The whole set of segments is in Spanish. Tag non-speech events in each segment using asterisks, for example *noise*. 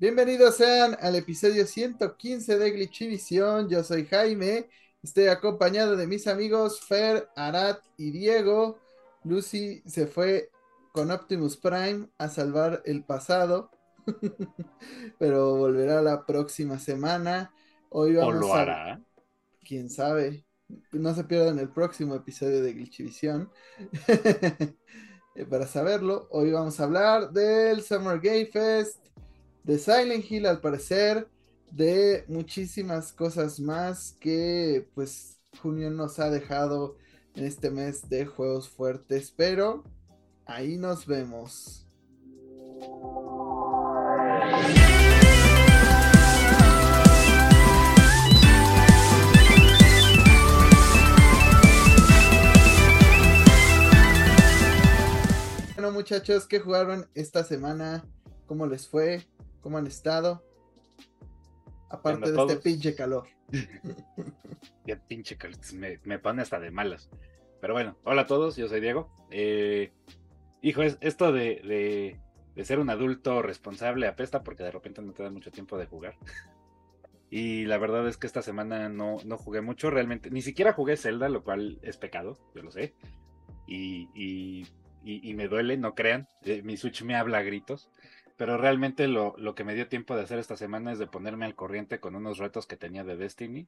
Bienvenidos sean al episodio 115 de Glitchivisión. Yo soy Jaime. Estoy acompañado de mis amigos Fer, Arat y Diego. Lucy se fue con Optimus Prime a salvar el pasado, *laughs* pero volverá la próxima semana. Hoy vamos ¿O lo a... hará? Quién sabe. No se pierdan el próximo episodio de Glitchivisión. *laughs* Eh, Para saberlo, hoy vamos a hablar del Summer Game Fest, de Silent Hill al parecer, de muchísimas cosas más que pues junio nos ha dejado en este mes de juegos fuertes, pero ahí nos vemos. Bueno muchachos, ¿qué jugaron esta semana? ¿Cómo les fue? ¿Cómo han estado? Aparte de este pinche calor. *laughs* Ya pinche cal- me, me pone hasta de malas. Pero bueno, hola a todos, yo soy Diego. Eh, hijo, es, esto de, de- de ser un adulto responsable apesta porque de repente no te da mucho tiempo de jugar. *laughs* Y la verdad es que esta semana no, no jugué mucho, realmente. Ni siquiera jugué Zelda, lo cual es pecado, yo lo sé. Y, y- y- y me duele, no crean. eh, mi Switch me habla a gritos. Pero realmente lo, lo que me dio tiempo de hacer esta semana es de ponerme al corriente con unos retos que tenía de Destiny.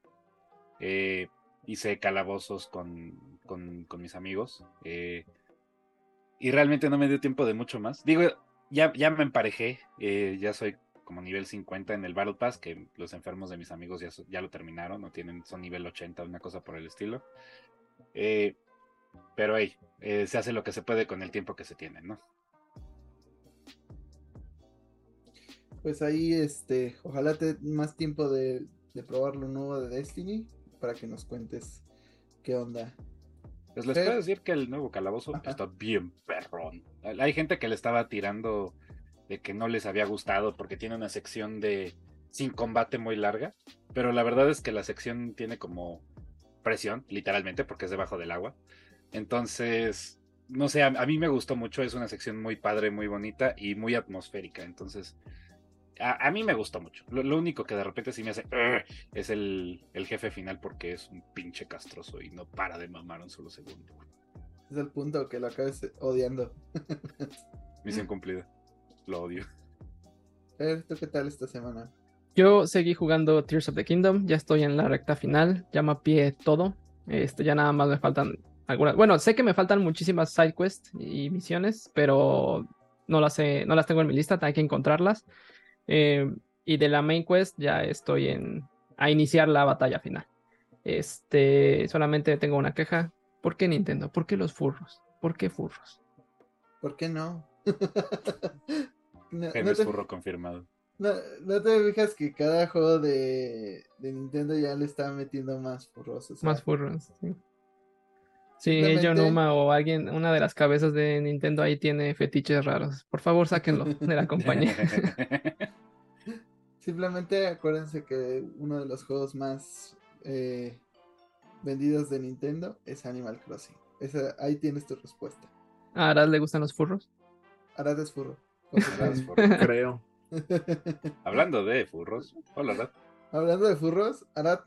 Eh, hice calabozos con, con- mis amigos. eh, y realmente no me dio tiempo de mucho más. Digo, ya, ya me emparejé. eh, ya soy como nivel 50 en el Battle Pass, que los enfermos de mis amigos ya, ya lo terminaron, no tienen, son nivel 80, una cosa por el estilo. Pero hey, se hace lo que se puede con el tiempo que se tiene, ¿no? Pues ahí, este, ojalá te más tiempo de, de probar lo nuevo de Destiny para que nos cuentes qué onda. Pues les puedo decir que el nuevo calabozo Ajá. está bien perrón. Hay gente que le estaba tirando de que no les había gustado porque tiene una sección de sin combate muy larga, pero la verdad es que la sección tiene como presión, literalmente, porque es debajo del agua. Entonces, no sé, a, a mí me gustó mucho, es una sección muy padre, muy bonita y muy atmosférica. Entonces, a, a mí me gustó mucho. Lo, lo único que de repente sí me hace es el, el jefe final porque es un pinche castroso y no para de mamar un solo segundo. Es el punto que lo acabes odiando. *laughs* Misión cumplida. Lo odio. Fer, ¿tú qué tal esta semana? Yo seguí jugando Tears of the Kingdom, ya estoy en la recta final, ya mapeé todo. Este, ya nada más me faltan algunas. Bueno, sé que me faltan muchísimas side quests y misiones, pero no las he- no las tengo en mi lista, hay que encontrarlas. Eh, y de la main quest ya estoy en a iniciar la batalla final. Este, solamente tengo una queja. ¿Por qué Nintendo? ¿Por qué los furros? ¿Por qué furros? ¿Por qué no? *laughs* no, no es te, furro confirmado. no- no te fijas que cada juego de, de Nintendo ya le está metiendo más furros. o sea, Más furros. Sí, sí Simplemente- John Uma o alguien, una de las cabezas de Nintendo ahí tiene fetiches raros. Por favor, sáquenlo de la *laughs* compañía. *laughs* Simplemente acuérdense que uno de los juegos más eh, vendidos de Nintendo es Animal Crossing. Esa- ahí tienes tu respuesta. ¿A Arad le gustan los furros? Arad es furro. *laughs* Arad es furro. *laughs* Creo. *laughs* Hablando de furros. Hola, Rat. Hablando de furros, Arad,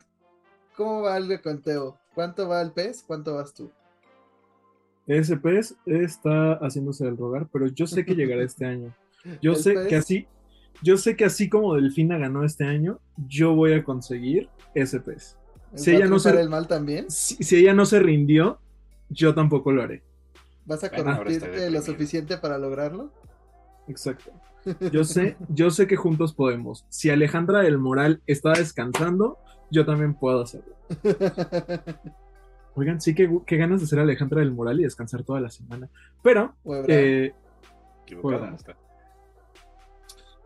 ¿cómo va el conteo? ¿Cuánto va el pez? ¿Cuánto vas tú? Ese pez está haciéndose el rogar, pero yo sé que llegará este año. Yo ¿El sé pez? que así, yo sé que así como Delfina ganó este año, yo voy a conseguir ese pez. Si ¿Va a ella no se- el mal también? Si, si ella no se rindió, yo tampoco lo haré. ¿Vas a Bueno, corregirte lo suficiente para lograrlo? Exacto. Yo sé, yo sé que juntos podemos. Si Alejandra del Moral está descansando, yo también puedo hacerlo. *laughs* Oigan, sí que, qué ganas de ser Alejandra del Moral y descansar toda la semana. Pero, eh, no está.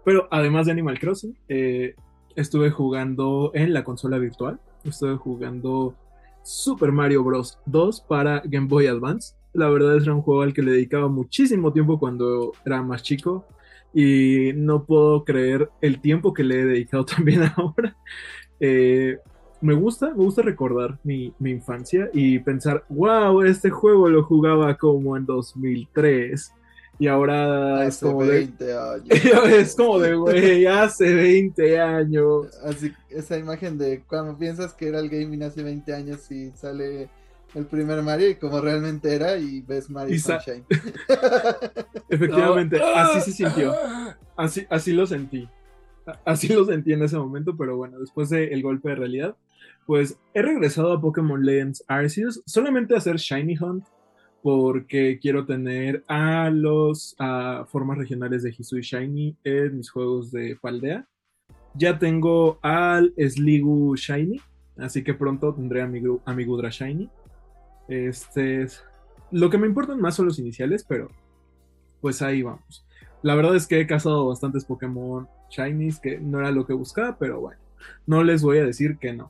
Pero además de Animal Crossing, eh, estuve jugando en la consola virtual. Estuve jugando Super Mario Bros. 2 para Game Boy Advance. La verdad es que era un juego al que le dedicaba muchísimo tiempo cuando era más chico. Y no puedo creer el tiempo que le he dedicado *laughs* también ahora. Eh, me gusta, me gusta recordar mi, mi infancia y pensar, wow, este juego lo jugaba como en 2003. Y ahora es Hace como de. 20 años. *laughs* es como de, güey, hace 20 años. Así, esa imagen de cuando piensas que era el gaming hace 20 años y sale el primer Mario y como realmente era y ves Mario Y Sunshine. *laughs* Efectivamente, No. *laughs* así se sintió. Así, así lo sentí. Así lo sentí en ese momento, pero bueno, después del golpe de realidad, pues he regresado a Pokémon Legends Arceus solamente a hacer Shiny Hunt porque quiero tener a los formas regionales de Hisui Shiny en mis juegos de Paldea. Ya tengo al Sligu Shiny, así que pronto tendré a mi, Gudra Shiny. Este, es- lo que me importan más son los iniciales, pero pues ahí vamos. La verdad es que he cazado bastantes Pokémon Shinies que no era lo que buscaba, pero bueno, no les voy a decir que no.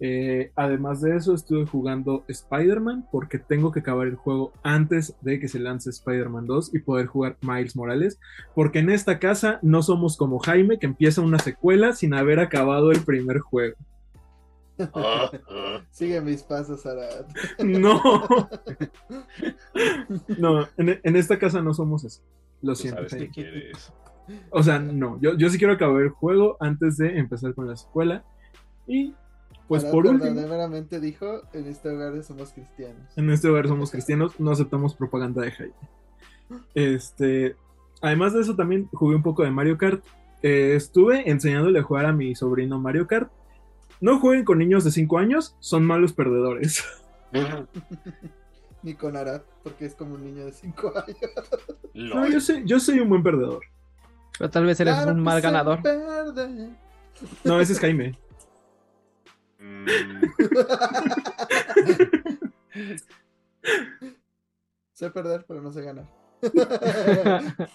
Eh, además de eso, estuve jugando Spider-Man porque tengo que acabar el juego antes de que se lance Spider-Man 2 y poder jugar Miles Morales. Porque en esta casa no somos como Jaime que empieza una secuela sin haber acabado el primer juego. Ah, ah. Sigue mis pasos, Arad. No, *laughs* no, en, en esta casa no somos así. Lo Tú siento. sabes Jaime. que quieres. O sea, no, yo, yo sí quiero acabar el juego antes de empezar con la secuela. Y pues por último, verdaderamente dijo, en este hogar somos cristianos. en este hogar somos cristianos, no aceptamos propaganda de Jaime. Este, además de eso también jugué un poco de Mario Kart. Eh, estuve enseñándole a jugar a mi sobrino Mario Kart. No jueguen con niños de 5 años, son malos perdedores. *laughs* Ni con Arad, porque es como un niño de 5 años. No, yo soy, yo soy un buen perdedor. Pero tal vez eres Claro un mal ganador. No, ese es Jaime. *laughs* Sé perder, pero no sé ganar. *laughs*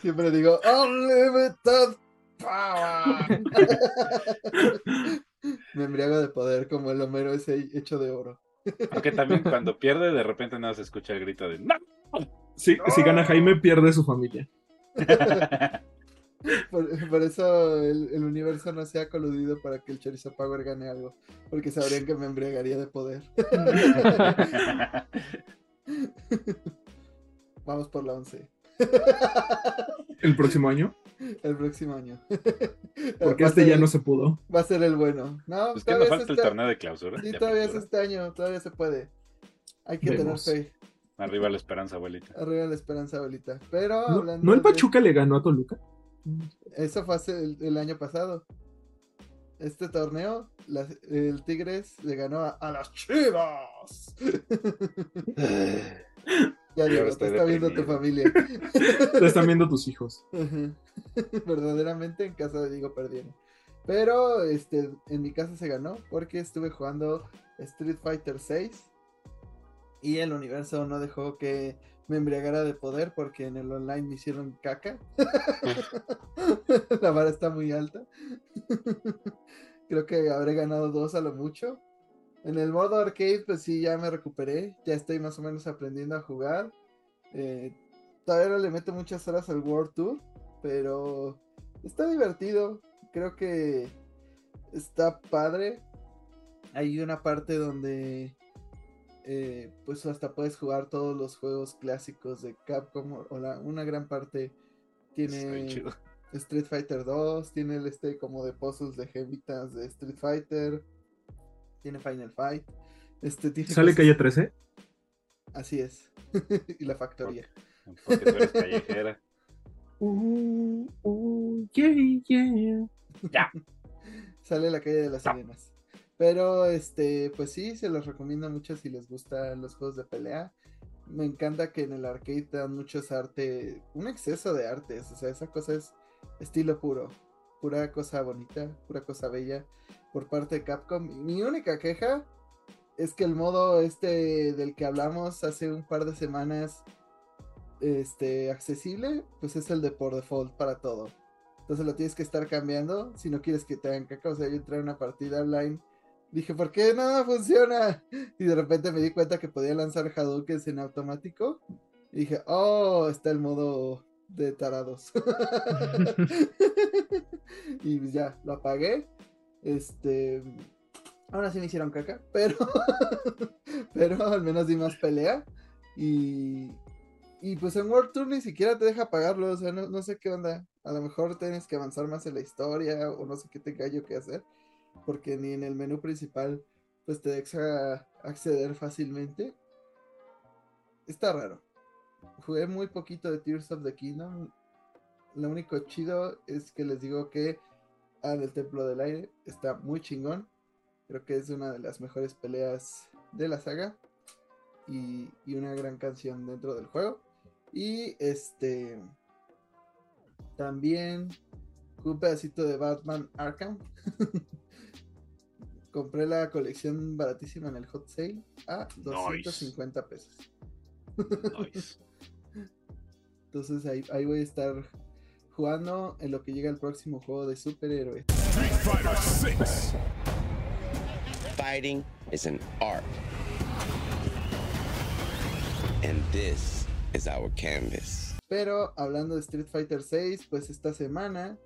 Siempre digo, Unlimited Power. *laughs* Me embriago de poder como el Homero ese hecho de oro. Aunque también cuando pierde, de repente nada se escucha el grito de ¡No! Sí, si gana Jaime, pierde su familia. Por, por eso el, el universo no se ha coludido para que el Chorizo Power gane algo. Porque sabrían que me embriagaría de poder. *laughs* Vamos por la 11. El próximo año, El próximo año. porque Va este ya no se pudo. Va a ser el bueno. No, Pues que no falta el torneo de clausura. Sí, de todavía es este año, todavía se puede. Hay que Vemos. tener fe. Arriba la esperanza, abuelita. Arriba la esperanza, abuelita. Pero ¿No, hablando ¿no el de- Pachuca le ganó a Toluca? Eso fue hace el, el año pasado. Este torneo, la- el Tigres le ganó a, a las Chivas. *laughs* ya digo, te está viendo tu familia. *laughs* Lo están viendo tus hijos. *laughs* Verdaderamente en casa de Diego perdieron. Pero este, en mi casa se ganó porque estuve jugando Street Fighter 6 y el universo no dejó que me embriagara de poder porque en el online me hicieron caca. *laughs* La vara está muy alta. Creo que habré ganado dos a lo mucho. En el modo arcade, pues sí, ya me recuperé. Ya estoy más o menos aprendiendo a jugar. Eh, todavía no le meto muchas horas al World Tour, pero está divertido. Creo que está padre. Hay una parte donde eh, pues hasta puedes jugar todos los juegos clásicos de Capcom o, la- una gran parte tiene. Street Fighter 2, tiene el este como de puzzles de gemitas de Street Fighter, tiene Final Fight, este tiene ¿Sale cosas- calle 13? Así es. *laughs* y la factoría. Porque tú eres callejera. *laughs* Uh, uh, yeah, yeah. Sale la calle de las sirenas. Pero este, pues sí, se los recomiendo mucho si les gustan los juegos de pelea. Me encanta que en el arcade dan muchos arte, un exceso de artes, o sea, esa cosa es estilo puro, pura cosa bonita, pura cosa bella por parte de Capcom. Mi única queja es que el modo este del que hablamos hace un par de semanas, este, accesible, pues es el de por default para todo. Entonces lo tienes que estar cambiando si no quieres que te hagan caca. O sea, yo entré a una partida online. Dije, ¿por qué nada funciona? Y de repente me di cuenta que podía lanzar Hadoukens en automático. Y dije, oh, está el modo de tarados. *laughs* y ya, lo apagué. Este. Aún así me hicieron caca, pero. *laughs* pero al menos di más pelea. Y. y pues en World Tour ni siquiera te deja pagarlo, o sea, no, no sé qué onda. A lo mejor tienes que avanzar más en la historia o no sé qué tenga yo que hacer, porque ni en el menú principal pues te deja acceder fácilmente. Está raro. Jugué muy poquito de Tears of the Kingdom. Lo único chido es que les digo que ah, el Templo del Aire está muy chingón. Creo que es una de las mejores peleas de la saga. Y, y una gran canción dentro del juego. Y este. También un pedacito de Batman Arkham. *laughs* Compré la colección baratísima en el hot sale a 250 pesos. *laughs* Entonces ahí, ahí, voy a estar jugando en lo que llega el próximo juego de superhéroes. Street Fighter 6. Fighting is an art. And this is our canvas. Pero hablando de Street Fighter 6, pues esta semana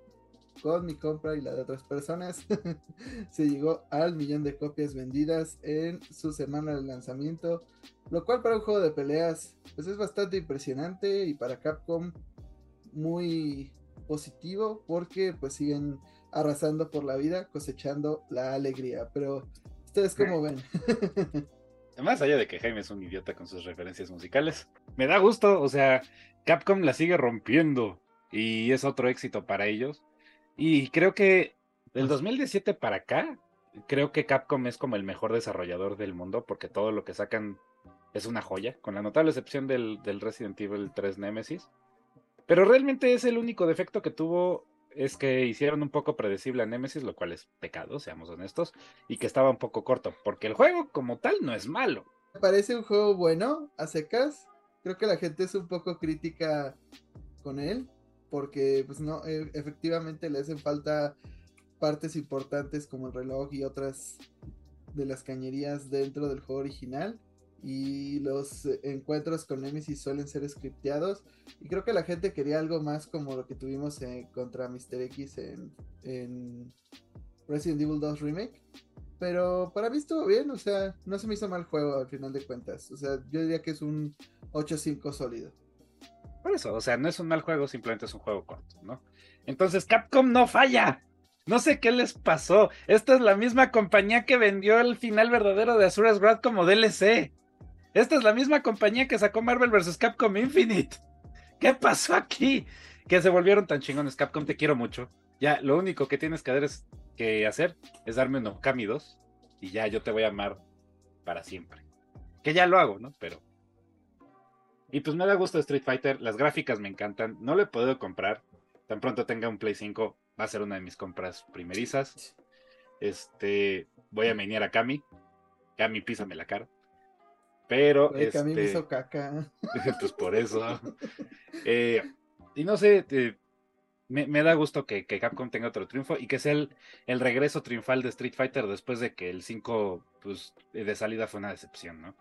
con mi compra y la de otras personas, *laughs* se llegó al millón de copias vendidas en su semana de lanzamiento, lo cual para un juego de peleas pues es bastante impresionante y para Capcom muy positivo porque pues siguen arrasando por la vida, cosechando la alegría, pero ustedes cómo ven? *laughs* Más allá de que Jaime es un idiota con sus referencias musicales, me da gusto, o sea, Capcom la sigue rompiendo y es otro éxito para ellos. Y creo que del 2017 para acá, creo que Capcom es como el mejor desarrollador del mundo porque todo lo que sacan es una joya, con la notable excepción del, Resident Evil 3 Nemesis. Pero realmente es el único defecto que tuvo es que hicieron un poco predecible a Nemesis, lo cual es pecado, seamos honestos, y que estaba un poco corto, porque el juego como tal no es malo. Me parece un juego bueno, a secas. Creo que la gente es un poco crítica con él, porque pues no, e, efectivamente le hacen falta partes importantes como el reloj y otras de las cañerías dentro del juego original. Y los encuentros con Nemesis suelen ser scripteados. Y creo que la gente quería algo más como lo que tuvimos contra Mr. X en, en Resident Evil 2 Remake. Pero para mí estuvo bien, o sea, no se me hizo mal juego al final de cuentas. O sea, yo diría que es un 8-5 sólido. Por eso, o sea, no es un mal juego, simplemente es un juego corto, ¿no? Entonces Capcom no falla. No sé qué les pasó. Esta es la misma compañía que vendió el final verdadero de Azura's Wrath como DLC. Esta es la misma compañía que sacó Marvel vs. Capcom Infinite. ¿Qué pasó aquí? Que se volvieron tan chingones. Capcom, te quiero mucho. Ya, lo único que tienes que hacer es, que hacer es darme un Okami 2 y ya yo te voy a amar para siempre. Que ya lo hago, ¿no? Pero y pues me da gusto Street Fighter, las gráficas me encantan, no lo he podido comprar, tan pronto tenga un Play 5 va a ser una de mis compras primerizas. Este, voy a menear a Kami, Kami písame la cara. Pero Kami me este, hizo caca. *laughs* pues por eso. *laughs* Eh, y no sé, eh, me, da gusto que, Capcom tenga otro triunfo y que sea el, el, regreso triunfal de Street Fighter después de que el 5 pues, de salida fue una decepción, ¿no?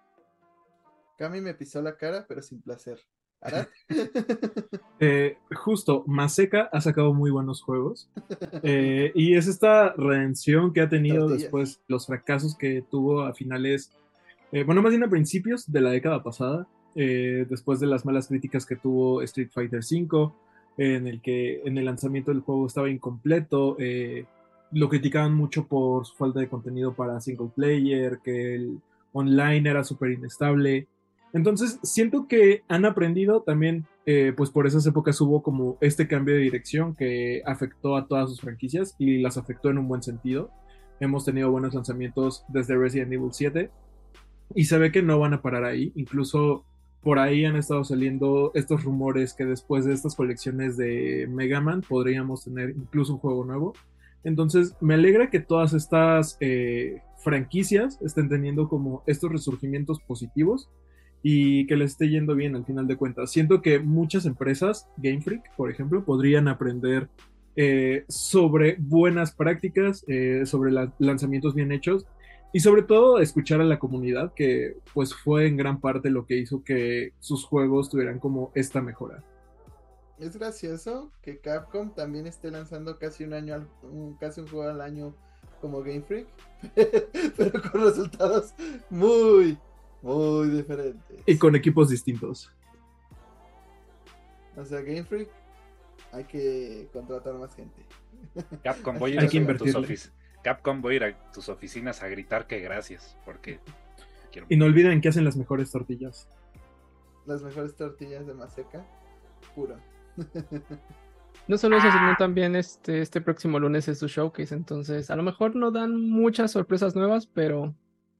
Cami me pisó la cara, pero sin placer. *laughs* eh, justo, Maseca ha sacado muy buenos juegos. *laughs* Eh, y es esta redención que ha tenido después los fracasos que tuvo a finales, eh, bueno, más bien a principios de la década pasada, después de las malas críticas que tuvo Street Fighter V, en el que en el lanzamiento del juego estaba incompleto. lo criticaban mucho por su falta de contenido para single player, que el online era súper inestable. Entonces, siento que han aprendido también, eh, pues por esas épocas hubo como este cambio de dirección que afectó a todas sus franquicias y las afectó en un buen sentido. Hemos tenido buenos lanzamientos desde Resident Evil 7 y se ve que no van a parar ahí. Incluso por ahí han estado saliendo estos rumores que después de estas colecciones de Mega Man podríamos tener incluso un juego nuevo. Entonces, me alegra que todas estas eh, franquicias estén teniendo como estos resurgimientos positivos y que les esté yendo bien al final de cuentas. Siento que muchas empresas, Game Freak, por ejemplo, podrían aprender eh, sobre buenas prácticas, eh, sobre lanzamientos bien hechos y sobre todo escuchar a la comunidad, que pues fue en gran parte lo que hizo que sus juegos tuvieran como esta mejora. Es gracioso que Capcom también esté lanzando casi un año, casi un juego al año como Game Freak, *laughs* pero con resultados muy, muy diferente. Y con equipos distintos. O sea, Game Freak, hay que contratar más gente. Capcom, *laughs* voy a ir, Hay a, que tus ofici- Capcom, voy a ir a tus oficinas a gritar que gracias, porque quiero... Y no olviden que hacen las mejores tortillas. Las mejores tortillas de maseca, puro. *laughs* No solo eso, sino también este, este próximo lunes es su showcase, entonces a lo mejor no dan muchas sorpresas nuevas, pero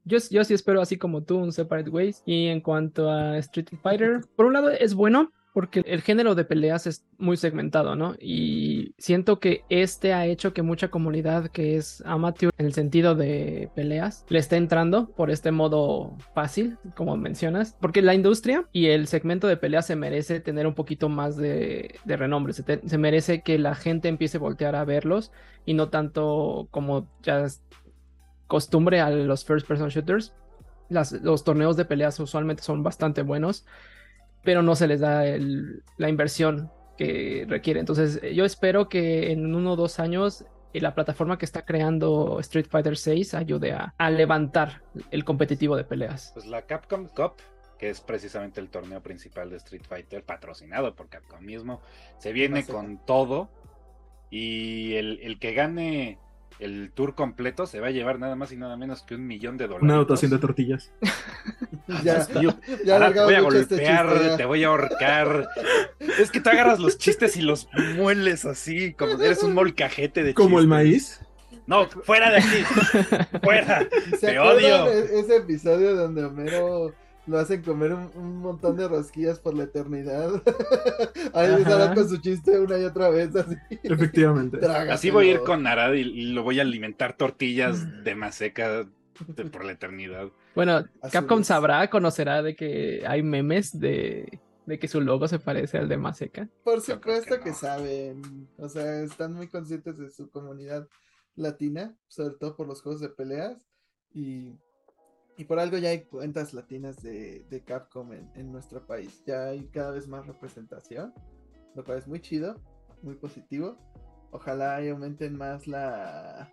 yo, sí espero así como tú un Separate Ways. Y en cuanto a Street Fighter, por un lado es bueno porque el género de peleas es muy segmentado, ¿no? Y siento que este ha hecho que mucha comunidad que es amateur en el sentido de peleas le esté entrando por este modo fácil, como mencionas, porque la industria y el segmento de peleas se merece tener un poquito más de, renombre, se, se merece que la gente empiece a voltear a verlos y no tanto como ya costumbre a los first person shooters. Las- los torneos de peleas usualmente son bastante buenos, pero no se les da el- la inversión que requiere. Entonces, eh, yo espero que en uno o dos años eh, la plataforma que está creando Street Fighter 6 ayude a, a levantar el competitivo de peleas. Pues la Capcom Cup, que es precisamente el torneo principal de Street Fighter, patrocinado por Capcom mismo, se viene con todo. Y el, el que gane el tour completo se va a llevar nada más y nada menos que un millón de dólares. Una dotación de tortillas. *laughs* *laughs* Ya, Yo- ya ahora te voy a este golpear, chiste, te voy a ahorcar. es que tú agarras los chistes y los mueles así, como eres un molcajete de Como el chistes. maíz. No, fuera de aquí. fuera. ¿Se Te odio. ese episodio donde Homero lo hacen comer un, un montón de rosquillas por la eternidad? *laughs* Ahí sale con su chiste una y otra vez así. Efectivamente. Así voy a ir con Narad y, y lo voy a alimentar tortillas de maseca de- por la eternidad. Bueno, Capcom sabrá, conocerá de que hay memes de, de que su logo se parece al de Maseca. Por supuesto que que, no. saben. O sea, están muy conscientes de su comunidad latina, sobre todo por los juegos de peleas. Y, y por algo ya hay cuentas latinas de, de Capcom en, en nuestro país. Ya hay cada vez más representación, lo cual es muy chido, muy positivo. Ojalá y aumenten más la,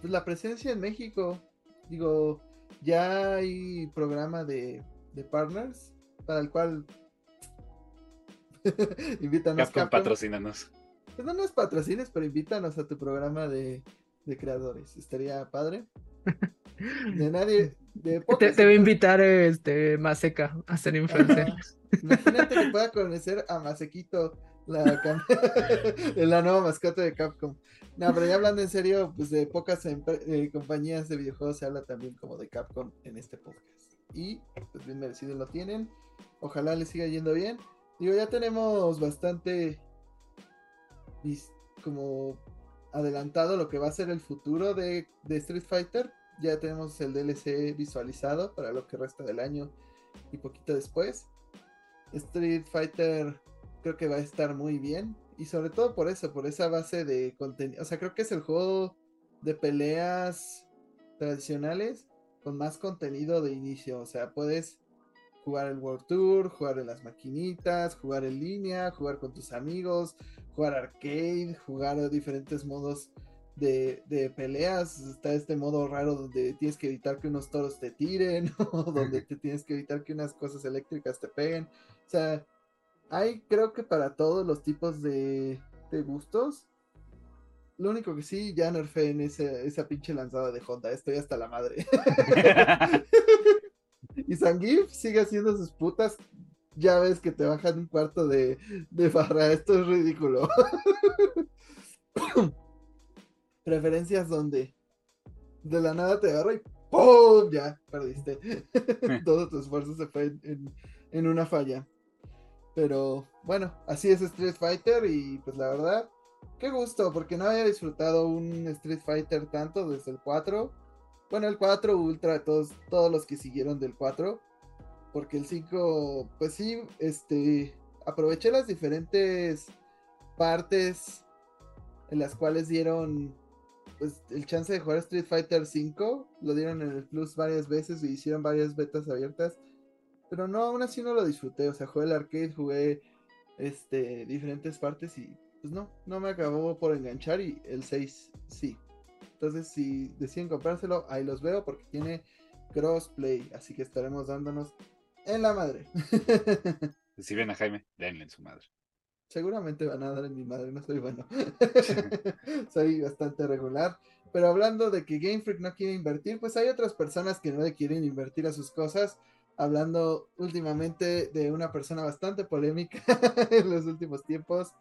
pues, la presencia en México. Digo, ya hay programa de, de partners para el cual *laughs* invítanos Capcom Capcom. patrocínanos. Pues no nos patrocines, pero invítanos a tu programa de, de creadores. Estaría padre. De nadie, de Te, voy a invitar este Maseca a ser influencer. Ajá. Imagínate que pueda conocer a Masequito, la, cam- *laughs* la nueva mascota de Capcom. No, pero ya hablando en serio, pues de pocas eh, compañías de videojuegos se habla también como de Capcom en este podcast. Y pues bien merecido lo tienen. Ojalá les siga yendo bien. Digo, ya tenemos bastante como adelantado lo que va a ser el futuro de, Street Fighter. Ya tenemos el DLC visualizado para lo que resta del año y poquito después. Street Fighter creo que va a estar muy bien. Y sobre todo por eso, por esa base de contenido. O sea, creo que es el juego de peleas tradicionales con más contenido de inicio. O sea, puedes jugar el World Tour, jugar en las maquinitas, jugar en línea, jugar con tus amigos, jugar arcade, jugar diferentes modos de, de peleas. Está este modo raro donde tienes que evitar que unos toros te tiren, *laughs* o donde te tienes que evitar que unas cosas eléctricas te peguen. O sea, hay creo que para todos los tipos de, de gustos. Lo único que sí, ya nerfé en ese- esa pinche lanzada de Honda. Estoy hasta la madre. *laughs* *laughs* y Zangief sigue haciendo sus putas. Ya ves que te bajan un cuarto de, de barra. Esto es ridículo. *coughs* Preferencias donde de la nada te agarra y ¡pum! Ya, perdiste. *laughs* Todo tu esfuerzo se fue en, en- en una falla. Pero bueno, así es Street Fighter y pues la verdad, qué gusto, porque no había disfrutado un Street Fighter tanto desde el 4. Bueno, el 4 Ultra, todos, todos los que siguieron del 4. Porque el 5, pues sí, este, aproveché las diferentes partes en las cuales dieron pues el chance de jugar Street Fighter 5. Lo dieron en el Plus varias veces y hicieron varias betas abiertas. Pero no, aún así no lo disfruté. O sea, jugué el arcade, jugué este, diferentes partes y pues no, no me acabó por enganchar y el 6 sí. Entonces, si deciden comprárselo, ahí los veo porque tiene crossplay. Así que estaremos dándonos en la madre. *laughs* Si ven a Jaime, denle en su madre. Seguramente van a dar en mi madre, no soy bueno. *laughs* *laughs* soy bastante regular. Pero hablando de que Game Freak no quiere invertir, pues hay otras personas que no le quieren invertir a sus cosas. Hablando últimamente de una persona bastante polémica en los últimos tiempos,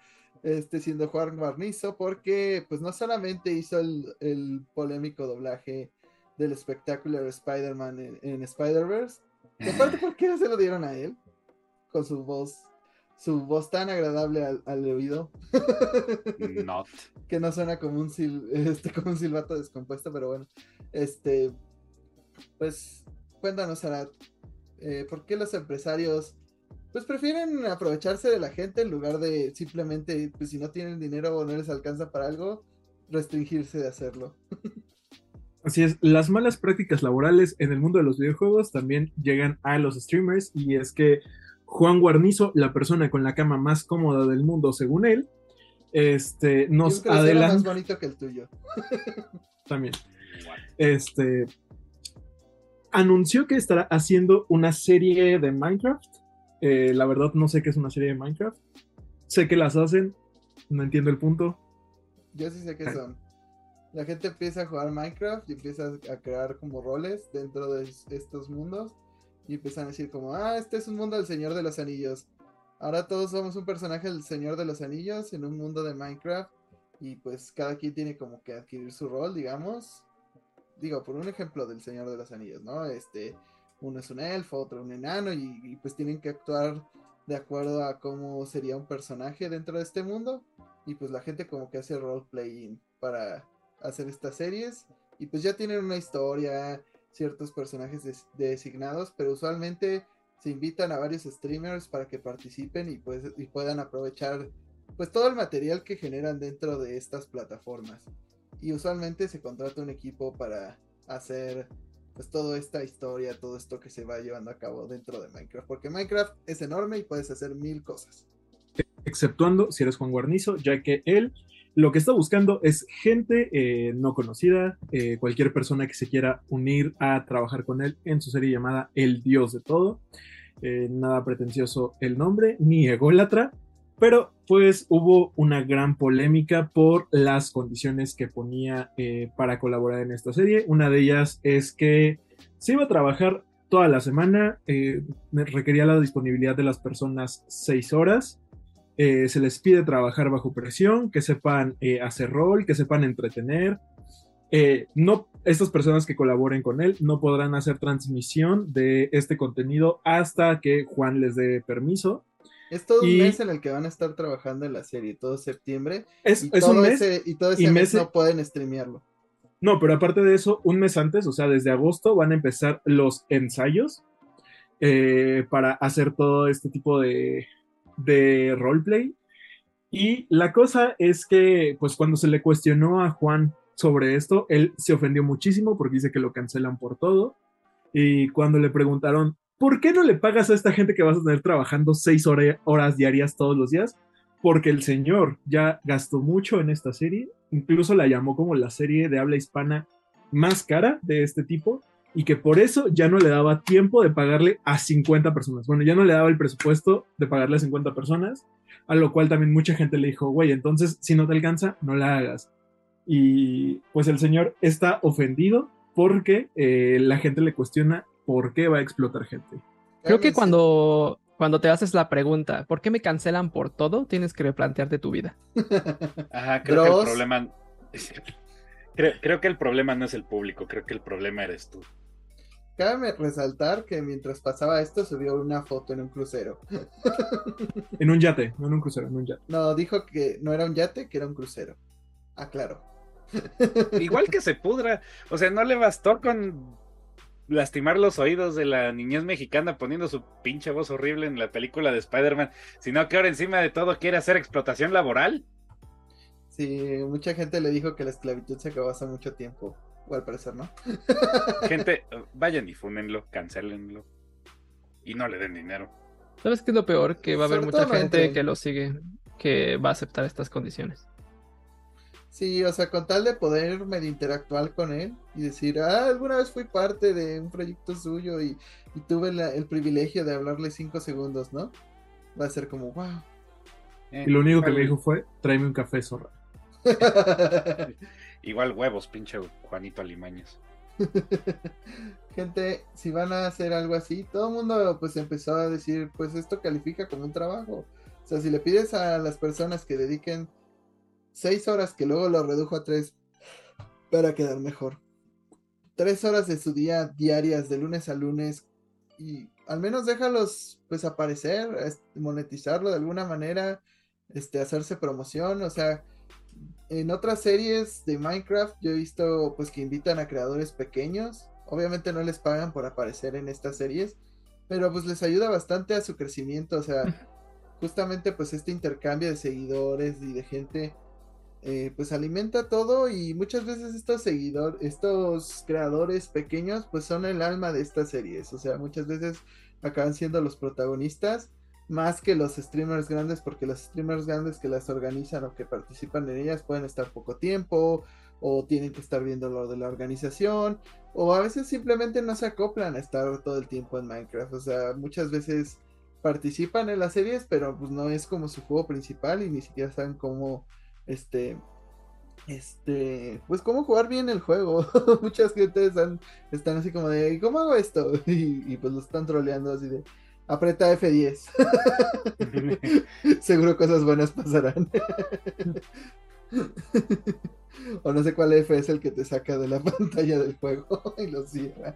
este siendo Juan Guarnizo, porque pues no solamente hizo el, el polémico doblaje del espectacular Spider-Man en, en Spider-Verse, y aparte, ¿por qué no se lo dieron a él? Con su voz su voz tan agradable al, al oído. *laughs* Not. que no suena como un, sil, este, como un silbato descompuesto, pero bueno. Este, pues, cuéntanos, Arad, eh, ¿por qué los empresarios pues prefieren aprovecharse de la gente en lugar de simplemente, pues si no tienen dinero o no les alcanza para algo, restringirse de hacerlo? *laughs* Así es, las malas prácticas laborales en el mundo de los videojuegos también llegan a los streamers y es que Juan Guarnizo, la persona con la cama más cómoda del mundo, según él, este, nos adelanta. más bonito que el tuyo. *laughs* También. Este anunció que estará haciendo una serie de Minecraft. Eh, la verdad, no sé qué es una serie de Minecraft. Sé que las hacen, no entiendo el punto. Yo sí sé qué son. La gente empieza a jugar Minecraft y empieza a crear como roles dentro de estos mundos y empiezan a decir como, ah, este es un mundo del Señor de los Anillos. Ahora todos somos un personaje del Señor de los Anillos en un mundo de Minecraft y pues cada quien tiene como que adquirir su rol, digamos. Digo, por un ejemplo del Señor de los Anillos, ¿no? Este, uno es un elfo, otro un enano y, y pues tienen que actuar de acuerdo a cómo sería un personaje dentro de este mundo y pues la gente como que hace roleplaying para hacer estas series y pues ya tienen una historia, ciertos personajes designados, pero usualmente se invitan a varios streamers para que participen y, pues, y puedan aprovechar pues todo el material que generan dentro de estas plataformas. Y usualmente se contrata un equipo para hacer pues toda esta historia, todo esto que se va llevando a cabo dentro de Minecraft, porque Minecraft es enorme y puedes hacer mil cosas. Exceptuando si eres Juan Guarnizo, ya que él lo que está buscando es gente eh, no conocida, eh, cualquier persona que se quiera unir a trabajar con él en su serie llamada El Dios de Todo. Eh, nada pretencioso el nombre, ni ególatra, pero pues hubo una gran polémica por las condiciones que ponía para colaborar en esta serie. Una de ellas es que se iba a trabajar toda la semana, requería la disponibilidad de las personas seis horas eh, se les pide trabajar bajo presión, que sepan eh, hacer rol, que sepan entretener. Eh, no, estas personas que colaboren con él no podrán hacer transmisión de este contenido hasta que Juan les dé permiso. Es todo un mes en el que van a estar trabajando en la serie, todo septiembre. Es, y un mes. y todo ese mes no pueden streamearlo. No, pero aparte de eso, un mes antes, o sea, desde agosto, van a empezar los ensayos para hacer todo este tipo de, de roleplay. Y la cosa es que, pues cuando se le cuestionó a Juan sobre esto, él se ofendió muchísimo porque dice que lo cancelan por todo. Y cuando le preguntaron, ¿por qué no le pagas a esta gente que vas a tener trabajando seis horas diarias todos los días? Porque el señor ya gastó mucho en esta serie, incluso la llamó como la serie de habla hispana más cara de este tipo y que por eso ya no le daba tiempo de pagarle a 50 personas. Bueno, ya no le daba el presupuesto de pagarle a 50 personas, a lo cual también mucha gente le dijo, güey, entonces si no te alcanza, no la hagas. Y pues el señor está ofendido porque eh, la gente le cuestiona por qué va a explotar gente. Creo que cuando, cuando te haces la pregunta, ¿por qué me cancelan por todo? Tienes que replantearte tu vida. *laughs* Ajá, creo que el problema... Creo, creo, que el problema no es el público, creo que el problema eres tú. Cabe resaltar que mientras pasaba esto subió una foto en un crucero. *laughs* en un yate, no en un crucero, en un yate. No, dijo que no era un yate, que era un crucero. Ah, claro. *laughs* Igual que se pudra. O sea, no le bastó con lastimar los oídos de la niñez mexicana poniendo su pinche voz horrible en la película de Spider-Man, sino que ahora encima de todo quiere hacer explotación laboral. Sí, mucha gente le dijo que la esclavitud se acabó hace mucho tiempo al parecer no. *laughs* Gente, vayan y fúnenlo, cancelenlo. Y no le den dinero. ¿Sabes qué es lo peor? Que va a haber mucha gente que lo sigue, que va a aceptar estas condiciones. Sí, o sea, con tal de poder medio interactuar con él y decir, ah, alguna vez fui parte de un proyecto suyo y, tuve el privilegio de hablarle cinco segundos, ¿no? va a ser como, wow. Eh, Y lo único que me dijo fue, tráeme un café zorra. *laughs* Igual huevos, pinche Juanito Alimañas. *laughs* Gente, si van a hacer algo así, todo el mundo pues empezó a decir, pues esto califica como un trabajo. O sea, si le pides a las personas que dediquen seis horas, que luego lo redujo a tres, para quedar mejor. Tres horas de su día diarias, de lunes a lunes, y al menos déjalos pues aparecer, monetizarlo de alguna manera, este, hacerse promoción, o sea, en otras series de Minecraft yo he visto pues que invitan a creadores pequeños. Obviamente no les pagan por aparecer en estas series, pero pues les ayuda bastante a su crecimiento. O sea, justamente pues este intercambio de seguidores y de gente eh, pues alimenta todo y muchas veces estos seguidores, estos creadores pequeños pues son el alma de estas series. O sea, muchas veces acaban siendo los protagonistas más que los streamers grandes, porque los streamers grandes que las organizan o que participan en ellas pueden estar poco tiempo, o tienen que estar viendo lo de la organización, o a veces simplemente no se acoplan a estar todo el tiempo en Minecraft. O sea, muchas veces participan en las series, pero pues no es como su juego principal y ni siquiera saben cómo, este, este, pues cómo jugar bien el juego. *laughs* Muchas gentes están, están así como de, ¿cómo hago esto? *laughs* Y, y pues lo están troleando así de, aprieta F10. *laughs* Seguro cosas buenas pasarán. o no sé cuál F es el que te saca de la pantalla del juego *laughs* y lo cierra.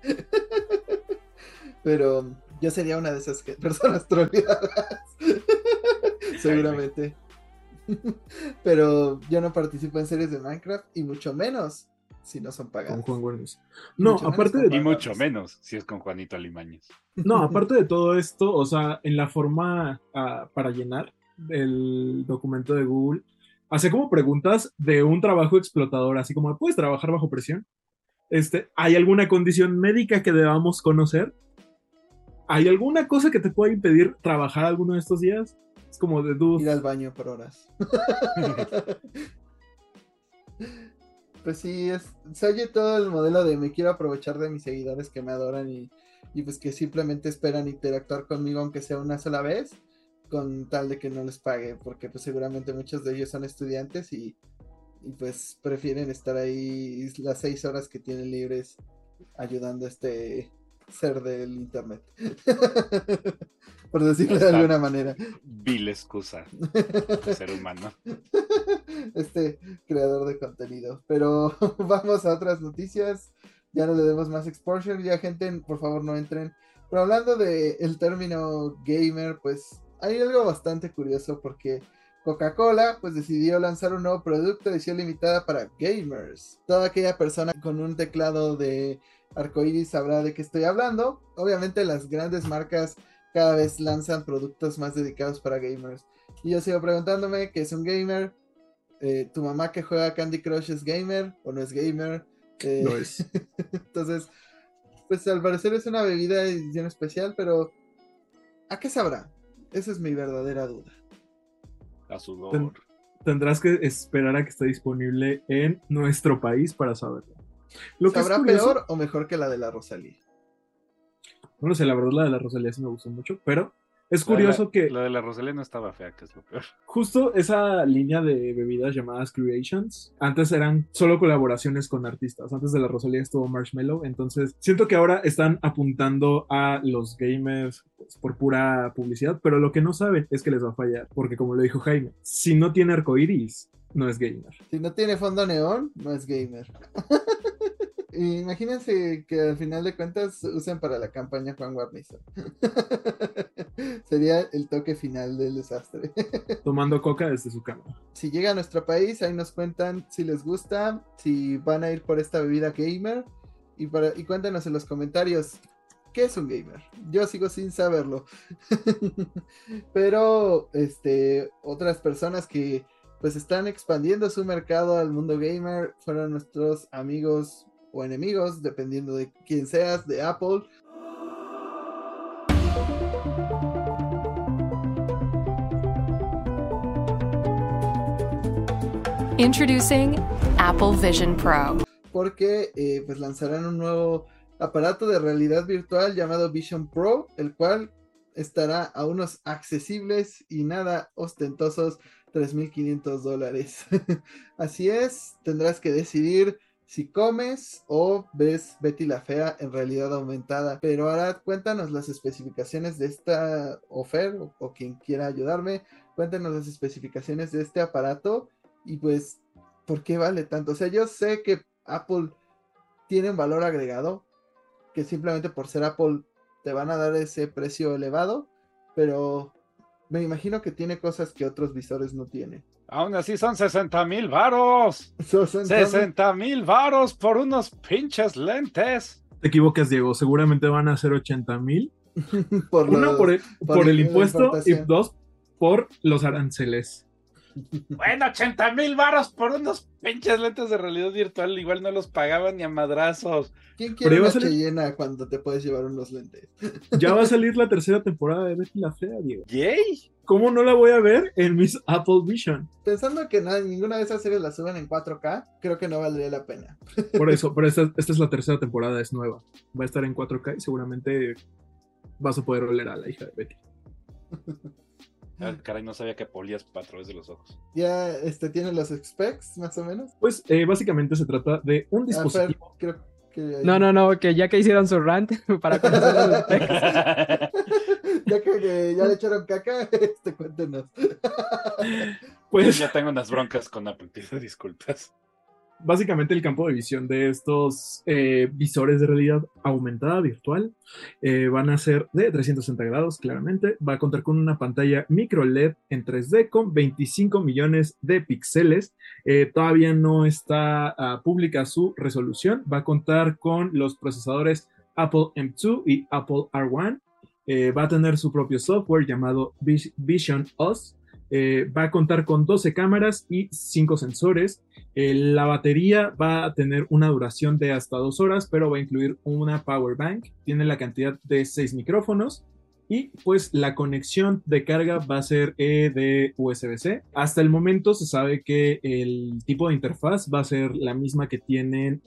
Pero yo sería una de esas que- personas troleadas. Seguramente. Pero yo no participo en series de Minecraft y mucho menos si no son Con pagadas. Juan Guarniz. No, Mucho aparte con de Y mucho menos si es con Juanito Alimañas. No, aparte de todo esto, o sea, en la forma ah, para llenar el documento de Google, hace como preguntas de un trabajo explotador, así como, ¿puedes trabajar bajo presión? Este, ¿Hay alguna condición médica que debamos conocer? ¿Hay alguna cosa que te pueda impedir trabajar alguno de estos días? Es como de Ir dude. al baño por horas. *laughs* Pues sí, es, se oye todo el modelo de me quiero aprovechar de mis seguidores que me adoran y, pues que simplemente esperan interactuar conmigo aunque sea una sola vez, con tal de que no les pague, porque pues seguramente muchos de ellos son estudiantes y, y pues prefieren estar ahí las seis horas que tienen libres ayudando a este ser del internet. *laughs* Por decirlo de alguna manera. Vil excusa de ser humano. *laughs* este creador de contenido. Pero *laughs* vamos a otras noticias. Ya no le demos más exposure. Ya, gente, por favor, no entren. Pero hablando de el término gamer, pues hay algo bastante curioso porque Coca-Cola pues decidió lanzar un nuevo producto de edición limitada para gamers. Toda aquella persona con un teclado de arcoíris sabrá de qué estoy hablando. Obviamente las grandes marcas cada vez lanzan productos más dedicados para gamers. Y yo sigo preguntándome qué es un gamer. Eh, ¿Tu mamá que juega Candy Crush es gamer o no es gamer? Eh, No es. *laughs* Entonces, pues al parecer es una bebida de edición especial, pero ¿a qué sabrá? Esa es mi verdadera duda. A sudor. Ten- Tendrás que esperar a que esté disponible en nuestro país para saberlo. Lo que es ¿Sabrá curioso- peor o mejor que la de la Rosalía? No lo sé, la verdad la de la Rosalía sí me gustó mucho, pero es curioso la- que La de la Rosalía no estaba fea, que es lo peor. justo esa línea de bebidas llamadas Creations, antes eran solo colaboraciones con artistas, antes de la Rosalía estuvo Marshmello, entonces siento que ahora están apuntando a los gamers pues, por pura publicidad, pero lo que no saben es que les va a fallar, porque como lo dijo Jaime, si no tiene arcoiris, no es gamer. Si no tiene fondo neón, no es gamer. *laughs* Imagínense que al final de cuentas usen para la campaña Juan Guarnizo. *laughs* Sería el toque final del desastre. *laughs* Tomando coca desde su cama. si llega a nuestro país, ahí nos cuentan si les gusta, si van a ir por esta bebida gamer. Y, para, y cuéntanos en los comentarios qué es un gamer. Yo sigo sin saberlo. *laughs* Pero este, otras personas que pues están expandiendo su mercado al mundo gamer fueron nuestros amigos o enemigos, dependiendo de quién seas, de Apple. Introducing Apple Vision Pro. porque eh, pues lanzarán un nuevo aparato de realidad virtual llamado Vision Pro, el cual estará a unos accesibles y nada ostentosos 3.500 dólares. *laughs* Así es, tendrás que decidir si comes o ves Betty la Fea en realidad aumentada. Pero ahora cuéntanos las especificaciones de esta oferta o, o quien quiera ayudarme, cuéntanos las especificaciones de este aparato y pues por qué vale tanto. O sea, yo sé que Apple tiene un valor agregado, que simplemente por ser Apple te van a dar ese precio elevado, pero me imagino que tiene cosas que otros visores no tienen. Aún así son 60 mil varos. 60 mil varos por unos pinches lentes. Te equivocas, Diego. Seguramente van a ser 80 mil. *laughs* por Uno, los- por el, por por el impuesto y dos, por los aranceles. Bueno, 80 mil varos por unos pinches lentes de realidad virtual. Igual no los pagaban ni a madrazos. ¿Quién quiere una salir- llena cuando te puedes llevar unos lentes? *laughs* Ya va a salir la tercera temporada de Betty la Fea, Diego. ¡Yay! ¿Cómo no la voy a ver en mis Apple Vision? Pensando que nada, ninguna de esas series la suben en 4K, creo que no valdría la pena. *laughs* Por eso, pero esta, esta es la tercera temporada, es nueva. Va a estar en 4K y seguramente vas a poder oler a la hija de Betty. *laughs* Ah, caray, no sabía que polías a través de los ojos. Ya este tiene los specs, más o menos. Pues eh, básicamente se trata de un Ah, Fer, dispositivo. creo que No, no, no, que ya que hicieron su rant *laughs* para conocer los *laughs* specs. *laughs* ya que, que ya le echaron caca, este cuéntenos. Pues ya tengo unas broncas con Apple, pido disculpas. Básicamente el campo de visión de estos eh, visores de realidad aumentada virtual eh, van a ser de 360 grados, claramente. Va a contar con una pantalla micro LED en 3D con 25 millones de píxeles. Eh, todavía no está ah, pública su resolución. Va a contar con los procesadores Apple M2 y Apple R1. Eh, va a tener su propio software llamado Vis- Vision OS. Eh, va a contar con 12 cámaras y 5 sensores. Eh, la batería va a tener una duración de hasta 2 horas, pero va a incluir una power bank. Tiene la cantidad de 6 micrófonos. Y pues la conexión de carga va a ser eh, de USB-C. Hasta el momento se sabe que el tipo de interfaz va a ser la misma que tienen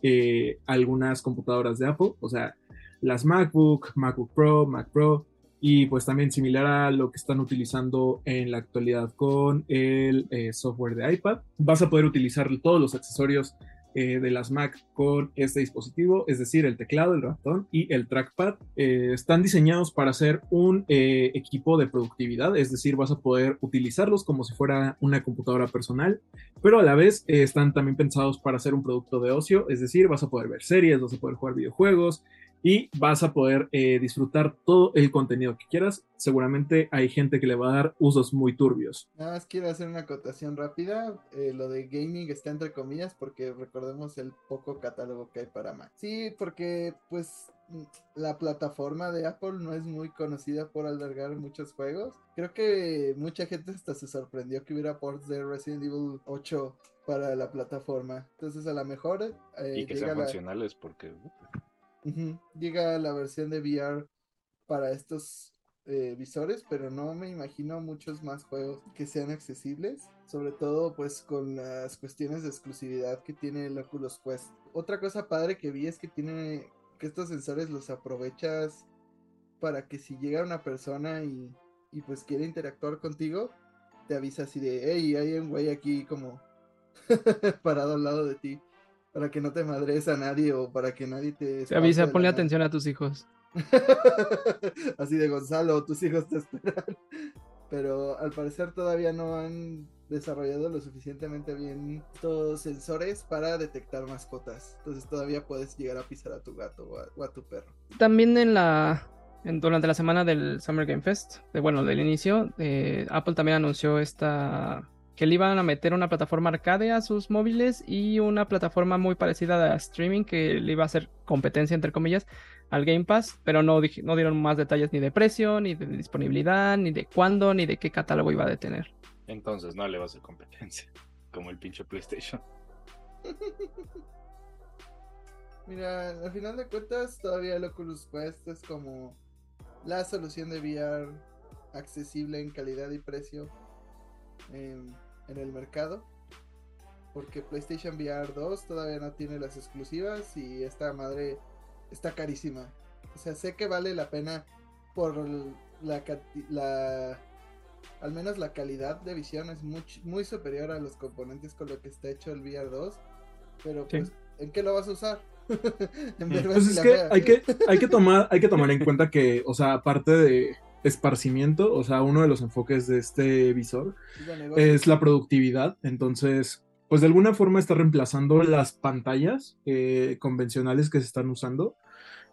algunas computadoras de Apple, o sea, las MacBook, MacBook Pro, Mac Pro, y pues también similar a lo que están utilizando en la actualidad con el eh, software de iPad. Vas a poder utilizar todos los accesorios eh, de las Mac con este dispositivo, es decir, el teclado, el ratón y el trackpad. Eh, están diseñados para ser un equipo de productividad, es decir, vas a poder utilizarlos como si fuera una computadora personal, pero a la vez están también pensados para ser un producto de ocio, es decir, vas a poder ver series, vas a poder jugar videojuegos, y vas a poder eh, disfrutar todo el contenido que quieras. Seguramente hay gente que le va a dar usos muy turbios. Nada más quiero hacer una acotación rápida. Eh, lo de gaming está entre comillas porque recordemos el poco catálogo que hay para Mac. Sí, porque pues mm, la plataforma de Apple no es muy conocida por albergar muchos juegos. Creo que mucha gente hasta se sorprendió que hubiera ports de Resident Evil 8 para la plataforma. Entonces a lo mejor eh, y que sean la- funcionales porque... Llega la versión de VR para estos eh, visores, pero no me imagino muchos más juegos que sean accesibles, sobre todo pues con las cuestiones de exclusividad que tiene el Oculus Quest. Otra cosa padre que vi es que tiene que estos sensores los aprovechas para que si llega una persona y, y pues quiere interactuar contigo, te avisa así de, hey, hay un güey aquí como *laughs* parado al lado de ti. Para que no te madres a nadie o para que nadie te... Te avisa, ponle atención a tus hijos. *laughs* Así de Gonzalo, tus hijos te esperan. *laughs* Pero al parecer todavía no han desarrollado lo suficientemente bien estos sensores para detectar mascotas. Entonces todavía puedes llegar a pisar a tu gato o a, o a tu perro. También en la en- durante la semana del Summer Game Fest, de, bueno, del inicio, eh, Apple también anunció esta que le iban a meter una plataforma arcade a sus móviles y una plataforma muy parecida a streaming que le iba a hacer competencia entre comillas al Game Pass, pero no, no dieron más detalles ni de precio, ni de disponibilidad, ni de cuándo, ni de qué catálogo iba a tener. Entonces no le va a hacer competencia. *laughs* Como el pinche PlayStation. Mira, al final de cuentas todavía el Oculus Quest es como la solución de VR accesible en calidad y precio en, en el mercado. Porque PlayStation VR 2 todavía no tiene las exclusivas y esta madre está carísima. O sea, sé que vale la pena por la, cati- la al menos la calidad de visión es muy, muy superior a los componentes con lo que está hecho el VR 2. Pero Sí. pues, ¿en qué lo vas a usar? *laughs* en Pues es la que hay que, hay que tomar, hay que tomar en cuenta que, o sea, aparte de esparcimiento, o sea, uno de los enfoques de este visor Es de negocio. es la productividad. Entonces, pues de alguna forma está reemplazando las pantallas eh, convencionales que se están usando.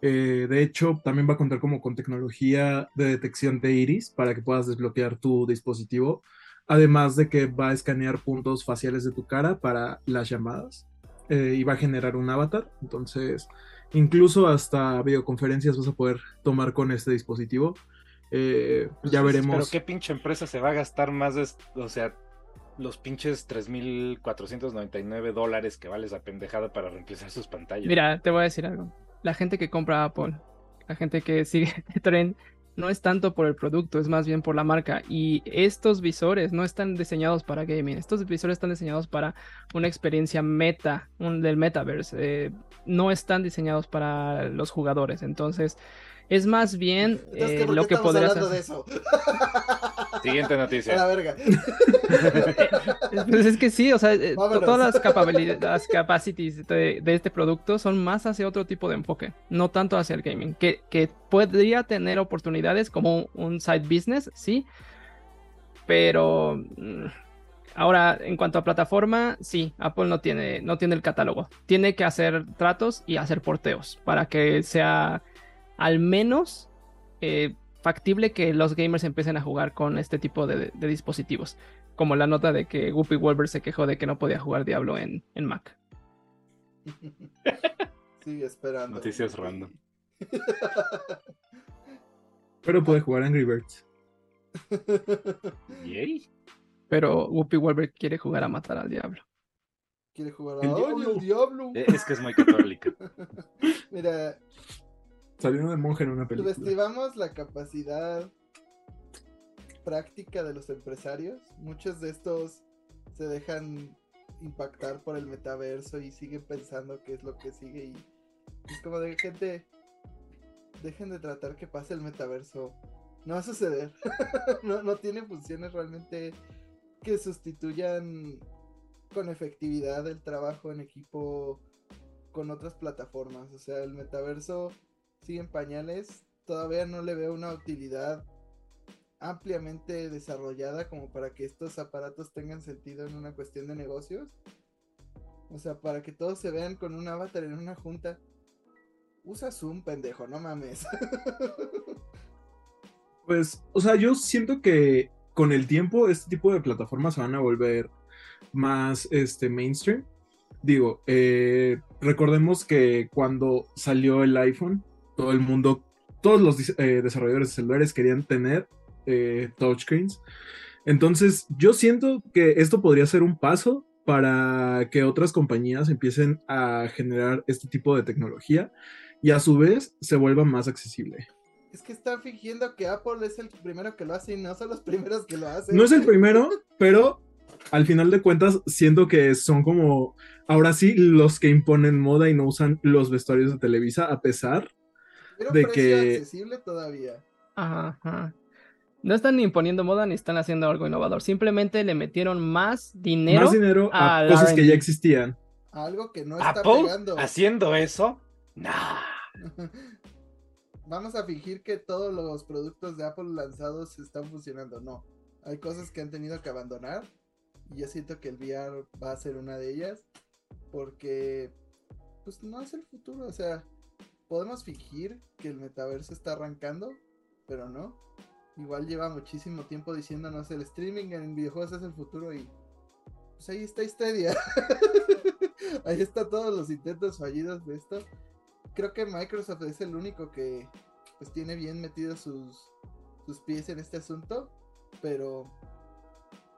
Eh, de hecho, también va a contar como con tecnología de detección de iris para que puedas desbloquear tu dispositivo. Además de que va a escanear puntos faciales de tu cara para las llamadas eh, y va a generar un avatar. Entonces, incluso hasta videoconferencias vas a poder tomar con este dispositivo. Eh, ya veremos. Pero qué pinche empresa se va a gastar más de, o sea, los pinches 3.499 dólares que vale esa pendejada para reemplazar sus pantallas. Mira, te voy a decir algo. La gente que compra Apple, la gente que sigue *laughs* este tren, no es tanto por el producto, es más bien por la marca. Y estos visores no están diseñados para gaming. Estos visores están diseñados para una experiencia meta, un, del metaverse. eh, no están diseñados para los jugadores. Entonces, es más bien Entonces, eh, ¿qué- por lo que estamos podrías hablando de hacer. eso? *laughs* Siguiente A la noticia. verga. Pues es que sí, o sea, eh, Vámonos. todas las, capabilidades, las capacities de, de este producto son más hacia otro tipo de enfoque, no tanto hacia el gaming, que, que podría tener oportunidades como un side business, sí, pero mm, ahora en cuanto a plataforma, sí, Apple no tiene, no tiene el catálogo, tiene que hacer tratos y hacer porteos para que sea al menos eh, factible que los gamers empiecen a jugar con este tipo de, de dispositivos como la nota de que Whoopi Wolver se quejó de que no podía jugar Diablo en, en Mac. *laughs* Sigue esperando. Noticias random. *laughs* Pero puede jugar Angry Birds. *laughs* Yay. Pero Whoopi Wolver quiere jugar a matar al diablo. Quiere jugar a El ¡Ay, diablo! el diablo! Eh, Es que es muy católica. Mira, Salió de monje en una película. subestimamos la capacidad práctica de los empresarios. Muchos de estos se dejan impactar por el metaverso y siguen pensando que es lo que sigue y es como de gente dejen de tratar que pase el metaverso. No va a suceder. *laughs* no, no tiene funciones realmente que sustituyan con efectividad el trabajo en equipo con otras plataformas. O sea, el metaverso sigue en pañales. Todavía no le veo una utilidad ampliamente desarrollada como para que estos aparatos tengan sentido en una cuestión de negocios. O sea, para que todos se vean con un avatar en una junta. Usa Zoom, pendejo, no mames. *laughs* Pues, o sea, yo siento que con el tiempo este tipo de plataformas se van a volver más este, mainstream. Digo, eh, recordemos que cuando salió el iPhone, todo el mundo, todos los eh, desarrolladores de celulares querían tener eh, touchscreens. Entonces, yo siento que esto podría ser un paso para que otras compañías empiecen a generar este tipo de tecnología y a su vez se vuelva más accesible. es que están fingiendo que Apple es el primero que lo hace y no son los primeros que lo hacen. No es el *laughs* primero, pero al final de cuentas siento que son como ahora sí los que imponen moda y no usan los vestuarios de Televisa a pesar. Pero de precio que- accesible todavía. Ajá. No están ni imponiendo moda ni están haciendo algo innovador. Simplemente le metieron más dinero. más dinero a cosas que ya existían. Algo que no está ¿Apple pegando. haciendo eso? Nah. *laughs* Vamos a fingir que todos los productos de Apple lanzados están funcionando. No. Hay cosas que han tenido que abandonar. Y yo siento que el VR va a ser una de ellas. Porque, pues no es el futuro. O sea, podemos fingir que el metaverso está arrancando. Pero no. Igual lleva muchísimo tiempo diciéndonos el streaming en videojuegos es el futuro. Y pues ahí está Stadia. *laughs* ahí está todos los intentos fallidos de esto creo que Microsoft es el único que pues tiene bien metidos sus, sus pies en este asunto, pero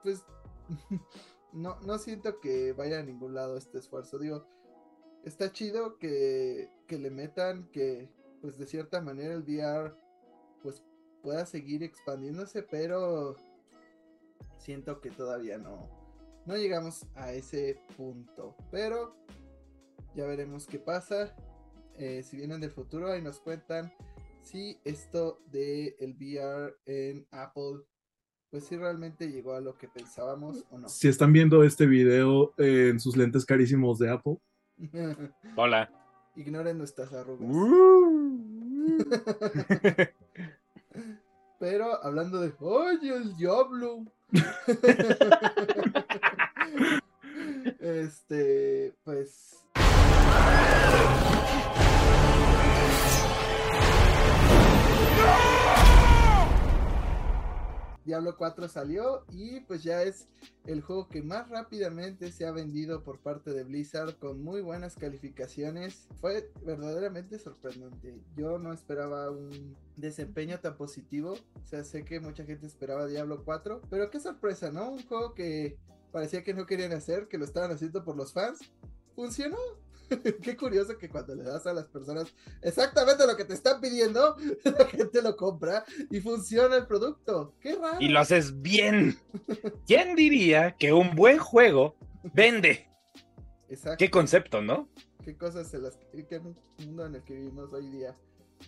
pues *laughs* no, no siento que vaya a ningún lado este esfuerzo. Digo, está chido que, que le metan que pues de cierta manera el VR pues pueda seguir expandiéndose, pero siento que todavía no, no llegamos a ese punto. Pero ya veremos qué pasa. Eh, si vienen del futuro, ahí nos cuentan si esto de el VR en Apple, pues si realmente llegó a lo que pensábamos o no. Si están viendo este video en sus lentes carísimos de Apple, Hola. Ignoren nuestras arrugas. Uh. Pero hablando de, ¡ay, el diablo! *laughs* este, Diablo 4 salió y pues ya es el juego que más rápidamente se ha vendido por parte de Blizzard con muy buenas calificaciones. Fue verdaderamente sorprendente. Yo no esperaba un desempeño tan positivo. O sea, sé que mucha gente esperaba Diablo 4, pero qué sorpresa, ¿no? Un juego que parecía que no querían hacer, que lo estaban haciendo por los fans. Funcionó. *laughs* Qué curioso que cuando le das a las personas exactamente lo que te están pidiendo, *laughs* la gente lo compra y funciona el producto. Qué raro. Y lo haces bien. ¿Quién diría que un buen juego vende? Exacto. Qué concepto, ¿no? Qué cosas se las. Qué mundo en el que vivimos hoy día.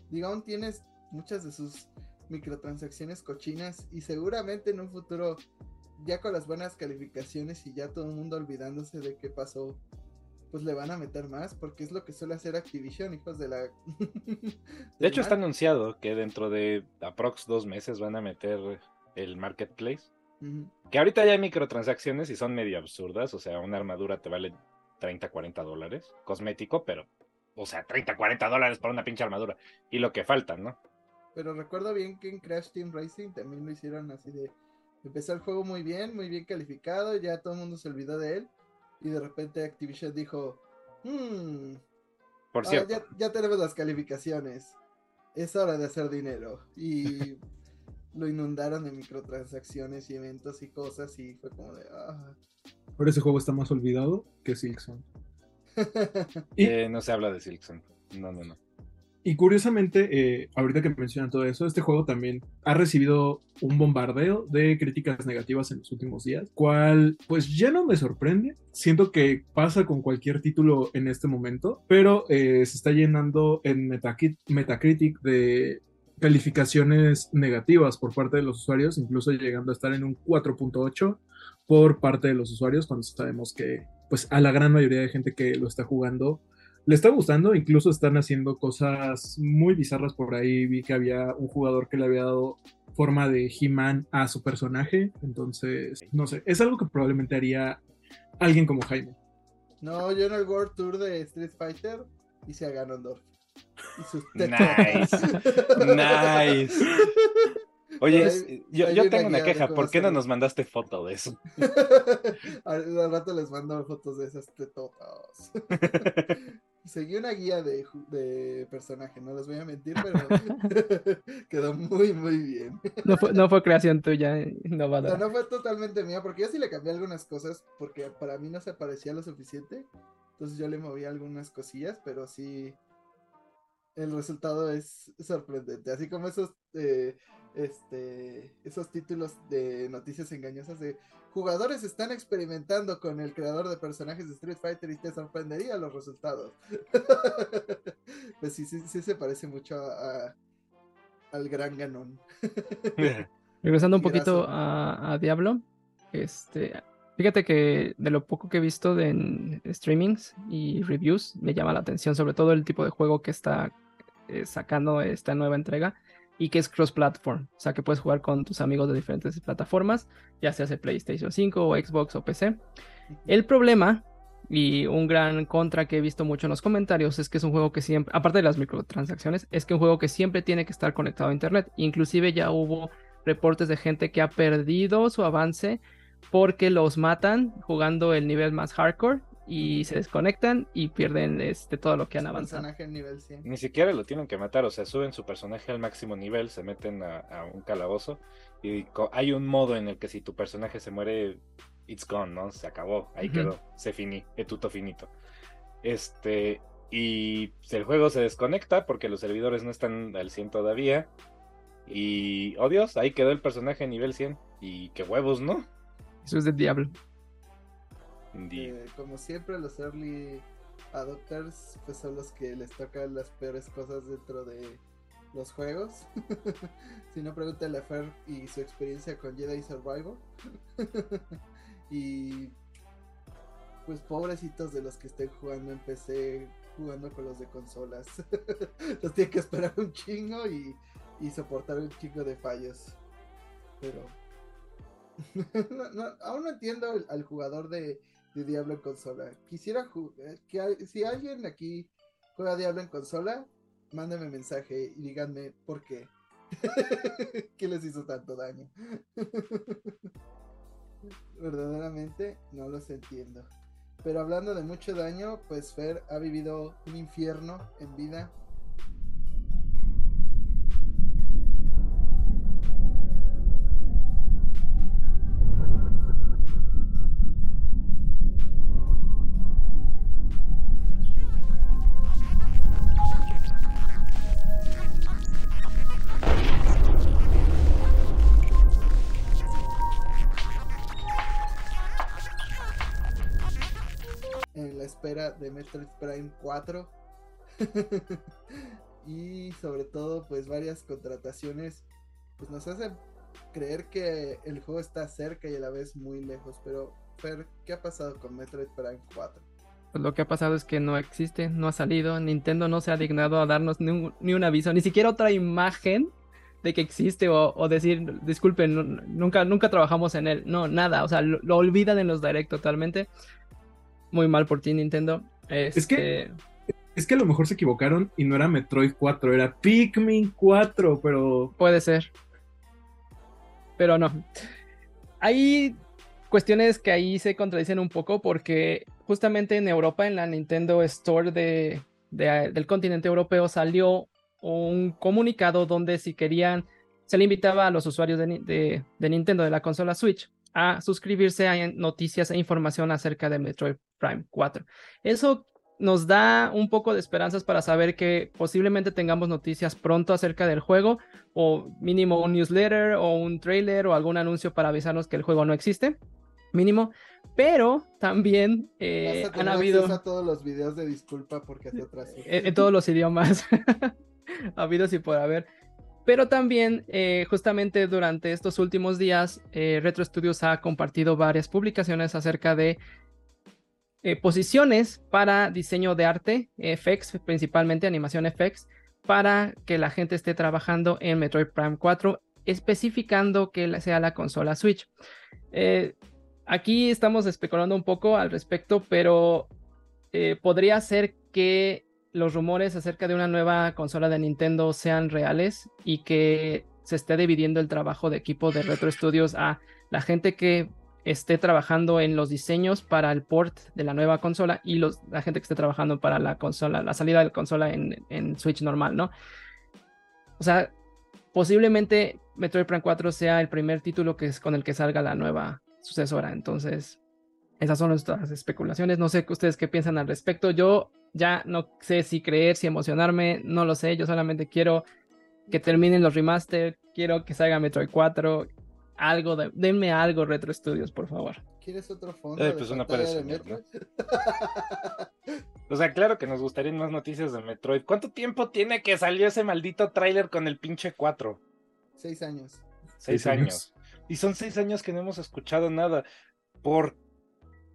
Digo, aún tienes muchas de sus microtransacciones cochinas y seguramente en un futuro, ya con las buenas calificaciones y ya todo el mundo olvidándose de qué pasó pues le van a meter más, porque es lo que suele hacer Activision, hijos de la... *laughs* de hecho, está anunciado que dentro de aprox dos meses van a meter el marketplace. Uh -huh. Que ahorita ya hay microtransacciones y son medio absurdas, o sea, una armadura te vale 30, 40 dólares, cosmético, pero, o sea, 30, 40 dólares para una pinche armadura. Y lo que falta, ¿no? Pero recuerdo bien que en Crash Team Racing también lo hicieron así de... Empezó el juego muy bien, muy bien calificado, ya todo el mundo se olvidó de él y de repente Activision dijo, hmm, por cierto, ya, ya, tenemos las calificaciones, es hora de hacer dinero. Y *laughs* lo inundaron de microtransacciones y eventos y cosas y fue como de... Ah. Ahora ese juego está más olvidado que Silkson. y, *laughs* eh, no se habla de Silkson. No, no, no. Y curiosamente, eh, ahorita que mencionan todo eso, este juego también ha recibido un bombardeo de críticas negativas en los últimos días, cual pues ya no me sorprende. Siento que pasa con cualquier título en este momento, pero eh, se está llenando en Metacritic, de calificaciones negativas por parte de los usuarios, incluso llegando a estar en un 4.8 por parte de los usuarios, cuando sabemos que pues a la gran mayoría de gente que lo está jugando le está gustando, incluso están haciendo cosas muy bizarras por ahí. Vi que había un jugador que le había dado forma de He-Man a su personaje, entonces, no sé, es algo que probablemente haría alguien como Jaime. No, yo en el World Tour de Street Fighter hice a Ganondorf. Y sus nice. nice. *laughs* Oye, hay, yo, hay yo tengo una queja, ¿por qué no nos mandaste foto de eso? *laughs* al, al, rato les mando fotos de esas tetotas. *laughs* Seguí una guía de, de, personaje, no les voy a mentir, pero *laughs* quedó muy, muy bien. No fue, no fue creación tuya, no, va no, no fue totalmente mía, porque yo sí le cambié algunas cosas, porque para mí no se parecía lo suficiente. Entonces yo le moví algunas cosillas, pero sí, el resultado es sorprendente. Así como esos, eh, este, esos títulos de noticias engañosas de jugadores están experimentando con el creador de personajes de Street Fighter y te sorprendería los resultados. *laughs* pues sí, sí, sí se parece mucho a, a, al gran Ganon. *laughs* Regresando un poquito a, a, Diablo, este, fíjate que de lo poco que he visto de en streamings y reviews, me llama la atención sobre todo el tipo de juego que está eh, sacando esta nueva entrega y que es cross-platform, o sea que puedes jugar con tus amigos de diferentes plataformas, ya sea PlayStation 5 o Xbox o PC. El problema y un gran contra que he visto mucho en los comentarios es que es un juego que siempre, aparte de las microtransacciones, es que un juego que siempre tiene que estar conectado a internet. Inclusive ya hubo reportes de gente que ha perdido su avance porque los matan jugando el nivel más hardcore y se desconectan y pierden este, todo lo que han avanzado. Personaje nivel 100. Ni siquiera lo tienen que matar, o sea, suben su personaje al máximo nivel, se meten a, a un calabozo y hay un modo en el que si tu personaje se muere, it's gone, ¿no? Se acabó, ahí uh -huh. quedó, se finí, etuto finito. Este, y el juego se desconecta porque los servidores no están al 100 todavía. Y, oh Dios, ahí quedó el personaje nivel 100. Y qué huevos, ¿no? Eso es del diablo. Como siempre, los early adopters pues son los que les tocan las peores cosas dentro de los juegos. *laughs* si no, pregúntale a Fer y su experiencia con Jedi Survivor. *laughs* y pues pobrecitos de los que estén jugando en PC, jugando con los de consolas. *laughs* los tienen que esperar un chingo y, y soportar un chingo de fallos. Pero aún no entiendo al jugador de, de, Diablo en consola. Quisiera jugar, que si alguien aquí juega Diablo en consola, mándenme mensaje y díganme por qué. *laughs* ¿Qué les hizo tanto daño? *laughs* Verdaderamente no los entiendo. Pero hablando de mucho daño, pues Fer ha vivido un infierno en vida de Metroid Prime 4. *laughs* y sobre todo, pues varias contrataciones, pues nos hacen creer que el juego está cerca y a la vez muy lejos. Pero, Fer, ¿qué ha pasado con Metroid Prime 4? Pues lo que ha pasado es que no existe, no ha salido. Nintendo no se ha dignado a darnos ni un, aviso, ni siquiera otra imagen de que existe o, decir, disculpen, nunca, nunca trabajamos en él. No, nada, o sea, lo, lo olvidan en los direct totalmente muy mal por ti, Nintendo. Es que este, es que a lo mejor se equivocaron y no era Metroid 4, era Pikmin 4, pero. Puede ser. Pero no. Hay cuestiones que ahí se contradicen un poco porque justamente en Europa, en la Nintendo Store de, del continente europeo, salió un comunicado donde si querían, se le invitaba a los usuarios de, de Nintendo de la consola Switch a suscribirse a noticias e información acerca de Metroid Prime 4. Eso nos da un poco de esperanzas para saber que posiblemente tengamos noticias pronto acerca del juego o mínimo un newsletter o un trailer o algún anuncio para avisarnos que el juego no existe, mínimo. Pero también eh, han habido todos los videos de disculpa porque En, en todos los idiomas *laughs* habidos y por haber. Pero también, eh, justamente durante estos últimos días, eh, Retro Studios ha compartido varias publicaciones acerca de eh, posiciones para diseño de arte, FX, principalmente animación FX, para que la gente esté trabajando en Metroid Prime 4, especificando que sea la consola Switch. aquí estamos especulando un poco al respecto, pero podría ser que los rumores acerca de una nueva consola de Nintendo sean reales y que se esté dividiendo el trabajo de equipo de Retro Studios a la gente que esté trabajando en los diseños para el port de la nueva consola y la gente que esté trabajando para la consola, la salida de la consola en, Switch normal, ¿no? O sea, posiblemente Metroid Prime 4 sea el primer título que es con el que salga la nueva sucesora. Entonces, esas son nuestras especulaciones. No sé ustedes qué piensan al respecto. Yo ya no sé si creer, si emocionarme, no lo sé. Yo solamente quiero que terminen los remaster, quiero que salga Metroid 4, algo, de, denme algo Retro Studios, por favor. ¿Quieres otro fondo? Eh, pues una *laughs* o sea, claro que nos gustarían más noticias de Metroid. ¿Cuánto tiempo tiene que salió ese maldito tráiler con el pinche 4? Seis años. Seis, años. Y son seis años que no hemos escuchado nada. ¿Por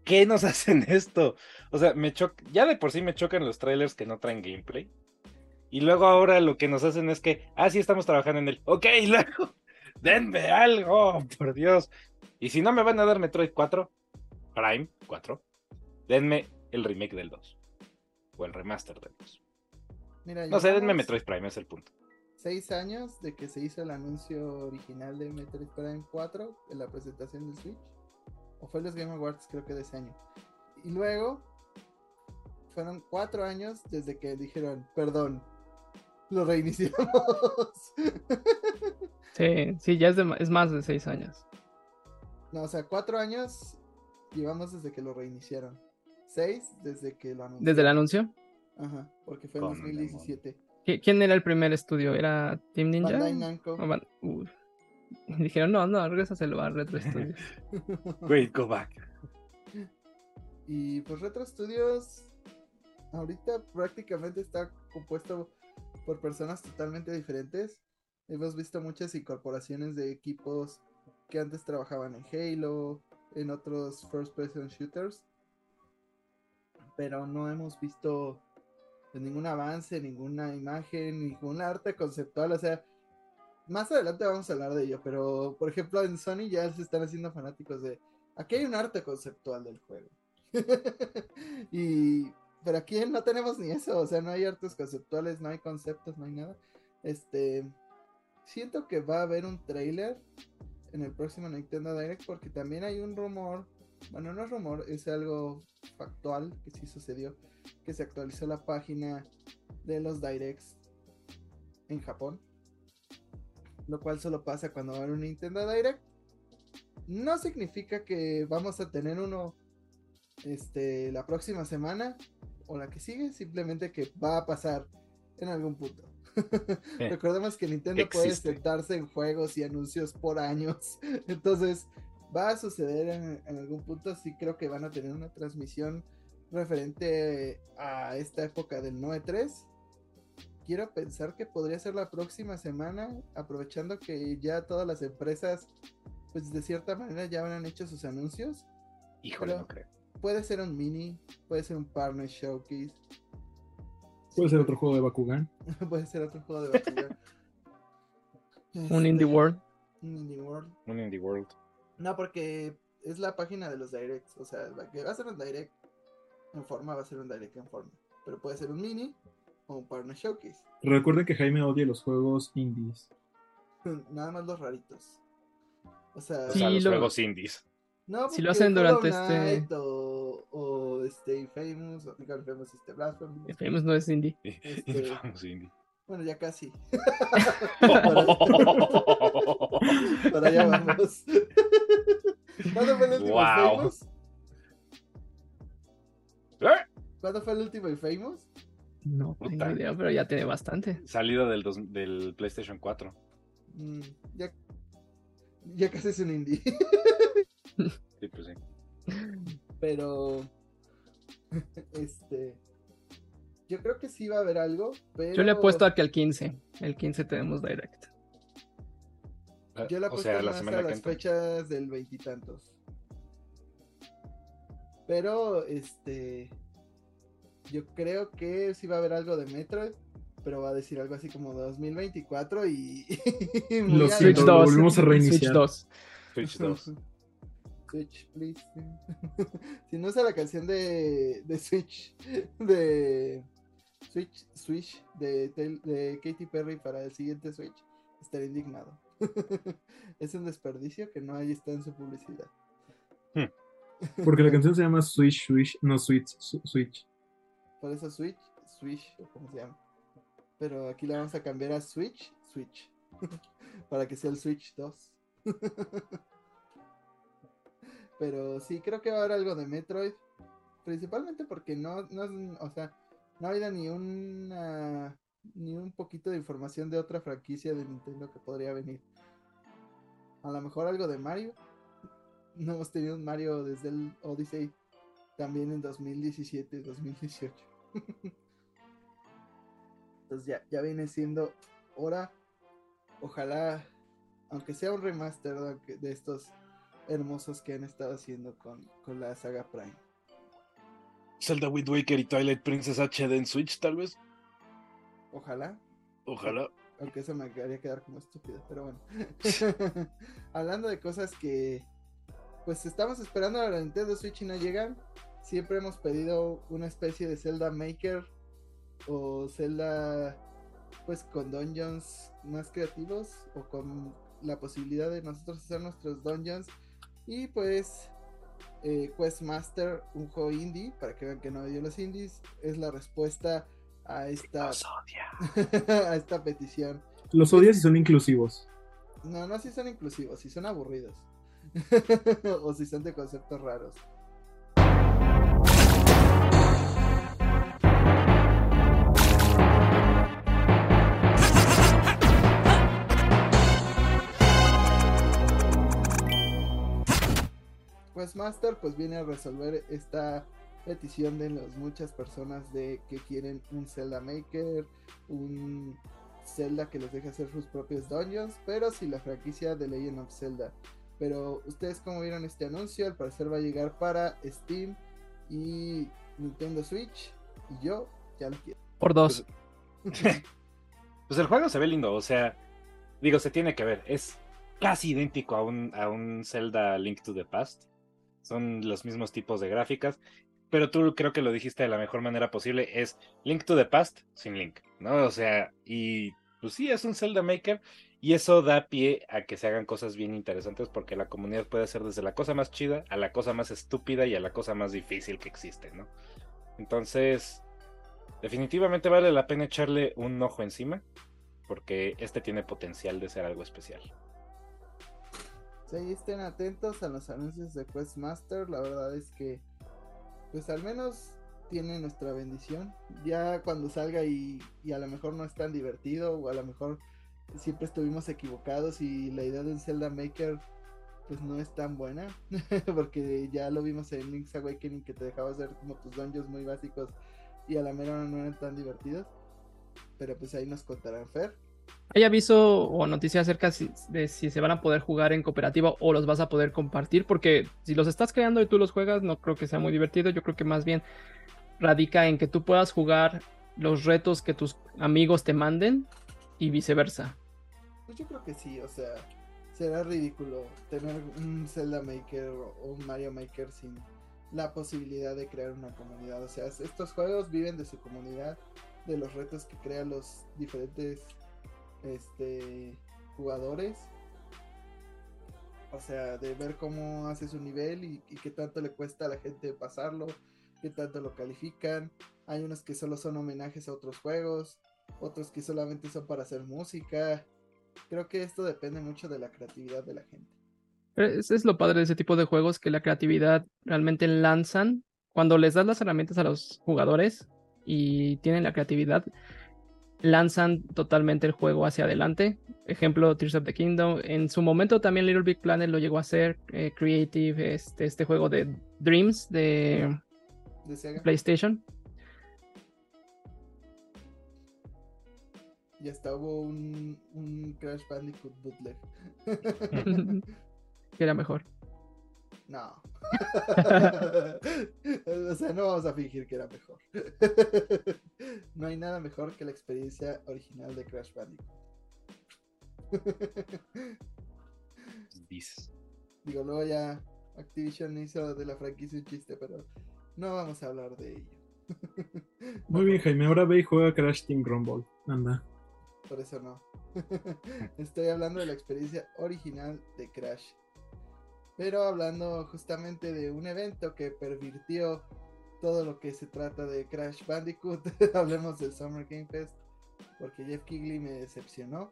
qué nos *laughs* hacen esto? O sea, me choca, ya de por sí me chocan los trailers que no traen gameplay. Y luego ahora lo que nos hacen es que, ah, sí, estamos trabajando en el, ok, *laughs* luego, denme algo, por Dios. Y si no me van a dar Metroid 4, Prime 4, denme el remake del 2. O el remaster del 2. Mira, no sé, denme Metroid Prime, es el punto. Seis años de que se hizo el anuncio original de Metroid Prime 4 en la presentación del Switch o fue los Game Awards creo que de ese año. Y luego fueron cuatro años desde que dijeron, perdón, lo reiniciamos. *laughs* Sí, sí, ya es, es más de seis años. No, o sea, cuatro años llevamos desde que lo reiniciaron. Seis desde que lo anunciaron. ¿Desde el anuncio? Ajá, porque fue en 2017. ¿Quién era el primer estudio? ¿Era Team Ninja? Bandai Namco. *laughs* Dijeron, no, no, regresaselo a Retro Studios. *laughs* Wait, go back. *laughs* Y pues Retro Studios ahorita prácticamente está compuesto por personas totalmente diferentes. Hemos visto muchas incorporaciones de equipos que antes trabajaban en Halo, en otros first person shooters, pero no hemos visto ningún avance, ninguna imagen, ningún arte conceptual, o sea, más adelante vamos a hablar de ello, pero por ejemplo en Sony ya se están haciendo fanáticos de, aquí hay un arte conceptual del juego. *laughs* y pero aquí no tenemos ni eso, o sea, no hay artes conceptuales, no hay conceptos, no hay nada. Este, siento que va a haber un trailer en el próximo Nintendo Direct porque también hay un rumor, bueno, no es rumor, es algo factual que sí sucedió, que se actualizó la página de los Directs en Japón, lo cual solo pasa cuando va a un Nintendo Direct. No significa que vamos a tener uno este, la próxima semana o la que sigue, simplemente que va a pasar en algún punto. *laughs* Eh, Recordemos que Nintendo puede sentarse en juegos y anuncios por años. *laughs* Entonces, va a suceder en, en algún punto. Sí creo que van a tener una transmisión referente a esta época del 9.3. Quiero pensar que podría ser la próxima semana, aprovechando que ya todas las empresas, pues de cierta manera ya habrán hecho sus anuncios. Híjole, Pero- no creo. Puede ser un mini, puede ser un partner showcase, Puede ser otro juego de Bakugan. *laughs* puede ser otro juego de Bakugan. *laughs* Un Indie Este, World. Un Indie World. Un Indie World. No, porque es la página de los directs. O sea, la que va a ser un direct en forma, va a ser un direct en forma. Pero puede ser un mini o un partner showcase. Recuerden que Jaime odia los juegos indies. *laughs* Nada más los raritos. O sea, O sea, los lo- juegos indies. no, si lo hacen durante este- O, o este Infamous, o Infamous, este Blasphemous. Famous no es indie. Este- *laughs* Vamos, indie. Bueno, ya casi. *laughs* Para allá vamos. ¿Cuándo fue el último Wow. Infamous? ¿Eh? ¿Cuándo fue el último Infamous? No Puta. tengo idea, pero ya tiene bastante. Salido del, dos- del PlayStation 4. Mm, ya, ya casi es un indie. *laughs* Sí, pues sí. pero. *laughs* Este. Yo creo que sí va a haber algo. Pero Yo le he puesto a que el 15. El 15 tenemos direct. Yo le he o puesto sea, la más semana a las entra. fechas del veintitantos. Pero, este. Yo creo que sí va a haber algo de Metroid. Pero va a decir algo así como 2024 y. *laughs* y muy Lo a- Switch siento, 2. volvemos a Switch reiniciar. 2. Switch *laughs* 2. Switch, please. *laughs* si no usa la canción de, de Switch, de Switch, Switch de, Katy Perry para el siguiente Switch, estaré indignado. es un desperdicio que no ahí está en su publicidad. Porque la canción se llama Switch, Switch, no Switch, Switch. Eso Switch, Switch, o como se llama. Pero aquí la vamos a cambiar a Switch, Switch. *laughs* para que sea el Switch 2. *laughs* Pero sí, creo que va a haber algo de Metroid. Principalmente porque no, no, o sea, no ha habido ni una ni un poquito de información de otra franquicia de Nintendo que podría venir. A lo mejor algo de Mario. No hemos tenido un Mario desde el Odyssey también en 2017, 2018. Entonces ya, ya viene siendo hora. Ojalá, aunque sea un remaster de, estos hermosos que han estado haciendo con, con la saga Prime. Zelda Wind Waker y Twilight Princess HD en Switch, tal vez. Ojalá, Ojalá. aunque eso me haría quedar como estúpido, pero bueno. *laughs* Hablando de cosas que pues estamos esperando a la Nintendo Switch y no llegan. Siempre hemos pedido una especie de Zelda Maker o Zelda pues con dungeons más creativos o con la posibilidad de nosotros hacer nuestros dungeons y pues eh, Questmaster, un juego indie, para que vean que no odio los indies, es la respuesta a esta, *laughs* a esta petición. Los odias y son inclusivos. No, no si son inclusivos, si son aburridos. *laughs* o si son de conceptos raros. Questmaster pues viene a resolver esta petición de las muchas personas de que quieren un Zelda Maker, un Zelda que les deje hacer sus propios dungeons, pero sin la franquicia de Legend of Zelda. Pero ustedes como vieron este anuncio, al parecer va a llegar para Steam y Nintendo Switch y yo ya lo quiero. Por dos. Pues el juego se ve lindo, o sea, digo, se tiene que ver. Es casi idéntico a un, a un Zelda Link to the Past. Son los mismos tipos de gráficas. Pero tú creo que lo dijiste de la mejor manera posible. Es Link to the Past sin Link, ¿no? O sea, y pues sí, es un Zelda Maker. Y eso da pie a que se hagan cosas bien interesantes porque la comunidad puede ser desde la cosa más chida a la cosa más estúpida y a la cosa más difícil que existe, ¿no? Entonces, definitivamente vale la pena echarle un ojo encima porque este tiene potencial de ser algo especial. Sí, estén atentos a los anuncios de Questmaster. La verdad es que, pues al menos tiene nuestra bendición. Ya cuando salga y, y a lo mejor no es tan divertido o a lo mejor siempre estuvimos equivocados y la idea de un Zelda Maker pues no es tan buena *laughs* porque ya lo vimos en Link's Awakening que te dejaba hacer como tus dungeons muy básicos y a la mera no eran tan divertidos pero pues ahí nos contarán Fer ¿Hay aviso o noticia acerca de si se van a poder jugar en cooperativo o los vas a poder compartir? Porque si los estás creando y tú los juegas, no creo que sea muy divertido. Yo creo que más bien radica en que tú puedas jugar los retos que tus amigos te manden y viceversa. Pues yo creo que sí, o sea, será ridículo tener un Zelda Maker o un Mario Maker sin la posibilidad de crear una comunidad. O sea, estos juegos viven de su comunidad, de los retos que crean los diferentes este jugadores. O sea, de ver cómo hace su nivel y, qué tanto le cuesta a la gente pasarlo, qué tanto lo califican. Hay unos que solo son homenajes a otros juegos, otros que solamente son para hacer música. Creo que esto depende mucho de la creatividad de la gente. Eso es lo padre de ese tipo de juegos, que la creatividad realmente lanzan. Cuando les das las herramientas a los jugadores y tienen la creatividad, lanzan totalmente el juego hacia adelante. Ejemplo, Tears of the Kingdom. En su momento también Little Big Planet lo llegó a hacer. Eh, Creative, este, este juego de Dreams de, De Sega. PlayStation. Y hasta hubo un, un Crash Bandicoot bootleg. *laughs* que era mejor. No. *laughs* *laughs* o sea, no vamos a fingir que era mejor. *laughs* no hay nada mejor que la experiencia original de Crash Bandicoot. Dices. Digo, luego ya Activision hizo de la franquicia un chiste, pero no vamos a hablar de ello. Muy bien, Jaime. Ahora ve y juega Crash Team Rumble. Anda. Por eso no. Estoy hablando de la experiencia original de Crash. Pero hablando justamente de un evento que pervirtió todo lo que se trata de Crash Bandicoot, *laughs* hablemos del Summer Game Fest, porque Jeff Kigley me decepcionó.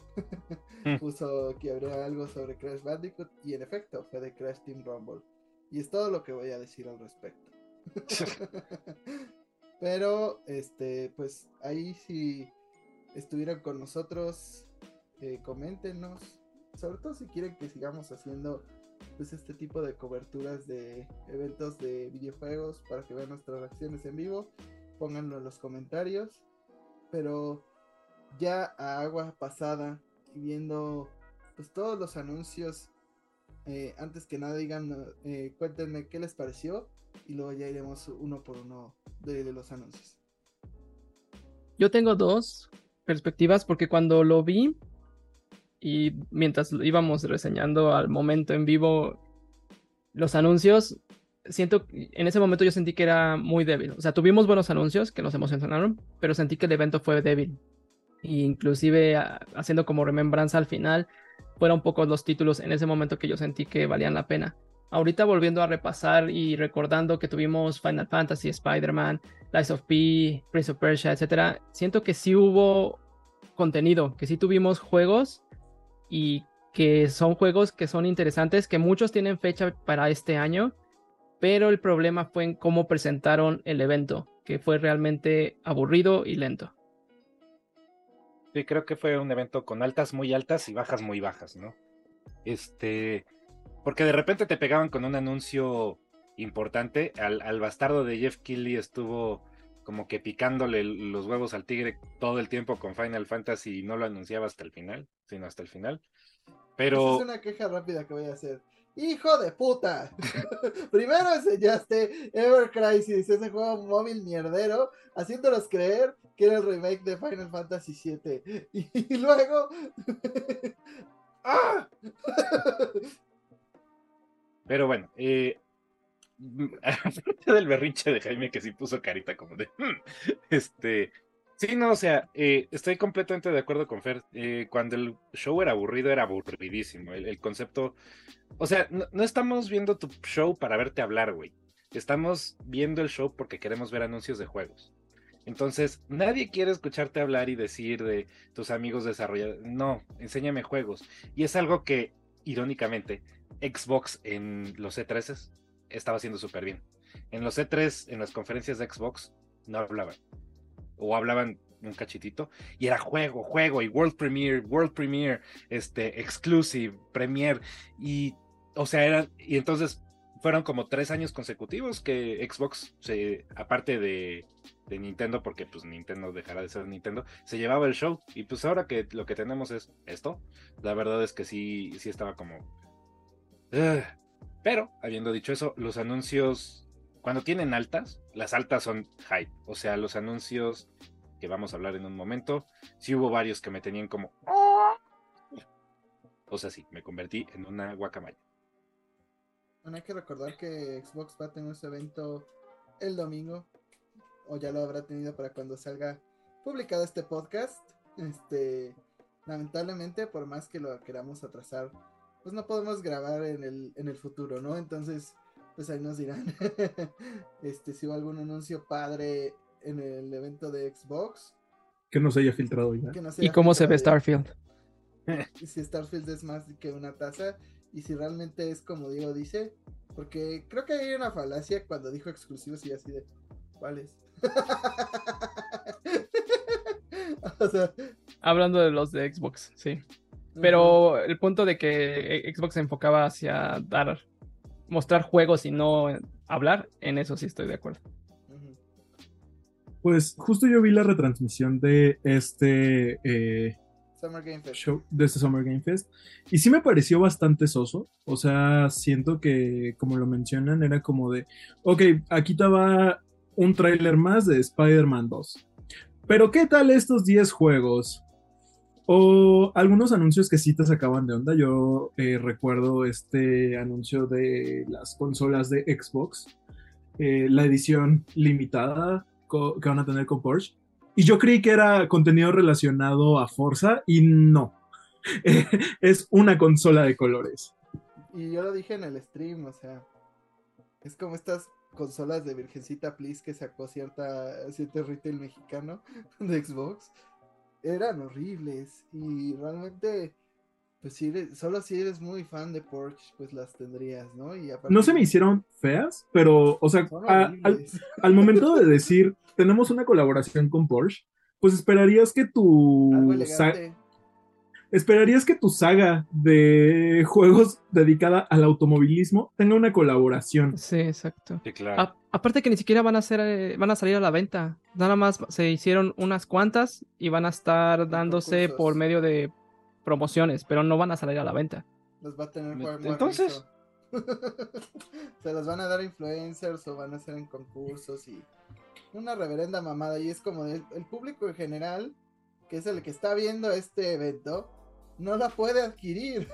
Mm. *laughs* Puso que habría algo sobre Crash Bandicoot y en efecto fue de Crash Team Rumble. Y es todo lo que voy a decir al respecto. *laughs* Pero, este, pues ahí si estuvieron con nosotros, eh, coméntenos. Sobre todo si quieren que sigamos haciendo pues este tipo de coberturas de eventos de videojuegos para que vean nuestras reacciones en vivo. Pónganlo en los comentarios. Pero ya a agua pasada y viendo pues todos los anuncios. eh, antes que nada digan, eh, cuéntenme qué les pareció y luego ya iremos uno por uno de, de los anuncios. Yo tengo dos perspectivas porque cuando lo vi y mientras íbamos reseñando al momento en vivo los anuncios, siento en ese momento yo sentí que era muy débil. O sea, tuvimos buenos anuncios que nos emocionaron, pero sentí que el evento fue débil. E inclusive haciendo como remembranza al final, fueron pocos los títulos en ese momento que yo sentí que valían la pena. Ahorita volviendo a repasar y recordando que tuvimos Final Fantasy, Spider-Man, Lies of P, Prince of Persia, etcétera, siento que sí hubo contenido, que sí tuvimos juegos y que son juegos que son interesantes, que muchos tienen fecha para este año, pero el problema fue en cómo presentaron el evento, que fue realmente aburrido y lento. Sí, creo que fue un evento con altas muy altas y bajas muy bajas, ¿no? Este, porque de repente te pegaban con un anuncio importante. Al, al bastardo de Jeff Keighley estuvo como que picándole los huevos al tigre todo el tiempo con Final Fantasy y no lo anunciaba hasta el final, sino hasta el final. Pero. Esa es una queja rápida que voy a hacer. ¡Hijo de puta! *laughs* Primero enseñaste Ever Crisis, ese juego móvil mierdero, haciéndolos creer que era el remake de Final Fantasy VII. *laughs* Y, luego. *laughs* ¡Ah! Pero bueno, eh, del berrinche de Jaime que sí puso carita como de. "Hmm", este. Sí, no, o sea, eh, estoy completamente de acuerdo con Fer. Eh, cuando el show era aburrido, era aburridísimo. El, concepto. O sea, no, estamos viendo tu show para verte hablar, güey. Estamos viendo el show porque queremos ver anuncios de juegos. Entonces, nadie quiere escucharte hablar y decir de tus amigos desarrolladores. No, enséñame juegos. Y es algo que, irónicamente, Xbox en los E3 estaba haciendo súper bien. En los E3, en las conferencias de Xbox, no hablaban. O hablaban un cachitito. Y era juego, juego, y World Premiere, World Premiere, este, Exclusive, Premiere. Y, o sea, eran. Y entonces fueron como tres años consecutivos que Xbox, se, aparte de, de, Nintendo, porque pues Nintendo dejará de ser Nintendo, se llevaba el show. Y pues ahora que lo que tenemos es esto, la verdad es que sí, sí estaba como. Uh, pero, habiendo dicho eso, los anuncios, cuando tienen altas, las altas son hype. O sea, los anuncios que vamos a hablar en un momento, sí hubo varios que me tenían como... O sea, sí, me convertí en una guacamaya. Bueno, hay que recordar que Xbox va a tener su evento el domingo, o ya lo habrá tenido para cuando salga publicado este podcast. Este, lamentablemente, por más que lo queramos atrasar pues no podemos grabar en el, en el futuro, ¿no? Entonces, pues ahí nos dirán *laughs* este, si hubo algún anuncio padre en el evento de Xbox. Que no se haya filtrado ya. No se ¿Y cómo se ve Starfield? Y *laughs* si Starfield es más que una taza y si realmente es como Diego dice, porque creo que hay una falacia cuando dijo exclusivos y así de, ¿cuáles? *laughs* o sea, Hablando de los de Xbox, sí. Pero el punto de que Xbox se enfocaba hacia dar, mostrar juegos y no hablar, en eso sí estoy de acuerdo. Pues justo yo vi la retransmisión de este eh, Summer Game Fest. show, de este Summer Game Fest, y sí me pareció bastante soso. O sea, siento que, como lo mencionan, era como de, ok, aquí estaba un tráiler más de Spider-Man 2. Pero ¿qué tal estos 10 juegos? O algunos anuncios que sí te sacaban de onda. Yo eh, recuerdo este anuncio de las consolas de Xbox, eh, la edición limitada que van a tener con Porsche. Y yo creí que era contenido relacionado a Forza y no. *laughs* es una consola de colores. Y yo lo dije en el stream, o sea, es como estas consolas de Virgencita Please que sacó cierta, cierto retail mexicano *laughs* de Xbox eran horribles y realmente pues si eres, solo si eres muy fan de Porsche, pues las tendrías, ¿no? Y no se me hicieron feas, pero, o sea, a, al, *laughs* al, momento de decir, tenemos una colaboración con Porsche, pues esperarías que tu... Esperarías que tu saga de juegos dedicada al automovilismo tenga una colaboración. Sí, exacto. Sí, claro. A aparte que ni siquiera van a ser, eh, van a salir a la venta. Nada más se hicieron unas cuantas y van a estar dándose por medio de promociones, pero no van a salir a la venta. Los va a tener Entonces. *laughs* se los van a dar influencers o van a ser en concursos y una reverenda mamada. Y es como el, el público en general, que es el que está viendo este evento, no la puede adquirir.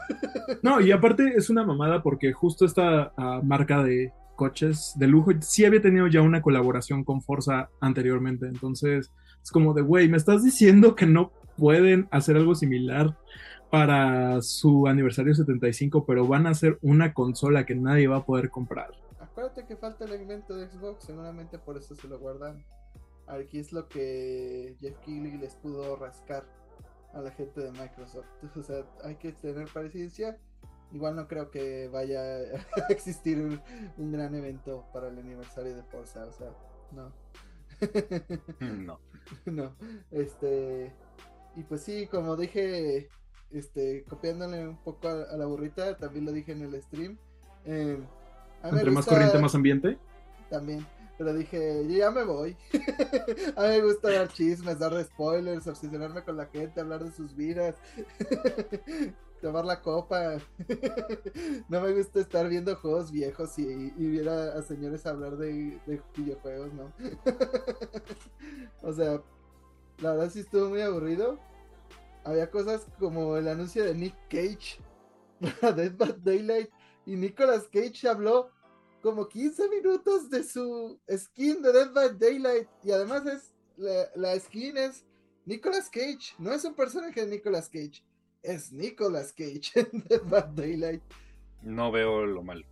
No, y aparte es una mamada porque justo esta uh, marca de coches de lujo sí había tenido ya una colaboración con Forza anteriormente. Entonces es como de, güey, me estás diciendo que no pueden hacer algo similar para su aniversario 75, pero van a hacer una consola que nadie va a poder comprar. Acuérdate que falta el elemento de Xbox, seguramente por eso se lo guardan. Aquí es lo que Jeff Keighley les pudo rascar a la gente de Microsoft. *laughs* O sea, hay que tener paciencia. Igual no creo que vaya a *laughs* existir un, un gran evento para el aniversario de Forza. O sea, no. no. *laughs* no. Este. Y pues sí, como dije, este, copiándole un poco a, a la burrita, también lo dije en el stream. Eh, Entre más corriente, más ambiente. También. Pero dije, yo ya me voy. *laughs* a mí me gusta dar chismes, dar spoilers, obsesionarme con la gente, hablar de sus vidas, tomar la copa. *laughs* no me gusta estar viendo juegos viejos y, y ver a, señores hablar de, de videojuegos, ¿no? *laughs* o sea, la verdad sí estuvo muy aburrido. Había cosas como el anuncio de Nick Cage *laughs* para Dead by Daylight y Nicolas Cage habló como 15 minutos de su skin de Dead by Daylight y además es la, la skin es Nicolas Cage, no es un personaje de Nicolas Cage, es Nicolas Cage *laughs* en Dead by Daylight. No veo lo malo.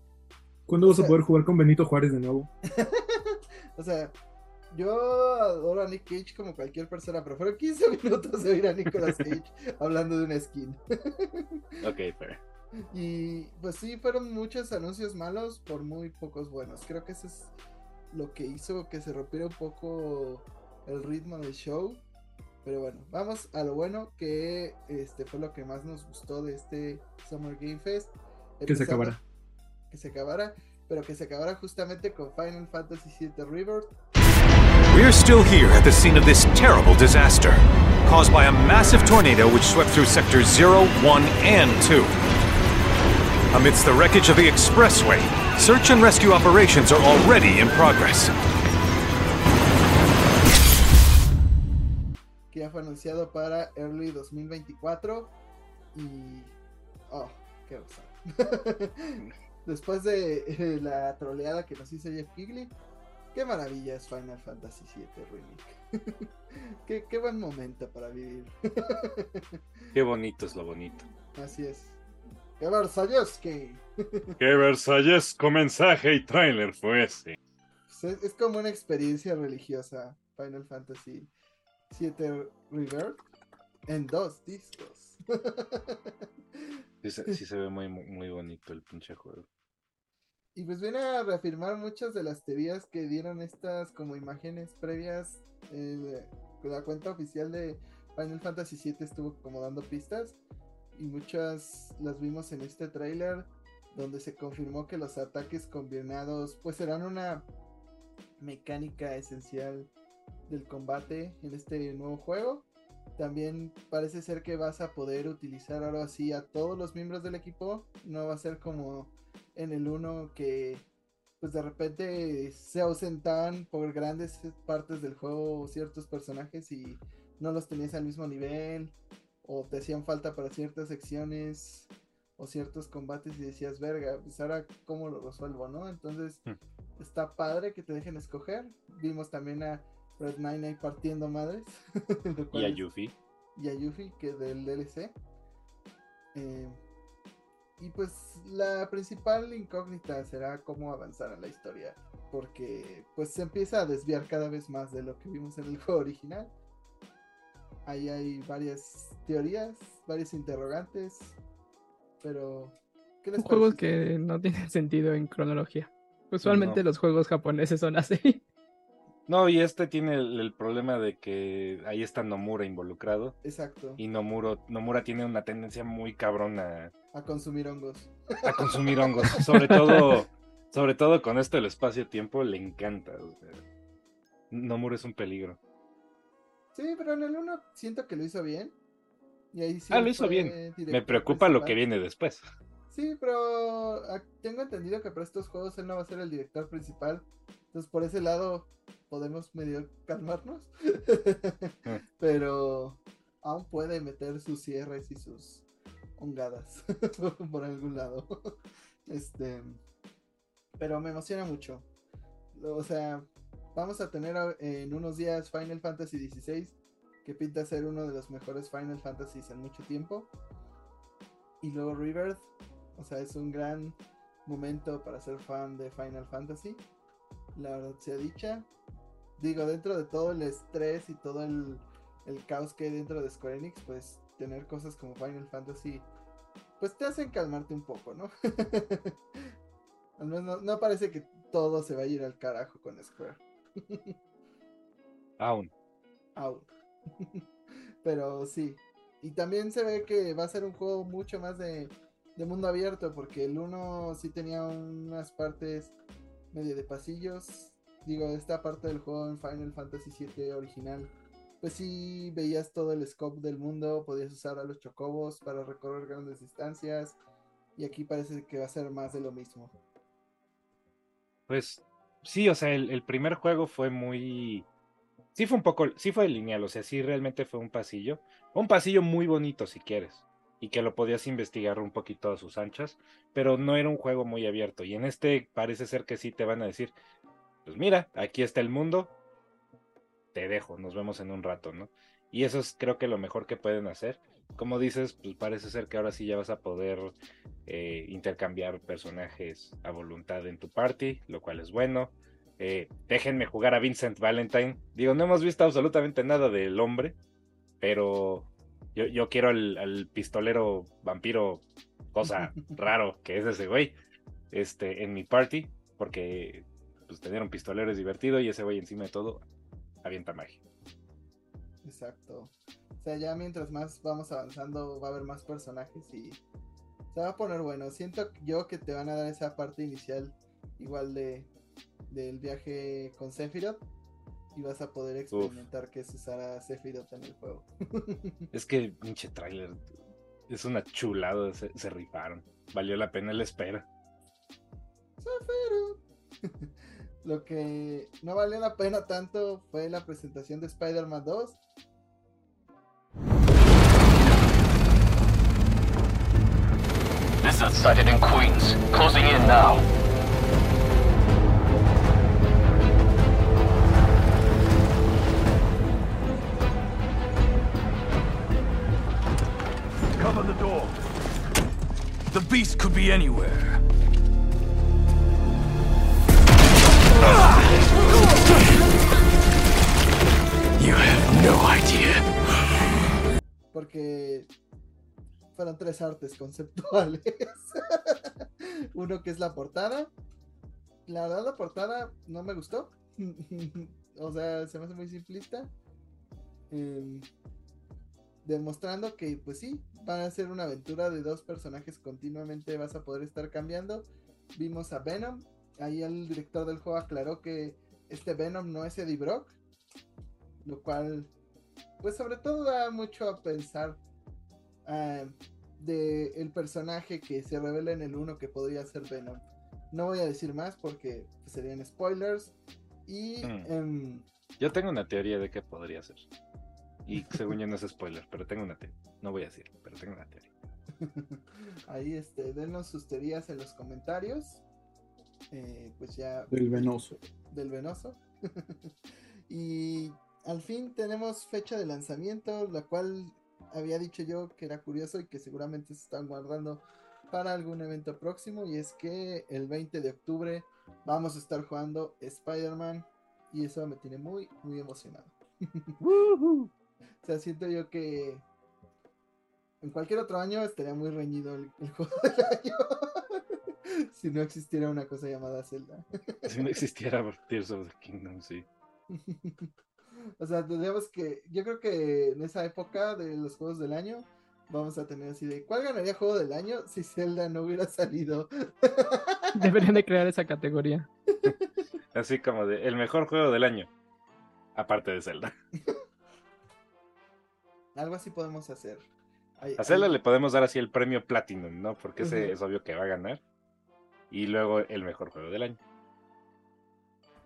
¿Cuándo vas a poder jugar con Benito Juárez de nuevo? *laughs* O sea, yo adoro a Nick Cage como cualquier persona, pero fueron 15 *laughs* minutos de oír a Nicolas Cage hablando de una skin. Ok, pero. Y pues sí, fueron muchos anuncios malos por muy pocos buenos. Creo que eso es lo que hizo que se rompiera un poco el ritmo del show. Pero bueno, vamos a lo bueno que este fue lo que más nos gustó de este Summer Game Fest. Que se Empezando- acabara. Que se acabara, pero que se acabara justamente con Final Fantasy VII Rebirth. We're still here at the scene of this terrible disaster, caused by a massive tornado which swept through sectors 0, 1, and 2. Amidst the wreckage of the expressway, search and rescue operations are already in progress. Ya fue anunciado para Early 2024 y oh, qué cosa. *laughs* Después de eh, la troleada que nos hizo Jeff Kigley, qué maravilla es Final Fantasy VII Remake. *laughs* qué, qué buen momento para vivir. *laughs* Qué bonito es lo bonito. Así es. ¡Qué Versalleski! Qué versallesco mensaje y trailer fue ese. Pues es, es como una experiencia religiosa Final Fantasy VII Rebirth en dos discos. Sí se, sí se ve muy, muy bonito el pinche juego. Y pues viene a reafirmar muchas de las teorías que dieron estas como imágenes previas. eh, la cuenta oficial de Final Fantasy VII estuvo como dando pistas. Y muchas las vimos en este tráiler. Donde se confirmó que los ataques combinados pues serán una mecánica esencial del combate en este nuevo juego. También parece ser que vas a poder utilizar ahora sí a todos los miembros del equipo. No va a ser como en el 1 que pues de repente se ausentaban por grandes partes del juego ciertos personajes y no los tenías al mismo nivel o te hacían falta para ciertas secciones o ciertos combates y decías, verga, pues ahora cómo lo resuelvo, ¿no? Entonces Hmm. está padre que te dejen escoger. Vimos también a Red Nine ahí partiendo madres. *laughs* Y a Yuffie. y a Yuffie, que del DLC. Eh, y pues la principal incógnita será cómo avanzar en la historia. Porque pues se empieza a desviar cada vez más de lo que vimos en el *laughs* juego original. Ahí hay varias teorías, varios interrogantes. Pero... ¿Qué les Juegos parece? que no tienen *laughs* sentido en cronología. Usualmente No. los juegos japoneses son así. No, y este tiene el, el problema de que ahí está Nomura involucrado. Exacto. Y Nomuro, Nomura tiene una tendencia muy cabrona A consumir hongos. a consumir hongos. Sobre todo, *laughs* sobre todo con esto del espacio-tiempo, le encanta. o sea, Nomura es un peligro. Sí, pero en el 1 siento que lo hizo bien. Y ahí sí Ah, lo hizo bien. Me preocupa lo que viene después. Sí, pero ah, tengo entendido que para estos juegos él no va a ser el director principal. Entonces por ese lado podemos medio calmarnos. *laughs* pero aún puede meter sus cierres y sus hongadas *laughs* por algún lado. Este, pero me emociona mucho. O sea, vamos a tener en unos días Final Fantasy XVI, que pinta ser uno de los mejores Final Fantasies en mucho tiempo. Y luego Rebirth, o sea, es un gran momento para ser fan de Final Fantasy. La verdad sea dicha. Digo, dentro de todo el estrés y todo el, el caos que hay dentro de Square Enix, pues tener cosas como Final Fantasy, pues te hacen calmarte un poco, ¿no? *laughs* Al menos no, no parece que todo se va a ir al carajo con Square. *laughs* Aún. Aún. *laughs* Pero sí. Y también se ve que va a ser un juego mucho más de de mundo abierto, porque el 1 sí tenía unas partes medio de pasillos. Digo, esta parte del juego en Final Fantasy VII original, pues sí veías todo el scope del mundo, podías usar a los chocobos para recorrer grandes distancias. Y aquí parece que va a ser más de lo mismo. Pues sí, o sea, el, el primer juego fue muy. Sí fue un poco, sí fue lineal, o sea, sí realmente fue un pasillo. Un pasillo muy bonito si quieres. Y que lo podías investigar un poquito a sus anchas. Pero no era un juego muy abierto. Y en este parece ser que sí te van a decir. Pues mira, aquí está el mundo. Te dejo, nos vemos en un rato, ¿no? Y eso es creo que lo mejor que pueden hacer. Como dices, pues parece ser que ahora sí ya vas a poder eh, intercambiar personajes a voluntad en tu party, lo cual es bueno. Eh, déjenme jugar a Vincent Valentine. Digo, no hemos visto absolutamente nada del hombre, pero yo, yo quiero al, al, pistolero vampiro, cosa *laughs* raro que es ese güey, este, en mi party, porque pues, tener un pistolero es divertido y ese güey encima de todo avienta magia. Exacto. O sea, ya mientras más vamos avanzando va a haber más personajes y se va a poner bueno. Siento yo que te van a dar esa parte inicial igual de del viaje con Sephiroth y vas a poder experimentar Uf. que es usar a Sephiroth en el juego. *laughs* es que pinche trailer es una chulada, se, se, rifaron. Valió la pena la espera. Sephiroth. *laughs* Lo que no valió la pena tanto fue la presentación de Spider-Man 2 Lizard sighted in Queens. Closing in now. Cover the door. The beast could be anywhere. Porque fueron tres artes conceptuales. *laughs* Uno que es la portada. La verdad la portada no me gustó. *laughs* o sea, se me hace muy simplista. Eh, demostrando que pues sí, van a ser una aventura de dos personajes continuamente vas a poder estar cambiando. Vimos a Venom. Ahí el director del juego aclaró que este Venom no es Eddie Brock. Lo cual, pues sobre todo da mucho a pensar uh, de el personaje que se revela en el 1 que podría ser Venom. No voy a decir más porque serían spoilers. Y Mm. em, Yo tengo una teoría de qué podría ser. Y según yo no es spoiler, pero tengo una teoría. No voy a decir, pero tengo una teoría. *laughs* ahí este, denos sus teorías en los comentarios. Eh, pues ya Del venoso. del venoso. *laughs* y al fin tenemos fecha de lanzamiento, la cual había dicho yo que era curioso y que seguramente se están guardando para algún evento próximo. Y es que el 20 de octubre vamos a estar jugando Spider-Man. Y eso me tiene muy, muy emocionado. *laughs* o sea, siento yo que en cualquier otro año estaría muy reñido el, el *laughs* juego del año. si no existiera una cosa llamada Zelda. Si no existiera Tears of the Kingdom, sí. *laughs* o sea, tendríamos que. Yo creo que en esa época de los juegos del año. Vamos a tener así de. ¿Cuál ganaría juego del año si Zelda no hubiera salido? *laughs* Deberían de crear esa categoría. *laughs* Así como de el mejor juego del año. Aparte de Zelda. *laughs* Algo así podemos hacer. A Zelda le podemos dar así el premio Platinum, ¿no? Porque ese es obvio que va a ganar. Y luego el mejor juego del año.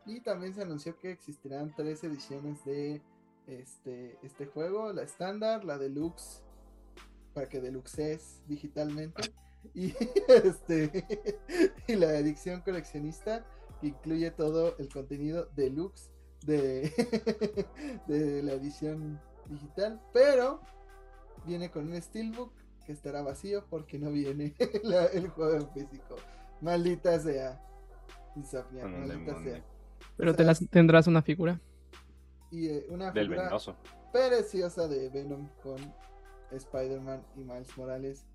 Y también se anunció que existirán tres ediciones de este, este juego: la estándar, la deluxe, para que deluxes digitalmente, y, *laughs* este, *laughs* y la edición coleccionista, que incluye todo el contenido deluxe de, *laughs* de la edición digital, pero viene con un steelbook que estará vacío porque no viene la- el juego en físico. Maldita sea. Insomnia, maldita sea. Pero te las, tendrás una figura. Y eh, una Del figura venenoso. preciosa de Venom con Spider-Man y Miles Morales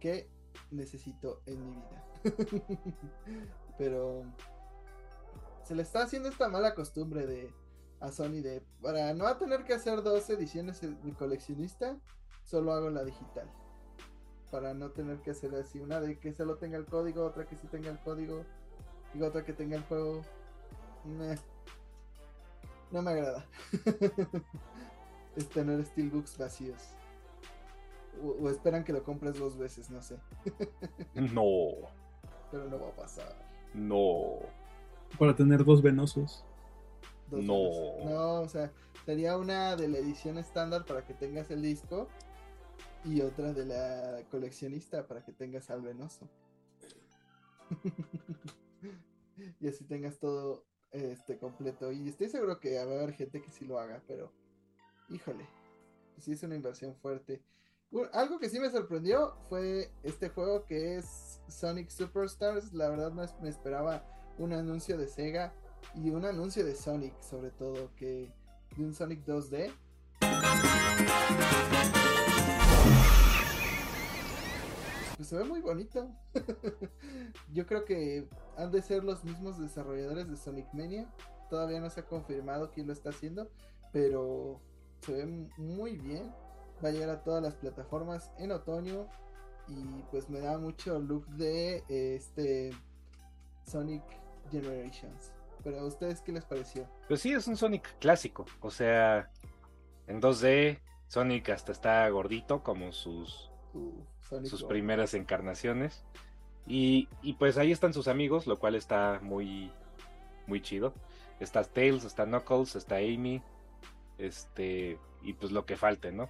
que necesito en mi vida. *laughs* Pero se le está haciendo esta mala costumbre de a Sony de para no tener que hacer dos ediciones de coleccionista, solo hago la digital. para no tener que hacer así una de que solo tenga el código, otra que sí tenga el código y otra que tenga el juego. Meh. No me agrada. *laughs* es tener steelbooks vacíos. O, o esperan que lo compres dos veces, no sé. *laughs* No, Pero no va a pasar. no. Para tener dos venosos. Dos No. veces. No, o sea, sería una de la edición estándar para que tengas el disco y otra de la coleccionista para que tengas al venoso. *laughs* y así tengas todo este completo. Y estoy seguro que va a haber gente que sí lo haga, pero híjole, sí es una inversión fuerte. Algo que sí me sorprendió fue este juego que es Sonic Superstars. La verdad no me esperaba un anuncio de Sega y un anuncio de Sonic, sobre todo, que de un Sonic 2D. Pues se ve muy bonito. *laughs* Yo creo que han de ser los mismos desarrolladores de Sonic Mania. Todavía no se ha confirmado quién lo está haciendo, pero se ve muy bien. Va a llegar a todas las plataformas en otoño y pues me da mucho look de este Sonic Generations. Pero a ustedes qué les pareció? Pues sí, es un Sonic clásico. O sea, en 2D, Sonic hasta está gordito como sus, Uh, Sonic sus primeras encarnaciones. Y, y pues ahí están sus amigos, lo cual está muy, muy chido. Está Tails, está Knuckles, está Amy. Este, y pues lo que falte, ¿no?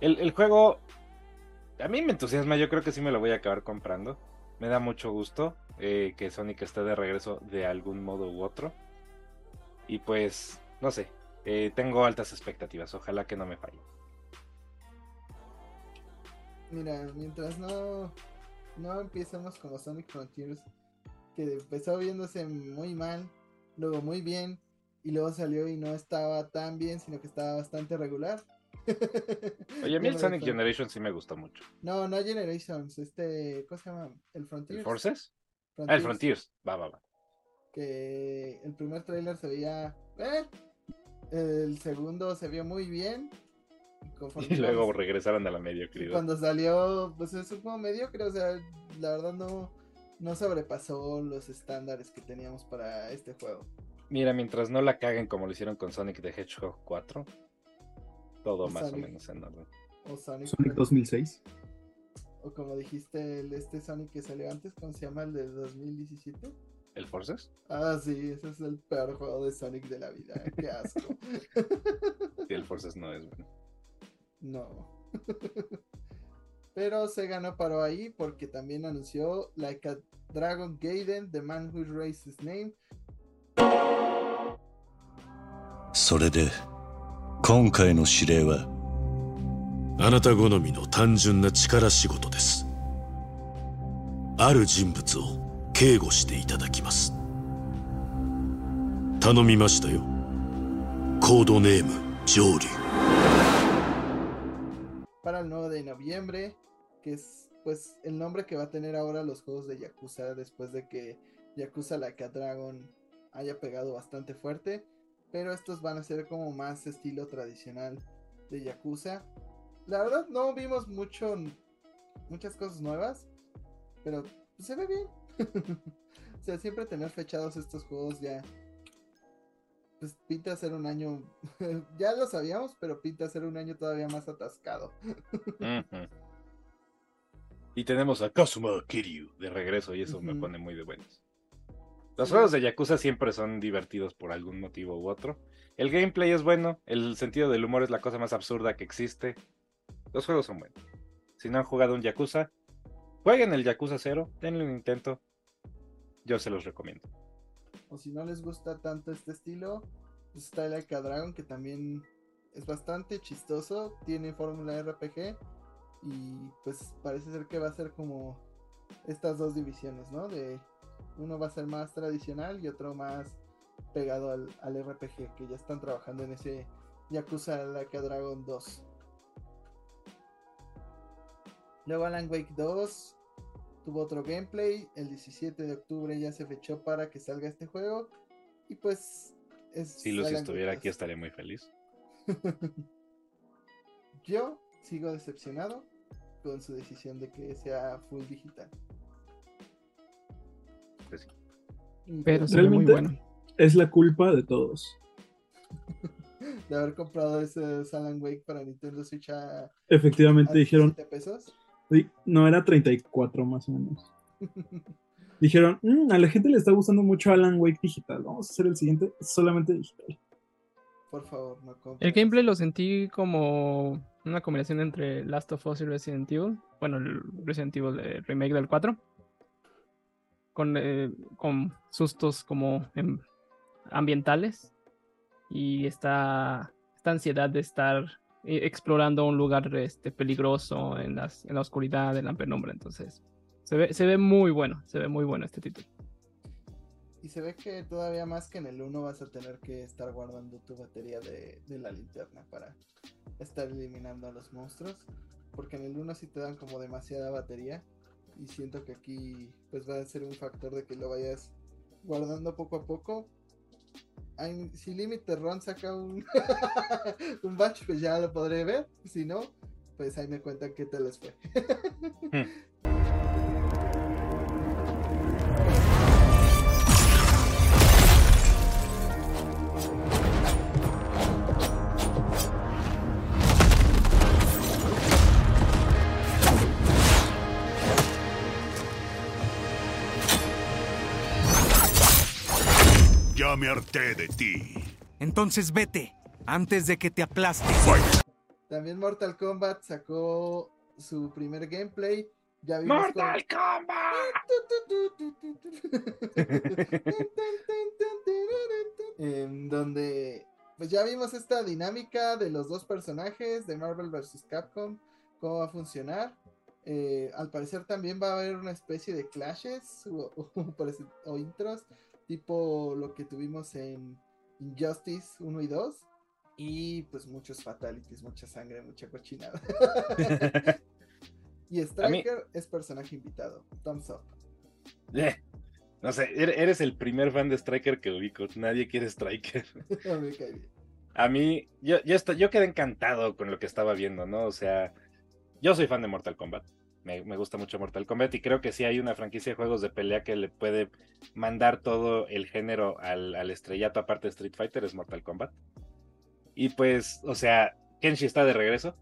El, el juego a mí me entusiasma, yo creo que sí me lo voy a acabar comprando. Me da mucho gusto eh, que Sonic esté de regreso de algún modo u otro. Y pues, no sé, eh, tengo altas expectativas, ojalá que no me falle. Mira, mientras no, no empiecemos como Sonic Frontiers, que empezó viéndose muy mal, luego muy bien, y luego salió y no estaba tan bien, sino que estaba bastante regular. *laughs* Oye, a mí el Sonic gustó. Generation sí me gustó mucho. No, no Generations, este, ¿cómo se llama? El Frontiers. ¿El Forces? Ah, el Frontiers. Va, va, va. Que el primer tráiler se veía, eh, el segundo se vio muy bien. Y, conforme Y luego regresaron a la mediocridad. cuando salió, pues es un juego mediocre, o sea, la verdad no, no sobrepasó los estándares que teníamos para este juego. Mira, mientras no la caguen como lo hicieron con Sonic the Hedgehog 4, todo O más Sonic. o menos en orden. O Sonic, Sonic 2006. o como dijiste, el, este Sonic que salió antes, ¿cómo se llama? El de 2017. ¿El Forces? Ah, sí, ese es el peor juego de Sonic de la vida, qué asco. Sí, el Forces no es bueno. No. Pero se ganó paró ahí porque también anunció Like a Dragon Gaiden, The Man Who Raised His Name, それで今回の指令はあなた好みの単純な力仕事ですある人物を警護していただきます頼みましたよコードネーム上流 para el 9 de noviembre, que es pues el nombre que va a tener ahora los juegos de Yakuza después de que Yakuza Like a Dragon haya pegado bastante fuerte, pero estos van a ser como más estilo tradicional de Yakuza. La verdad no vimos mucho muchas cosas nuevas, pero se ve bien. *laughs* o sea, siempre tener fechados estos juegos ya pues pinta ser un año, *laughs* ya lo sabíamos, pero pinta ser un año todavía más atascado. Y tenemos a Kazuma Kiryu de regreso y eso me pone muy de buenas. Los juegos de Yakuza siempre son divertidos por algún motivo u otro. El gameplay es bueno, el sentido del humor es la cosa más absurda que existe. Los juegos son buenos. Si no han jugado un Yakuza, jueguen el Yakuza 0, denle un intento. Yo se los recomiendo. O si no les gusta tanto este estilo, pues está Like a Dragon, que también es bastante chistoso, tiene fórmula RPG y pues parece ser que va a ser como estas dos divisiones, ¿no? De uno va a ser más tradicional y otro más pegado al, al RPG, que ya están trabajando en ese Yakuza Like a Dragon 2. Luego Alan Wake 2 tuvo otro gameplay. El 17 de octubre ya se fechó para que salga este juego. Y pues es. Si Lucy estuviera aquí 2. estaría muy feliz. *laughs* Yo sigo decepcionado. con su decisión de que sea full digital. Pues sí. Pero se ve muy Realmente- bueno. Es la culpa de todos. *laughs* De haber comprado ese Alan Wake para Nintendo Switch a, a Efectivamente dijeron, 17 pesos. Sí, no era 34 más o menos. *laughs* Dijeron, "Mm, a la gente le está gustando mucho Alan Wake digital. Vamos a hacer el siguiente solamente digital. Por favor, no compren. El gameplay lo sentí como una combinación entre Last of Us y Resident Evil. Bueno, el Resident Evil de remake del 4. Con, eh, con sustos como em, ambientales. Y esta, esta ansiedad de estar eh, explorando un lugar este, peligroso en, las, en la oscuridad, en la penumbra. Entonces, se ve, se ve muy bueno. Se ve muy bueno este título. Y se ve que todavía más que en el 1 vas a tener que estar guardando tu batería de, de la linterna para estar eliminando a los monstruos. Porque en el 1 sí te dan como demasiada batería. Y siento que aquí pues va a ser un factor de que lo vayas guardando poco a poco. Si Limited Run saca un, *laughs* un batch, pues ya lo podré ver. Si no, pues ahí me cuentan qué tal les fue. Me harté de ti. Entonces vete, antes de que te aplaste. También Mortal Kombat sacó su primer gameplay. Ya vimos ¡Mortal *laughs* en donde pues ya vimos esta dinámica de los dos personajes de Marvel vs. Capcom, cómo va a funcionar. Eh, al parecer también va a haber una especie de clashes o, *laughs* o parece- o intros, tipo lo que tuvimos en Injustice 1 y 2. Y pues muchos fatalities, mucha sangre, mucha cochinada. *laughs* *laughs* y Striker es personaje invitado. Thumbs up. Eh, No sé, er- eres el primer fan de Striker que ubico. Nadie quiere Striker. *laughs* Me cae bien. A mí, yo, yo, estoy- yo quedé encantado con lo que estaba viendo, ¿no? O sea, yo soy fan de Mortal Kombat. Me, gusta mucho Mortal Kombat y creo que sí hay una franquicia de juegos de pelea que le puede mandar todo el género al, al estrellato aparte de Street Fighter, es Mortal Kombat. Y pues, o sea, Kenshi está de regreso.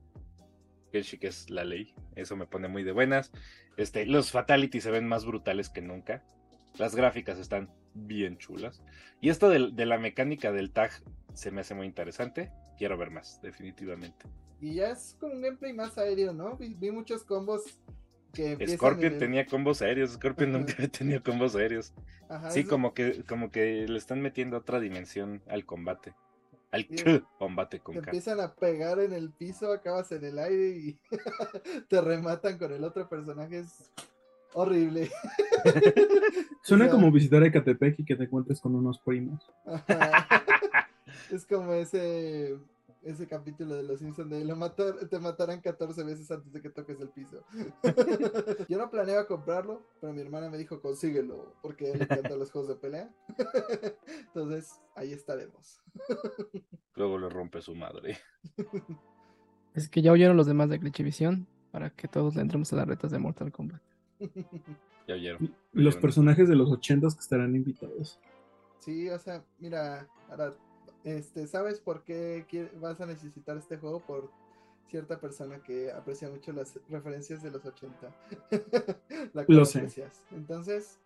Kenshi que es la ley, eso me pone muy de buenas. Este, los fatalities se ven más brutales que nunca. Las gráficas están bien chulas. Y esto del- de, la mecánica del tag se me hace muy interesante. Quiero ver más, definitivamente. Y ya es como un gameplay más aéreo, ¿no? Vi, vi muchos combos que Scorpion el- tenía combos aéreos, Scorpion Ajá. nunca *laughs* había tenido combos aéreos. Ajá, sí, como que, como que le están metiendo otra dimensión al combate. Al *laughs* combate con Te empiezan a pegar en el piso, acabas en el aire y *laughs* te rematan con el otro personaje. Es horrible. Suena O sea, como visitar Ecatepec y que te encuentres con unos primos. ajá. Es como ese ese capítulo de Los Simpsons de lo matar, te matarán 14 veces antes de que toques el piso. *laughs* Yo no planeaba comprarlo, pero mi hermana me dijo consíguelo porque él le encantan los juegos de pelea. *laughs* Entonces, ahí estaremos. Luego le rompe su madre. Es que ya oyeron los demás de Glitchivisión para que todos le entremos a las retas de Mortal Kombat. Ya oyeron. Los Oyeron. personajes de los ochentas que estarán invitados. Sí, o sea, mira, Arad, este, ¿sabes por qué vas a necesitar este juego? Por cierta persona que aprecia mucho las referencias de los 80. *laughs* La Lo sé. aprecias. Entonces,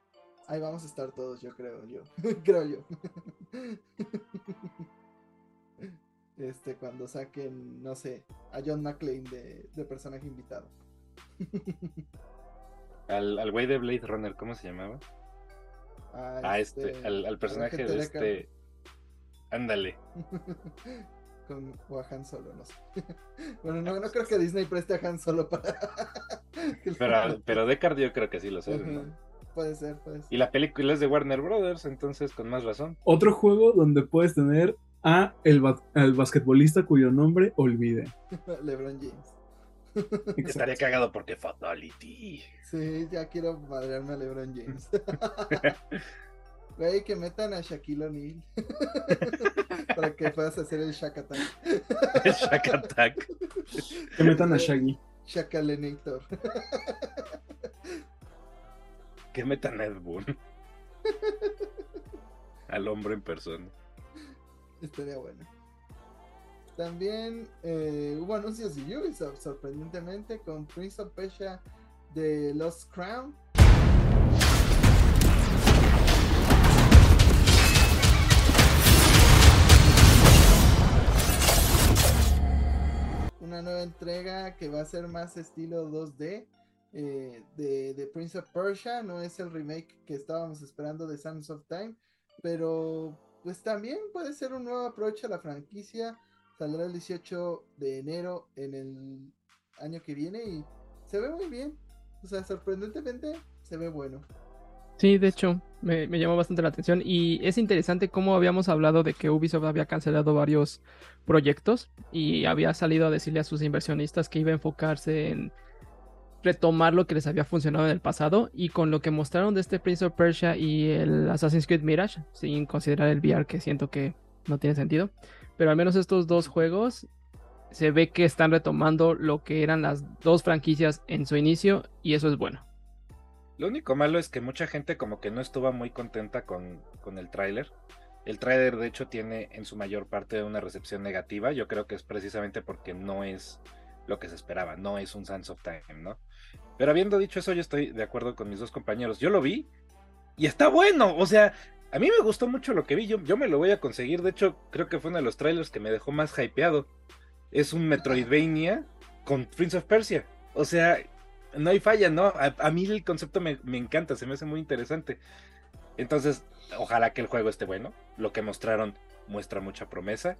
ahí vamos a estar todos, yo creo, yo. *laughs* creo yo. *laughs* Este, cuando saquen, no sé, a John McClane de, de personaje invitado. Al, al güey de Blade Runner, ¿cómo se llamaba? A Ah, este, al, al personaje de este. Ándale. *laughs* Con, o a Han Solo, no sé. *laughs* Bueno, no, no creo que Disney preste a Han Solo para. *laughs* Pero, pero Deckard yo creo que sí lo sé. Puede ser, puede ser. Y la película es de Warner Brothers, entonces con más razón. Otro juego donde puedes tener a el ba- al basquetbolista cuyo nombre olvide. LeBron James. Estaría cagado porque Fatality. Sí, ya quiero madrearme a LeBron James. Güey, que metan a Shaquille O'Neal. *laughs* para que puedas hacer el Shack Attack. *laughs* El Shack Attack. Que metan a Shaggy. Shakalenator. Que metan a Ed Boon. Al hombre en persona. Estaría bueno. También eh, hubo anuncios de Ubisoft, sorprendentemente, con Prince of Persia de Lost Crown. Una nueva entrega que va a ser más estilo 2D eh, de, de Prince of Persia. No es el remake que estábamos esperando de Sands of Time, pero pues también puede ser un nuevo approach a la franquicia. Saldrá el 18 de enero en el año que viene y se ve muy bien. O sea, sorprendentemente se ve bueno. Sí, de hecho, me, llamó bastante la atención y es interesante cómo habíamos hablado de que Ubisoft había cancelado varios proyectos y había salido a decirle a sus inversionistas que iba a enfocarse en retomar lo que les había funcionado en el pasado y con lo que mostraron de este Prince of Persia y el Assassin's Creed Mirage, sin considerar el VR que siento que no tiene sentido, pero al menos estos dos juegos se ve que están retomando lo que eran las dos franquicias en su inicio y eso es bueno. Lo único malo es que mucha gente como que no estuvo muy contenta con, con el tráiler. El tráiler de hecho tiene en su mayor parte una recepción negativa. Yo creo que es precisamente porque no es lo que se esperaba, no es un Sands of Time, ¿no? Pero habiendo dicho eso, yo estoy de acuerdo con mis dos compañeros. Yo lo vi y está bueno. O sea, a mí me gustó mucho lo que vi. Yo, yo me lo voy a conseguir. De hecho, creo que fue uno de los trailers que me dejó más hypeado. Es un Metroidvania con Prince of Persia. O sea, no hay falla, ¿no? A, a mí el concepto me, me, encanta, se me hace muy interesante. Entonces, ojalá que el juego esté bueno. Lo que mostraron muestra mucha promesa.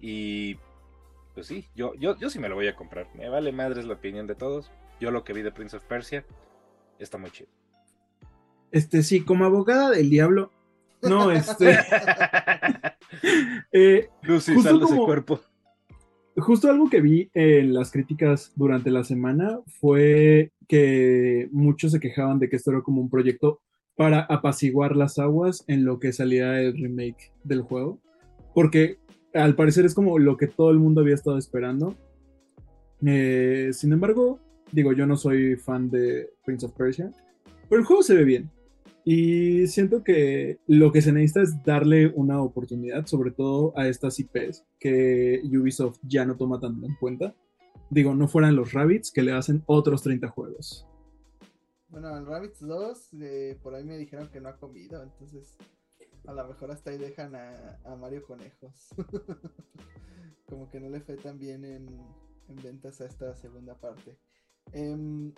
Y pues sí, yo, yo, yo sí me lo voy a comprar. Me vale madres la opinión de todos. Yo lo que vi de Prince of Persia está muy chido. Este, sí, como abogada del diablo. No, este. *laughs* *laughs* eh, Lucy, de ese cuerpo. Justo algo que vi en las críticas durante la semana fue que muchos se quejaban de que esto era como un proyecto para apaciguar las aguas en lo que salía el remake del juego. Porque al parecer es como lo que todo el mundo había estado esperando. Eh, sin embargo, digo, yo no soy fan de Prince of Persia, pero el juego se ve bien. Y siento que lo que se necesita es darle una oportunidad, sobre todo a estas IPs que Ubisoft ya no toma tanto en cuenta. Digo, no fueran los Rabbits que le hacen otros 30 juegos. Bueno, el Rabbits 2, eh, por ahí me dijeron que no ha comido, entonces a lo mejor hasta ahí dejan a, Mario Conejos. *laughs* Como que no le fue tan bien en, en ventas a esta segunda parte. Um,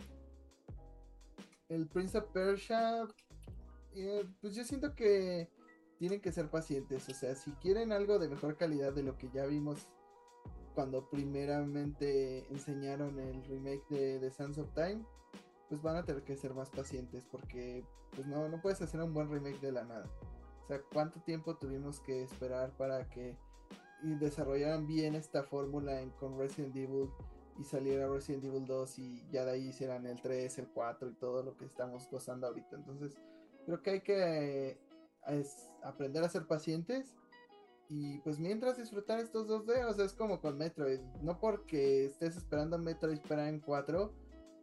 el Prince of Persia, eh, pues yo siento que tienen que ser pacientes. O sea, si quieren algo de mejor calidad de lo que ya vimos cuando primeramente enseñaron el remake de, de Sands of Time, pues van a tener que ser más pacientes porque pues no, no puedes hacer un buen remake de la nada. O sea, ¿cuánto tiempo tuvimos que esperar para que desarrollaran bien esta fórmula con Resident Evil y saliera Resident Evil 2 y ya de ahí hicieran el 3, el 4 y todo lo que estamos gozando ahorita? Entonces, creo que hay que aprender a ser pacientes y pues mientras disfrutar estos 2D, o sea, es como con Metroid, no porque estés esperando Metroid Prime 4,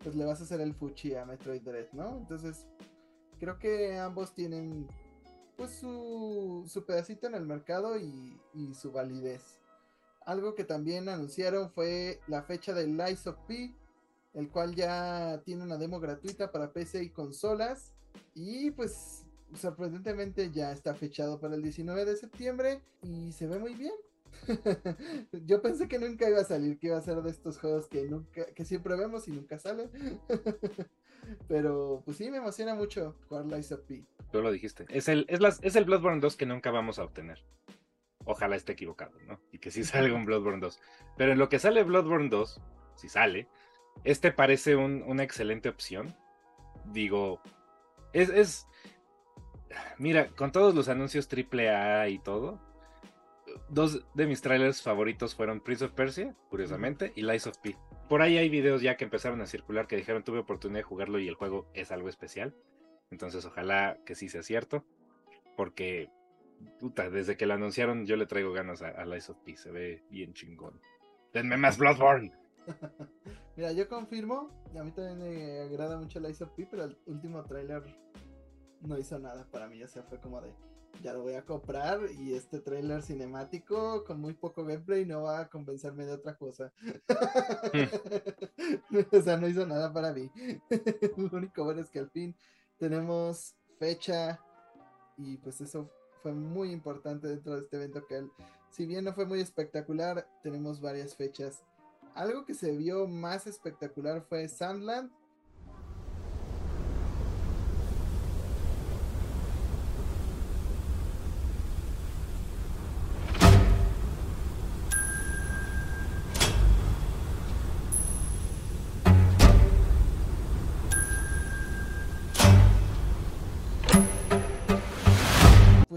pues le vas a hacer el fuchi a Metroid Dread, ¿no? Entonces, creo que ambos tienen pues su, su pedacito en el mercado y, y, su validez. Algo que también anunciaron fue la fecha del Lies of P, el cual ya tiene una demo gratuita para PC y consolas. Y pues sorprendentemente ya está fechado para el 19 de septiembre y se ve muy bien. *laughs* Yo pensé que nunca iba a salir, que iba a ser de estos juegos que nunca, que siempre vemos y nunca salen. *laughs* Pero pues sí, me emociona mucho jugar Lies of P. Tú lo dijiste. Es el, es, las, es el Bloodborne 2 que nunca vamos a obtener. Ojalá esté equivocado, ¿no? Y que sí *laughs* salga un Bloodborne 2. Pero en lo que sale Bloodborne 2, si sale, este parece un, una excelente opción. Digo, es, es. Mira, con todos los anuncios AAA y todo, dos de mis trailers favoritos fueron Prince of Persia, curiosamente, y Lies of P. Por ahí hay videos ya que empezaron a circular que dijeron tuve oportunidad de jugarlo y el juego es algo especial. Entonces ojalá que sí sea cierto. Porque, puta, desde que lo anunciaron yo le traigo ganas a, a Lies of P. Se ve bien chingón. Denme más Bloodborne. *laughs* Mira, yo confirmo, y a mí también me agrada mucho la of P, pero el último tráiler no hizo nada para mí, o sea, fue como de, ya lo voy a comprar y este tráiler cinemático con muy poco gameplay no va a convencerme de otra cosa. *laughs* o sea, no hizo nada para mí. *laughs* lo único bueno es que al fin tenemos fecha y pues eso fue muy importante dentro de este evento que si bien no fue muy espectacular, tenemos varias fechas. Algo que se vio más espectacular fue Sandland,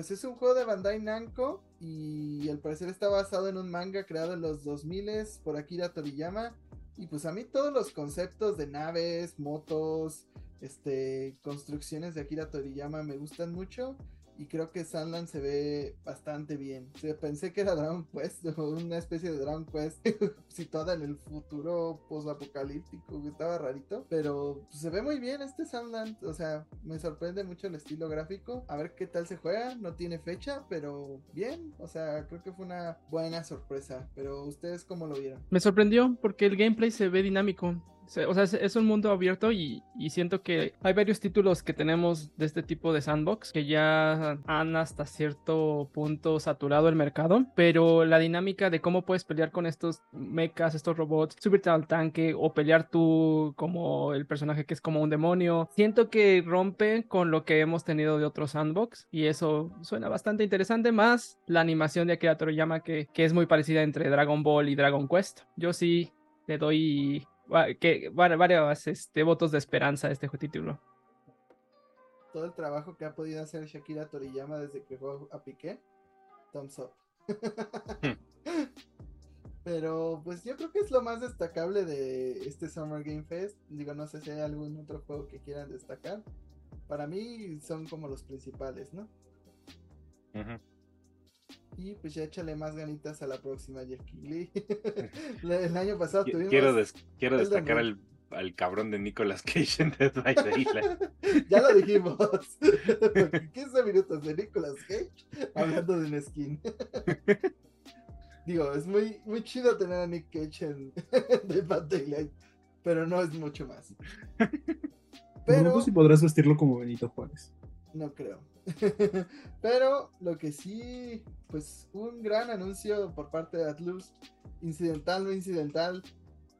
Pues es un juego de Bandai Namco y al parecer está basado en un manga creado en los 2000 por Akira Toriyama. Y pues a mí todos los conceptos de naves, motos, este, construcciones de Akira Toriyama me gustan mucho y creo que Sandland se ve bastante bien. pensé que era Dragon Quest, *laughs* una especie de Dragon Quest *laughs* situada en el futuro post-apocalíptico, que estaba rarito, pero se ve muy bien este Sandland, o sea, me sorprende mucho el estilo gráfico. A ver qué tal se juega, no tiene fecha, pero bien, o sea, creo que fue una buena sorpresa, pero ustedes cómo lo vieron? Me sorprendió porque el gameplay se ve dinámico. O sea, es, un mundo abierto y, siento que hay varios títulos que tenemos de este tipo de sandbox que ya han hasta cierto punto saturado el mercado, pero la dinámica de cómo puedes pelear con estos mechas, estos robots, subirte al tanque o pelear tú como el personaje que es como un demonio, siento que rompe con lo que hemos tenido de otros sandbox y eso suena bastante interesante, más la animación de Akira Toriyama que, que es muy parecida entre Dragon Ball y Dragon Quest. Yo sí le doy que, varios este, votos de esperanza a este título. Todo el trabajo que ha podido hacer Shakira Toriyama desde que jugó a Piqué, thumbs up. *laughs* Pero pues yo creo que es lo más destacable de este Summer Game Fest. Digo, no sé si hay algún otro juego que quieran destacar. Para mí son como los principales, ¿no? Y pues ya échale más ganitas a la próxima, Jeff Lee. *laughs* el año pasado tuvimos. Quiero, quiero destacar al, al, cabrón de Nicolas Cage en Dead by Daylight. *laughs* ya lo dijimos. *laughs* 15 minutos de Nicolas Cage hablando de un skin. Digo, es muy, muy chido tener a Nick Cage en Dead by Daylight, pero no es mucho más. Pero... No sé si podrás vestirlo como Benito Juárez. No creo. *laughs* Pero lo que sí, pues un gran anuncio por parte de Atlus, incidental o incidental,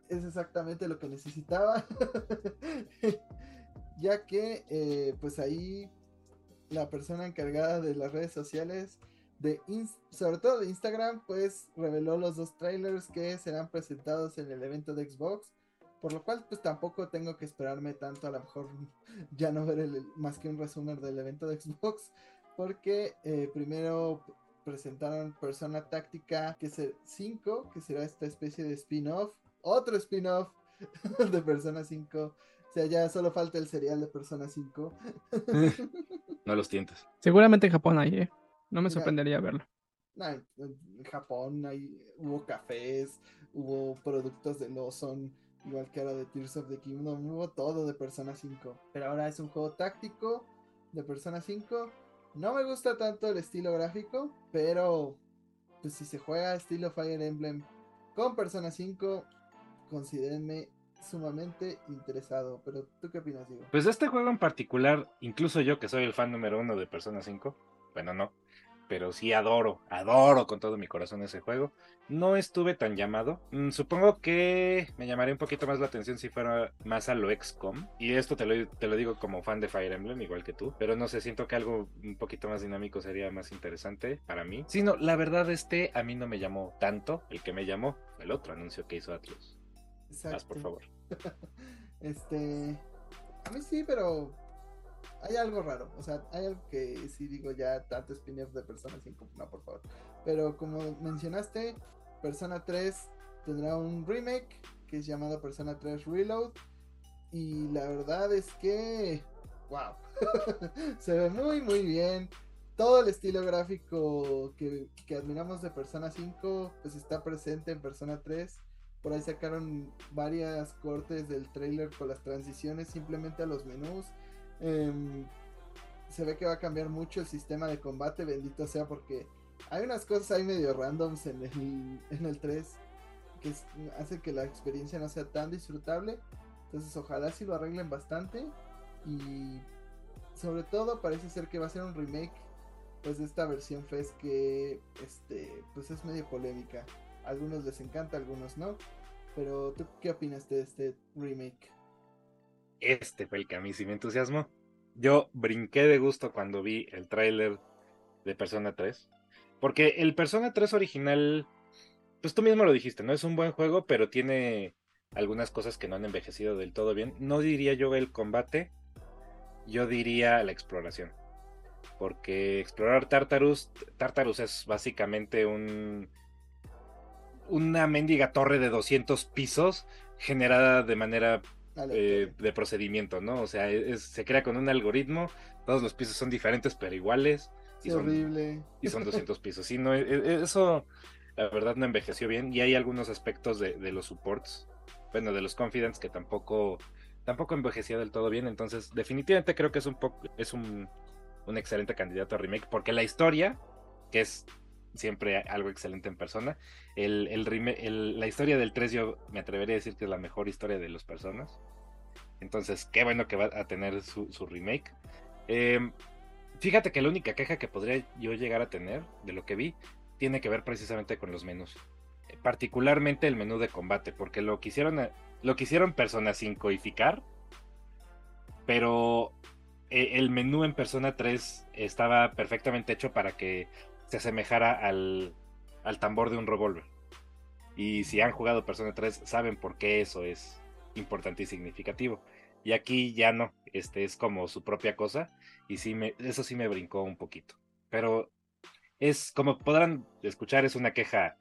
es exactamente lo que necesitaba. *laughs* ya que, eh, pues ahí la persona encargada de las redes sociales, de sobre todo de Instagram, pues reveló los dos trailers que serán presentados en el evento de Xbox. Por lo cual, pues tampoco tengo que esperarme tanto, a lo mejor *laughs* ya no ver más que un resumen del evento de Xbox, porque eh, primero presentaron Persona Táctica que 5, que será esta especie de spin-off, otro spin-off *laughs* de Persona 5. O sea, ya solo falta el serial de Persona 5. *laughs* no los tientas. Seguramente en Japón hay, ¿eh? No me sorprendería verlo. en Japón hay, hubo cafés, hubo productos de Lawson igual que ahora de Tears of the Kingdom, hubo todo de Persona 5. Pero ahora es un juego táctico de Persona 5. No me gusta tanto el estilo gráfico, pero pues si se juega estilo Fire Emblem con Persona 5, considérenme sumamente interesado. Pero ¿tú qué opinas, Diego? Pues este juego en particular, incluso yo que soy el fan número uno de Persona 5, bueno, no, pero sí adoro, adoro con todo mi corazón ese juego. No estuve tan llamado. Mm, supongo que me llamaría un poquito más la atención si fuera más a lo XCOM. Y esto te lo, te lo digo como fan de Fire Emblem, igual que tú. Pero no sé, siento que algo un poquito más dinámico sería más interesante para mí. Si no, la verdad este a mí no me llamó tanto. El que me llamó el otro anuncio que hizo Atlus. Exacto. por favor. *laughs* este... A mí sí, pero hay algo raro. O sea, hay algo que sí digo ya, tanto spin-off de Persona 5, no, por favor. Pero como mencionaste, Persona 3 tendrá un remake que es llamado Persona 3 Reload. Y la verdad es que, wow, *laughs* se ve muy, muy bien. Todo el estilo gráfico que, que admiramos de Persona 5, pues está presente en Persona 3 Por ahí sacaron varias cortes del trailer con las transiciones simplemente a los menús. Em, se ve que va a cambiar mucho el sistema de combate, bendito sea, porque hay unas cosas ahí medio randoms en el, en el 3 que hace que la experiencia no sea tan disfrutable. Entonces ojalá si lo arreglen bastante. Y sobre todo parece ser que va a ser un remake pues de esta versión FES que este pues es medio polémica. A algunos les encanta, a algunos no. Pero ¿tú qué opinas de este remake? Este fue el que a mí sí me entusiasmó. Yo brinqué de gusto cuando vi el tráiler de Persona 3. Porque el Persona 3 original, pues tú mismo lo dijiste, ¿no? Es un buen juego, pero tiene algunas cosas que no han envejecido del todo bien. No diría yo el combate, yo diría la exploración. Porque explorar Tartarus, Tartarus es básicamente un una mendiga torre de 200 pisos generada de manera eh, de procedimiento, ¿no? O sea, es- se crea con un algoritmo, todos los pisos son diferentes pero iguales. Y son, horrible. y son 200 pisos. Sí, no, e- e- eso la verdad no envejeció bien. Y hay algunos aspectos de, de los supports, bueno, de los confidence que tampoco, tampoco envejeció del todo bien. Entonces, definitivamente creo que es un poco, es un, un excelente candidato a remake, porque la historia, que es siempre algo excelente en persona, el, el el- la historia del 3 yo me atrevería a decir que es la mejor historia de las personas. Entonces, qué bueno que va a tener su, remake. Em, fíjate que la única queja que podría yo llegar a tener de lo que vi tiene que ver precisamente con los menús. Particularmente el menú de combate, porque lo quisieron, eh, lo quisieron Persona 5ificar, pero eh, el menú en Persona 3 estaba perfectamente hecho para que se asemejara al, al tambor de un revólver. Y si han jugado Persona 3, saben por qué eso es importante y significativo. Y aquí ya no, este es como su propia cosa. Y sí me, eso sí me brincó un poquito. Pero es, como podrán escuchar, es una queja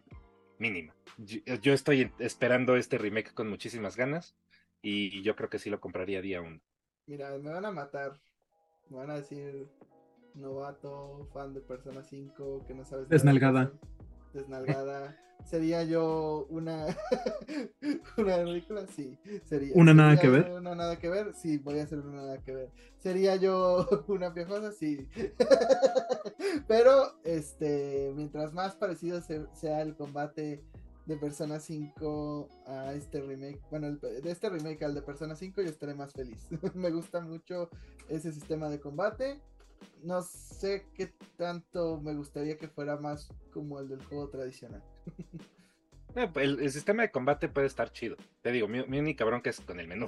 mínima. Yo, yo estoy esperando este remake con muchísimas ganas. Y yo creo que sí lo compraría día uno. Mira, me van a matar. Me van a decir novato, fan de Persona 5, que no sabes Desnalgada. Desnalgada. ¿Sería yo una *laughs* una ridícula? Sí, sería. ¿Una nada ¿Sería que ver? Una nada que ver, sí, voy a hacer una nada que ver. ¿Sería yo *laughs* una piojosa? Sí. *laughs* Pero, este, mientras más parecido se- sea el combate de Persona 5 a este remake, bueno, el- de este remake al de Persona 5 yo estaré más feliz. Me gusta mucho ese sistema de combate. No sé qué tanto me gustaría que fuera más como el del juego tradicional. *laughs* Pues, El, el sistema de combate puede estar chido. Te digo, mi, mi única bronca es con el menú.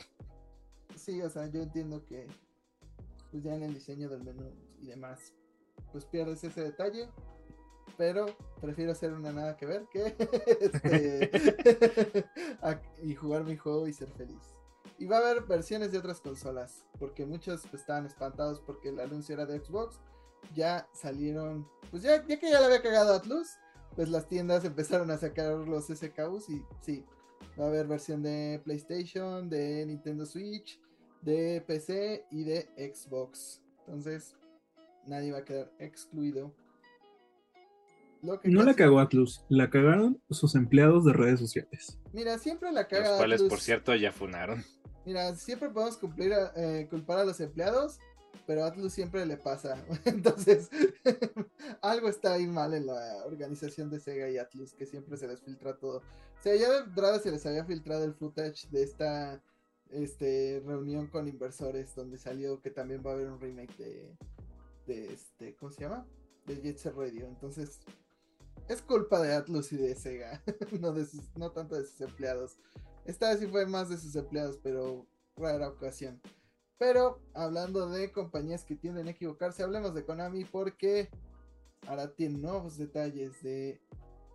Sí, o sea, yo entiendo que pues ya en el diseño del menú y demás, pues pierdes ese detalle, pero prefiero hacer una nada que ver que *laughs* este, *laughs* a- y jugar mi juego y ser feliz. Y va a haber versiones de otras consolas, porque muchos pues, estaban espantados porque el anuncio era de Xbox. Ya salieron, pues ya, ya que ya le había cagado Atlus, pues las tiendas empezaron a sacar los SKUs y sí, va a haber versión de PlayStation, de Nintendo Switch, de PC y de Xbox. Entonces, nadie va a quedar excluido. Lo que No la casi- cagó Atlus, la cagaron sus empleados de redes sociales. Mira, siempre la Los caga cuales, Atlus. por cierto, ya funaron. Mira, siempre podemos cumplir a- eh, culpar a los empleados, pero a Atlus siempre le pasa. *laughs* Entonces, *laughs* algo está ahí mal en la organización de Sega y Atlus, que siempre se les filtra todo. O sea, ya de entrada se les había filtrado el footage de esta este, reunión con inversores, donde salió que también va a haber un remake de, de este, ¿cómo se llama? De Jet Set Radio. Entonces, es culpa de Atlus y de Sega, *laughs* no, de sus- no tanto de sus empleados. Esta vez sí fue más de sus empleados, pero rara ocasión. Pero hablando de compañías que tienden a equivocarse, hablemos de Konami porque ahora tiene nuevos detalles de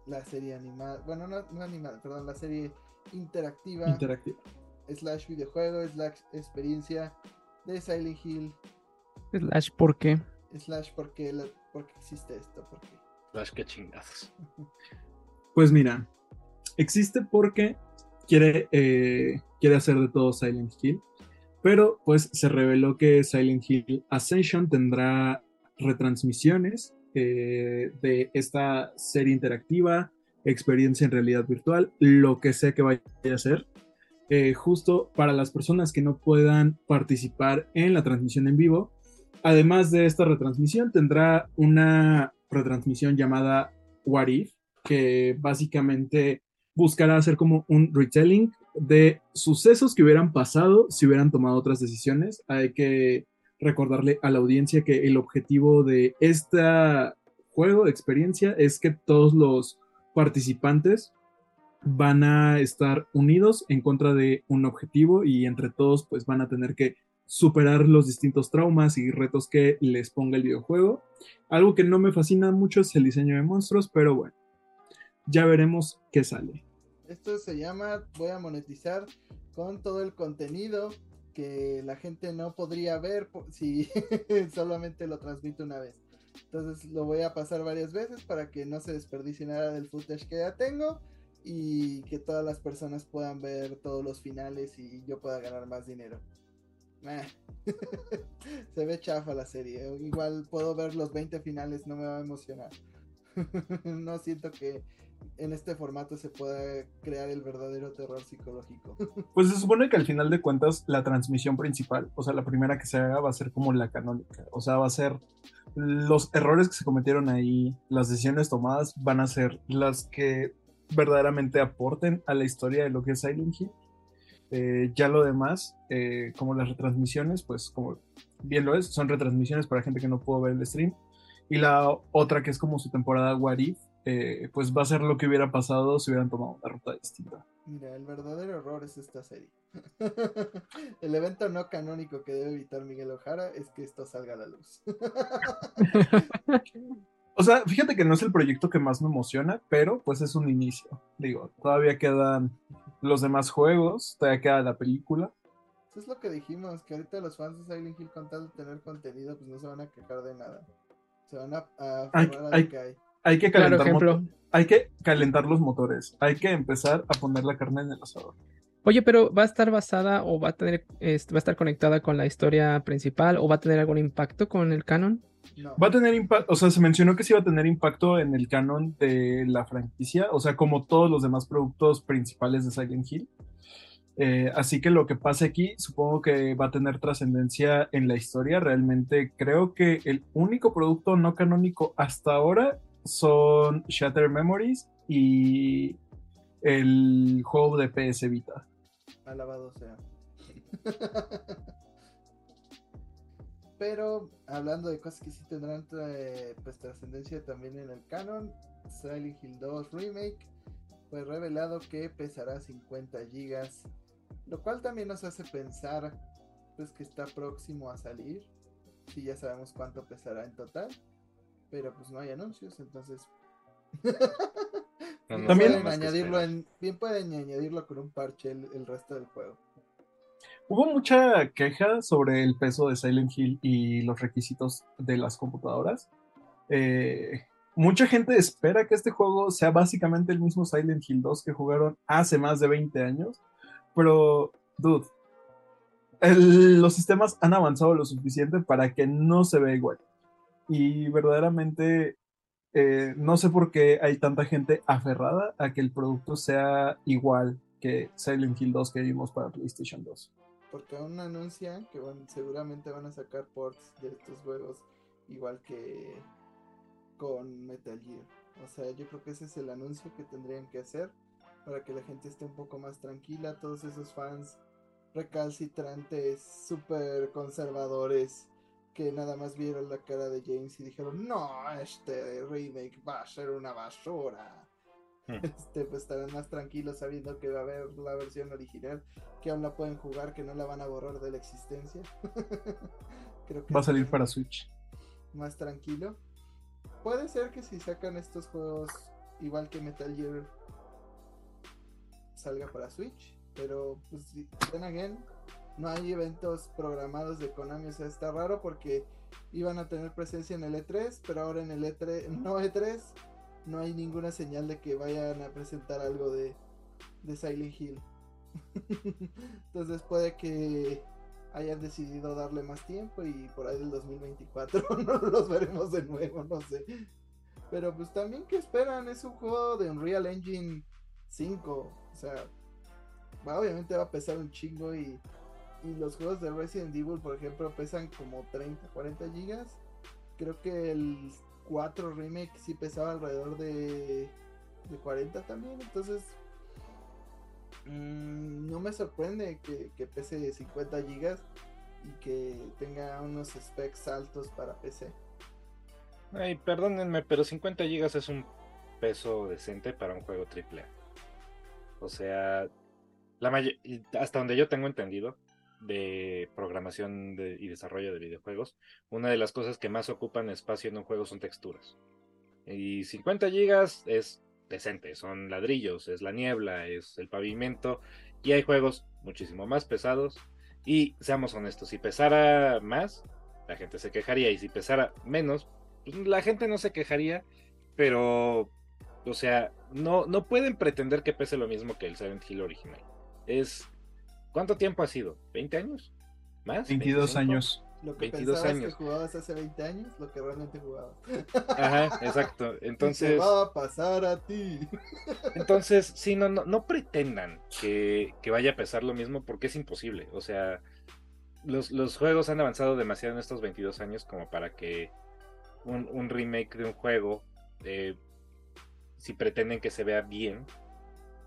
la serie animada, bueno, no, no animada, perdón, la serie interactiva, Interactiva. slash videojuego, slash experiencia de Silent Hill, Slash, ¿por qué? slash porque, la- porque existe esto, porque Slash, qué chingados. *laughs* Pues mira, existe porque quiere, eh, quiere hacer de todo Silent Hill, pero pues se reveló que Silent Hill Ascension tendrá retransmisiones eh, de esta serie interactiva experiencia en realidad virtual, lo que sea que vaya a ser. Eh, justo para las personas que no puedan participar en la transmisión en vivo, además de esta retransmisión, tendrá una retransmisión llamada What If, que básicamente buscará hacer como un retelling de sucesos que hubieran pasado si hubieran tomado otras decisiones. Hay que recordarle a la audiencia que el objetivo de este juego de experiencia es que todos los participantes van a estar unidos en contra de un objetivo y entre todos pues van a tener que superar los distintos traumas y retos que les ponga el videojuego. Algo que no me fascina mucho es el diseño de monstruos, pero bueno, ya veremos qué sale. Esto se llama voy a monetizar con todo el contenido que la gente no podría ver si *laughs* solamente lo transmito una vez. Entonces lo voy a pasar varias veces para que no se desperdicie nada del footage que ya tengo y que todas las personas puedan ver todos los finales y yo pueda ganar más dinero. *laughs* se ve chafa la serie. Igual puedo ver los 20 finales, no me va a emocionar. *laughs* no siento que en este formato se pueda crear el verdadero terror psicológico. Pues se supone que al final de cuentas la transmisión principal, o sea, la primera que se haga va a ser como la canónica, o sea, va a ser los errores que se cometieron ahí, las decisiones tomadas van a ser las que verdaderamente aporten a la historia de lo que es Silent Hill. Eh, ya lo demás, eh, como las retransmisiones, pues como bien lo es, son retransmisiones para gente que no pudo ver el stream. Y la otra que es como su temporada What If, eh, pues va a ser lo que hubiera pasado si hubieran tomado una ruta distinta. Mira, el verdadero error es esta serie. *laughs* el evento no canónico que debe evitar Miguel Ojara es que esto salga a la luz. *laughs* o sea, fíjate que no es el proyecto que más me emociona, pero pues es un inicio. Digo, todavía quedan los demás juegos, todavía queda la película. Eso es lo que dijimos, que ahorita los fans de Silent Hill con tal de tener contenido, pues no se van a quejar de nada. Se van a, a, a lo que hay hay que calentar hay que calentar los motores, hay que empezar a poner la carne en el asador. Oye, pero ¿va a estar basada o va a tener va a estar conectada con la historia principal o va a tener algún impacto con el canon? Va a tener impacto, o sea, se mencionó que sí va a tener impacto en el canon de la franquicia, o sea, como todos los demás productos principales de Silent Hill. Eh, así que lo que pase aquí, supongo que va a tener trascendencia en la historia. Realmente creo que el único producto no canónico hasta ahora son Shatter Memories y el juego de PS Vita. Alabado sea. *laughs* Pero hablando de cosas que sí tendrán eh, pues trascendencia también en el canon, Silent Hill 2 Remake fue revelado que pesará 50 gigas, lo cual también nos hace pensar pues que está próximo a salir, si ya sabemos cuánto pesará en total pero pues no hay anuncios, entonces. *laughs* También pueden añadirlo en, bien pueden añadirlo con un parche el, resto del juego. Hubo mucha queja sobre el peso de Silent Hill y los requisitos de las computadoras. Eh, mucha gente espera que este juego sea básicamente el mismo Silent Hill 2 que jugaron hace más de 20 años, pero, dude, los sistemas han avanzado lo suficiente para que no se vea igual y verdaderamente eh, no sé por qué hay tanta gente aferrada a que el producto sea igual que Silent Hill 2 que vimos para PlayStation 2. Porque aún anuncian que seguramente van a sacar ports de estos juegos igual que con Metal Gear. O sea, yo creo que ese es el anuncio que tendrían que hacer para que la gente esté un poco más tranquila. Todos esos fans recalcitrantes, súper conservadores, que nada más vieron la cara de James y dijeron, no, este remake va a ser una basura. Hmm. *laughs* Este, pues estarán más tranquilos sabiendo que va a haber la versión original, que aún la pueden jugar, que no la van a borrar de la existencia. *laughs* Creo que va a salir para Switch. Más tranquilo. Puede ser que si sacan estos juegos igual que Metal Gear salga para Switch, pero pues then again, no hay eventos programados de Konami, o sea, está raro porque iban a tener presencia en el E3, pero ahora en el E3, no E3, no hay ninguna señal de que vayan a presentar algo de, de Silent Hill. *laughs* Entonces puede que hayan decidido darle más tiempo y por ahí del 2024 *laughs* no los veremos de nuevo, no sé. Pero pues también que esperan, es un juego de Unreal Engine 5. O sea, obviamente va a pesar un chingo y, y los juegos de Resident Evil, por ejemplo, pesan como 30, 40 gigas. Creo que el 4 remake sí pesaba alrededor de, de 40 también. Entonces, mm, no me sorprende que, que pese 50 gigas y que tenga unos specs altos para PC. Ay, perdónenme, pero 50 gigas es un peso decente para un juego AAA. O sea, la hasta donde yo tengo entendido de programación y desarrollo de videojuegos, una de las cosas que más ocupan espacio en un juego son texturas. Y 50 gigas es decente, son ladrillos, es la niebla, es el pavimento, y hay juegos muchísimo más pesados. Y seamos honestos, si pesara más, la gente se quejaría, y si pesara menos, pues, la gente no se quejaría, pero, o sea, no, no pueden pretender que pese lo mismo que el Silent Hill original. Es, ¿cuánto tiempo ha sido? ¿20 años? ¿Más? 22 ¿25? años. Lo que 22 pensabas años. que jugabas hace 20 años, lo que realmente jugabas. Ajá, *laughs* exacto. Entonces, va a pasar a ti. *laughs* entonces, sí, no, no, no pretendan que, que vaya a pesar lo mismo porque es imposible. O sea, los, los juegos han avanzado demasiado en estos 22 años como para que un, un remake de un juego, eh, si pretenden que se vea bien,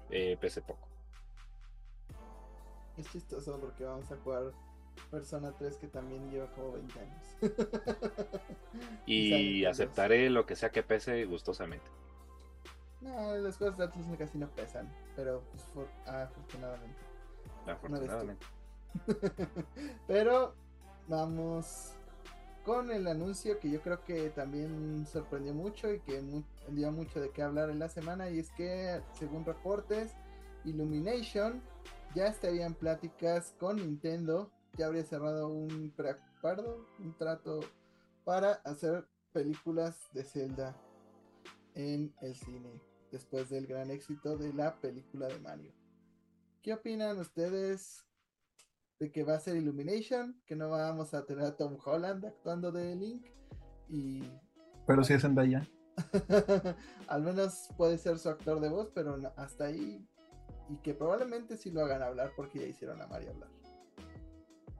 eh, pese poco. Es chistoso porque vamos a jugar Persona 3 que también lleva como 20 años. *laughs* Y Silent Hill 2. aceptaré lo que sea que pese gustosamente. No, los juegos de Atlas casi no pesan, pero pues for- afortunadamente. Afortunadamente. *laughs* pero vamos con el anuncio que yo creo que también sorprendió mucho y que mu- dio mucho de qué hablar en la semana y es que según reportes Illumination ya estaría en pláticas con Nintendo, ya habría cerrado un preacuerdo, un trato para hacer películas de Zelda en el cine después del gran éxito de la película de Mario. ¿Qué opinan ustedes de que va a ser Illumination? Que no vamos a tener a Tom Holland actuando de Link y Pero sí es Zendaya. *laughs* al menos puede ser su actor de voz, pero hasta ahí y que probablemente sí lo hagan hablar porque ya hicieron a Mario hablar.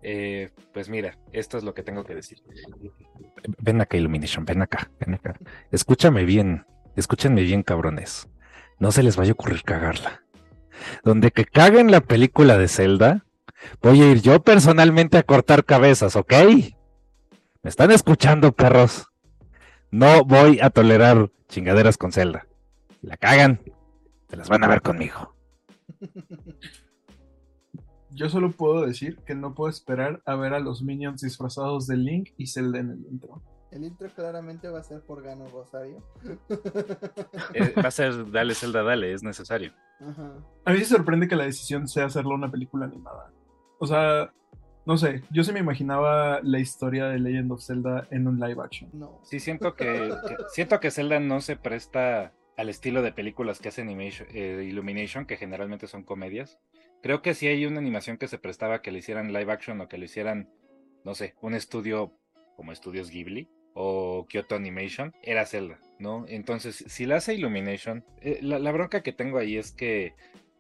Eh, pues mira, esto es lo que tengo que decir. Ven acá, Illumination, ven acá, ven acá. Escúchame bien, escúchenme bien, cabrones. No se les vaya a ocurrir cagarla. Donde que caguen la película de Zelda, voy a ir yo personalmente a cortar cabezas, ¿ok? ¿Me están escuchando, perros? No voy a tolerar chingaderas con Zelda. La cagan, se las van a ver conmigo. Yo solo puedo decir que no puedo esperar a ver a los minions disfrazados de Link y Zelda en el intro. El intro claramente va a ser por Gano Rosario. Eh, va a ser dale, Zelda, dale, es necesario. Ajá. A mí sí sorprende que la decisión sea hacerlo una película animada. O sea, no sé, yo sí me imaginaba la historia de Legend of Zelda en un live action. No. Sí, siento que, que- siento que Zelda no se presta al estilo de películas que hace Animation, eh, Illumination, que generalmente son comedias. Creo que si hay una animación que se prestaba que le hicieran live action o que lo hicieran, no sé, un estudio como Estudios Ghibli o Kyoto Animation, era Zelda, ¿no? Entonces, si la hace Illumination, eh, la, la bronca que tengo ahí es que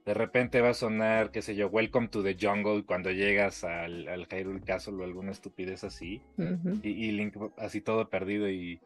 de repente va a sonar, qué sé yo, Welcome to the Jungle cuando llegas al, al Hyrule Castle o alguna estupidez así y, y Link así todo perdido y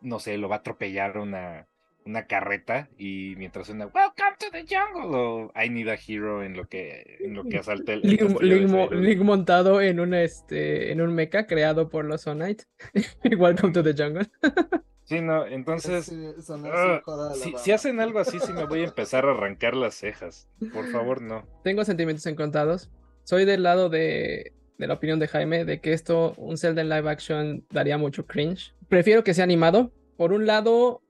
no sé, lo va a atropellar una, una carreta y mientras suena Welcome to the jungle o I need a hero en lo que en lo que asalta el, el Link, Link montado en un este en un mecha creado por los Sonite. *laughs* Welcome to the jungle. *laughs* Sí, no, entonces Sí, la si, si hacen algo así sí me voy a empezar a arrancar las cejas. Por favor, no. Tengo sentimientos encontrados. Soy del lado de, de la opinión de Jaime de que esto, un Zelda en live action, daría mucho cringe. Prefiero que sea animado. Por un lado,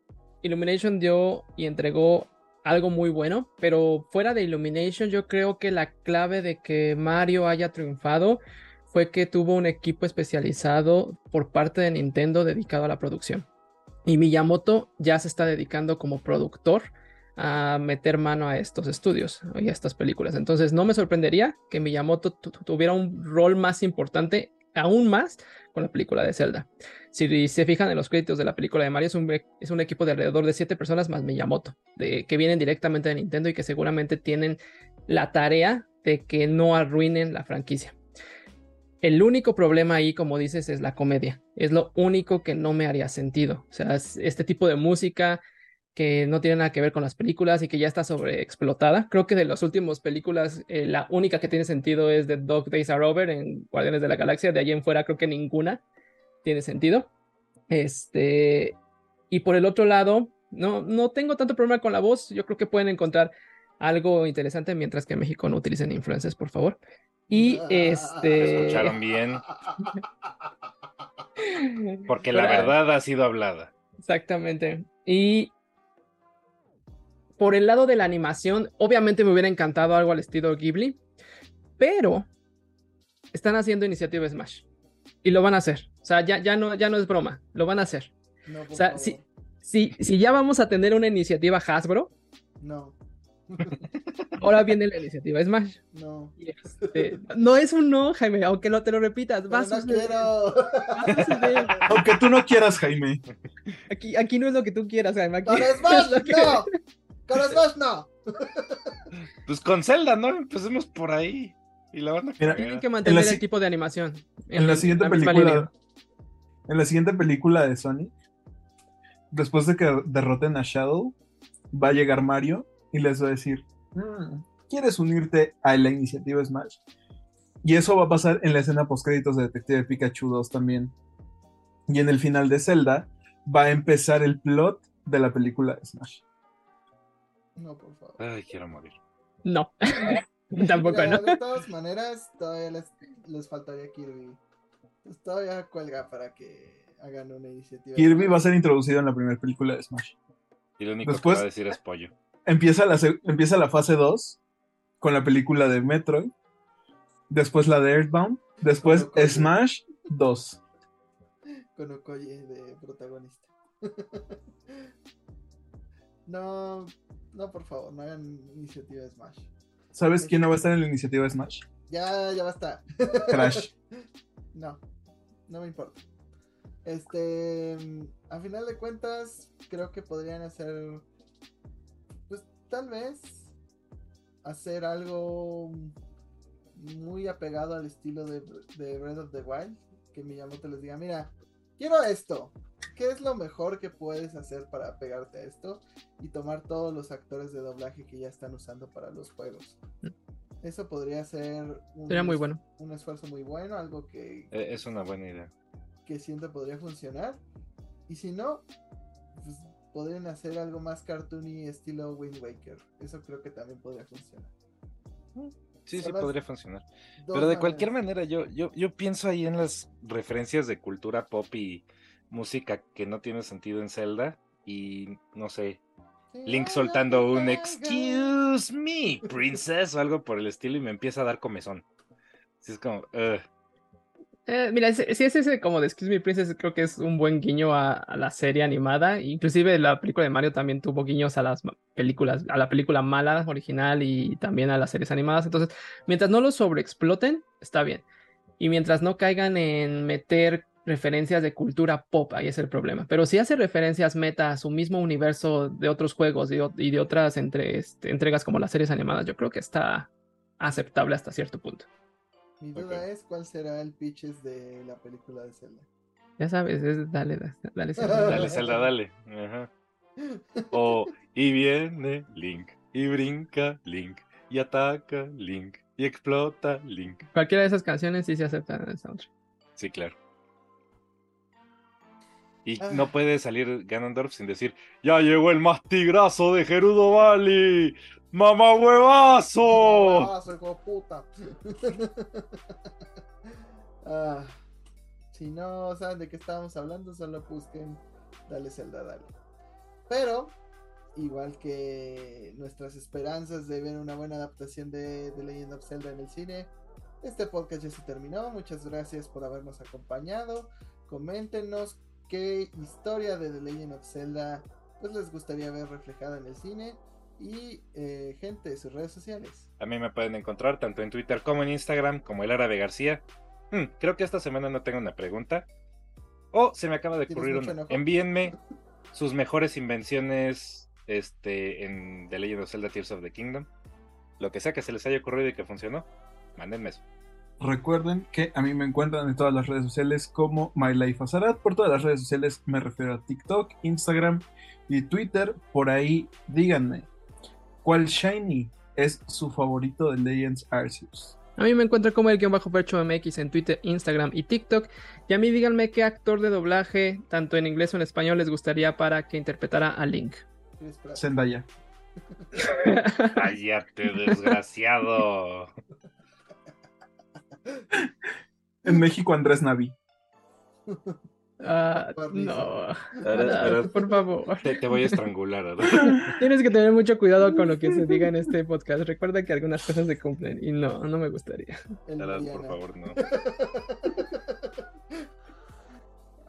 Illumination dio y entregó algo muy bueno, pero fuera de Illumination, yo creo que la clave de que Mario haya triunfado fue que tuvo un equipo especializado por parte de Nintendo dedicado a la producción. Y Miyamoto ya se está dedicando como productor a meter mano a estos estudios y a estas películas. Entonces no me sorprendería que Miyamoto tu- tu- tuviera un rol más importante, aún más, con la película de Zelda. Si se fijan en los créditos de la película de Mario, es un, es un equipo de alrededor de siete personas más Miyamoto, de, que vienen directamente de Nintendo y que seguramente tienen la tarea de que no arruinen la franquicia. El único problema ahí, como dices, es la comedia. Es lo único que no me haría sentido. O sea, este tipo de música que no tiene nada que ver con las películas y que ya está sobreexplotada. Creo que de las últimas películas, eh, la única que tiene sentido es The Dog Days Are Over en Guardianes de la Galaxia. De allí en fuera, creo que ninguna tiene sentido. Este, y por el otro lado, no, no tengo tanto problema con la voz. Yo creo que pueden encontrar algo interesante mientras que en México no utilicen influencers, por favor. Y este. Escucharon bien. *laughs* Porque la verdad ha sido hablada. Exactamente. Y por el lado de la animación, obviamente me hubiera encantado algo al estilo Ghibli, pero están haciendo iniciativa Smash y lo van a hacer. O sea, ya, ya, no, ya no es broma, lo van a hacer. o sea, si, si, si, ya vamos a tener una iniciativa Hasbro, no. *laughs* Ahora viene la iniciativa Smash. No. Este, no es un no, Jaime, aunque no te lo repitas. Va no quiero. *laughs* aunque tú no quieras, Jaime. Aquí, aquí no es lo que tú quieras, Jaime. Aquí Con *laughs* Smash, no. Con Smash, no. *laughs* Pues con Zelda, ¿no? Empecemos por ahí. Y la van a Tienen que mantener el tipo de animación. En, la siguiente película. En la siguiente película de Sonic, después de que derroten a Shadow, va a llegar Mario y les va a decir, mm, ¿quieres unirte a la iniciativa Smash? Y eso va a pasar en la escena post créditos de Detective Pikachu 2 también. Y en el final de Zelda va a empezar el plot de la película de Smash. No, por favor. Ay, quiero morir. No. *laughs* Tampoco, ¿no? De todas maneras, todavía les, les faltaría Kirby. Pues todavía cuelga para que hagan una iniciativa. Kirby va a ser introducido en la primera película de Smash. Y lo único Después, que va a decir es pollo. Empieza la, empieza la fase 2 con la película de Metroid. Después la de Earthbound. Después Smash 2. Con Okoye de protagonista. *laughs* no, no, por favor, no hagan iniciativa de Smash. ¿Sabes quién no va a estar en la iniciativa de Smash? Ya, ya basta. Crash. *laughs* no, no me importa. Este, a final de cuentas, creo que podrían hacer, pues tal vez, hacer algo muy apegado al estilo de, de Breath of the Wild, que Miyamoto les diga, mira, quiero esto, ¿qué es lo mejor que puedes hacer para pegarte a esto? Y tomar todos los actores de doblaje que ya están usando para los juegos. Mm. Eso podría ser un, muy bueno. un esfuerzo muy bueno, algo que... E, es una buena idea que siento podría funcionar. Y si no, pues podrían hacer algo más cartoony estilo Wind Waker. Eso creo que también podría funcionar. Sí, sí, podría funcionar. Pero de cualquier manera, yo, yo, yo pienso ahí en las referencias de cultura pop y música que no tiene sentido en Zelda. Y no sé, Link soltando un Excuse me, princess, o algo por el estilo, y me empieza a dar comezón. Así es como, eh, mira, si es ese como de Excuse Me Princess, creo que es un buen guiño a, la serie animada. Inclusive la película de Mario también tuvo guiños a las películas, a la película mala original y también a las series animadas. Entonces, mientras no lo sobreexploten, está bien. Y mientras no caigan en meter referencias de cultura pop, ahí es el problema. Pero si hace referencias meta a su mismo universo de otros juegos y de, otras entre, este, entregas como las series animadas, yo creo que está aceptable hasta cierto punto. Mi duda es cuál será el pitches de la película de Zelda. Ya sabes, es dale, dale, *laughs* Zelda. dale, Zelda, dale. Ajá. O, y viene Link, y brinca Link, y ataca Link, y explota Link. Cualquiera de esas canciones sí se aceptan en el soundtrack. Sí, claro. Y ah. no puede salir Ganondorf sin decir, ya llegó el más tigrazo de Gerudo Valley. ¡Mamá huevazo! Hijo puta. *laughs* ah, si no saben de qué estábamos hablando, solo busquen Dale Zelda, dale. Pero, igual que nuestras esperanzas de ver una buena adaptación de The Legend of Zelda en el cine, este podcast ya se terminó. Muchas gracias por habernos acompañado. Coméntenos qué historia de The Legend of Zelda pues les gustaría ver reflejada en el cine y eh, gente de sus redes sociales. A mí me pueden encontrar tanto en Twitter como en Instagram como el Árabe García. Hmm, creo que esta semana no tengo una pregunta. O se me acaba de ¿Tienes ocurrir una. Envíenme *laughs* sus mejores invenciones este, en The Legend of Zelda Tears of the Kingdom. Lo que sea que se les haya ocurrido y que funcionó, mándenme eso. Recuerden que a mí me encuentran en todas las redes sociales como MyLifeAzarat. Por todas las redes sociales me refiero a TikTok, Instagram y Twitter. Por ahí díganme, ¿cuál Shiny es su favorito de Legends Arceus? A mí me encuentran como el guion bajo percho MX en Twitter, Instagram y TikTok. Y a mí díganme qué actor de doblaje, tanto en inglés o en español, les gustaría para que interpretara a Link. Zendaya. *laughs* Cállate, desgraciado. En México, Andrés Navi. Ah, no, Ahora- Alan, ahora- por favor. Te, te voy a estrangular. *laughs* Tienes que tener mucho cuidado con lo que se diga en este podcast. Recuerda que algunas cosas se cumplen y no, no me gustaría. Por favor, no. *laughs*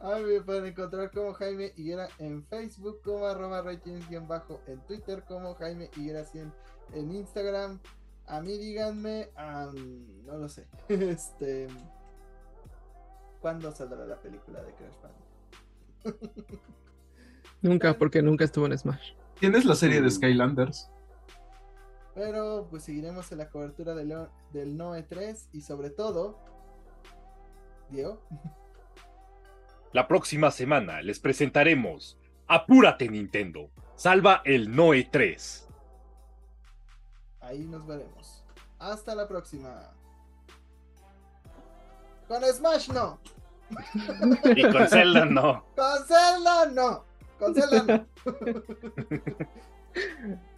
A mí me pueden encontrar como Jaime Higuera en Facebook, como arroba en Twitter, como Jaime Higuera 100 en Instagram. A mí díganme, am, no lo sé, *laughs* este, ¿cuándo saldrá la película de Crash Bandicoot? *laughs* Nunca, porque nunca estuvo en Smash. ¿Tienes la serie de Skylanders? Pero pues seguiremos en la cobertura del, Leo- del Noe 3 y sobre todo, Diego, La próxima semana les presentaremos Apúrate Nintendo. Salva el Noe 3. Ahí nos veremos. Hasta la próxima. Con Smash no. Y con Zelda no. Con Zelda no. Con Zelda no. *laughs*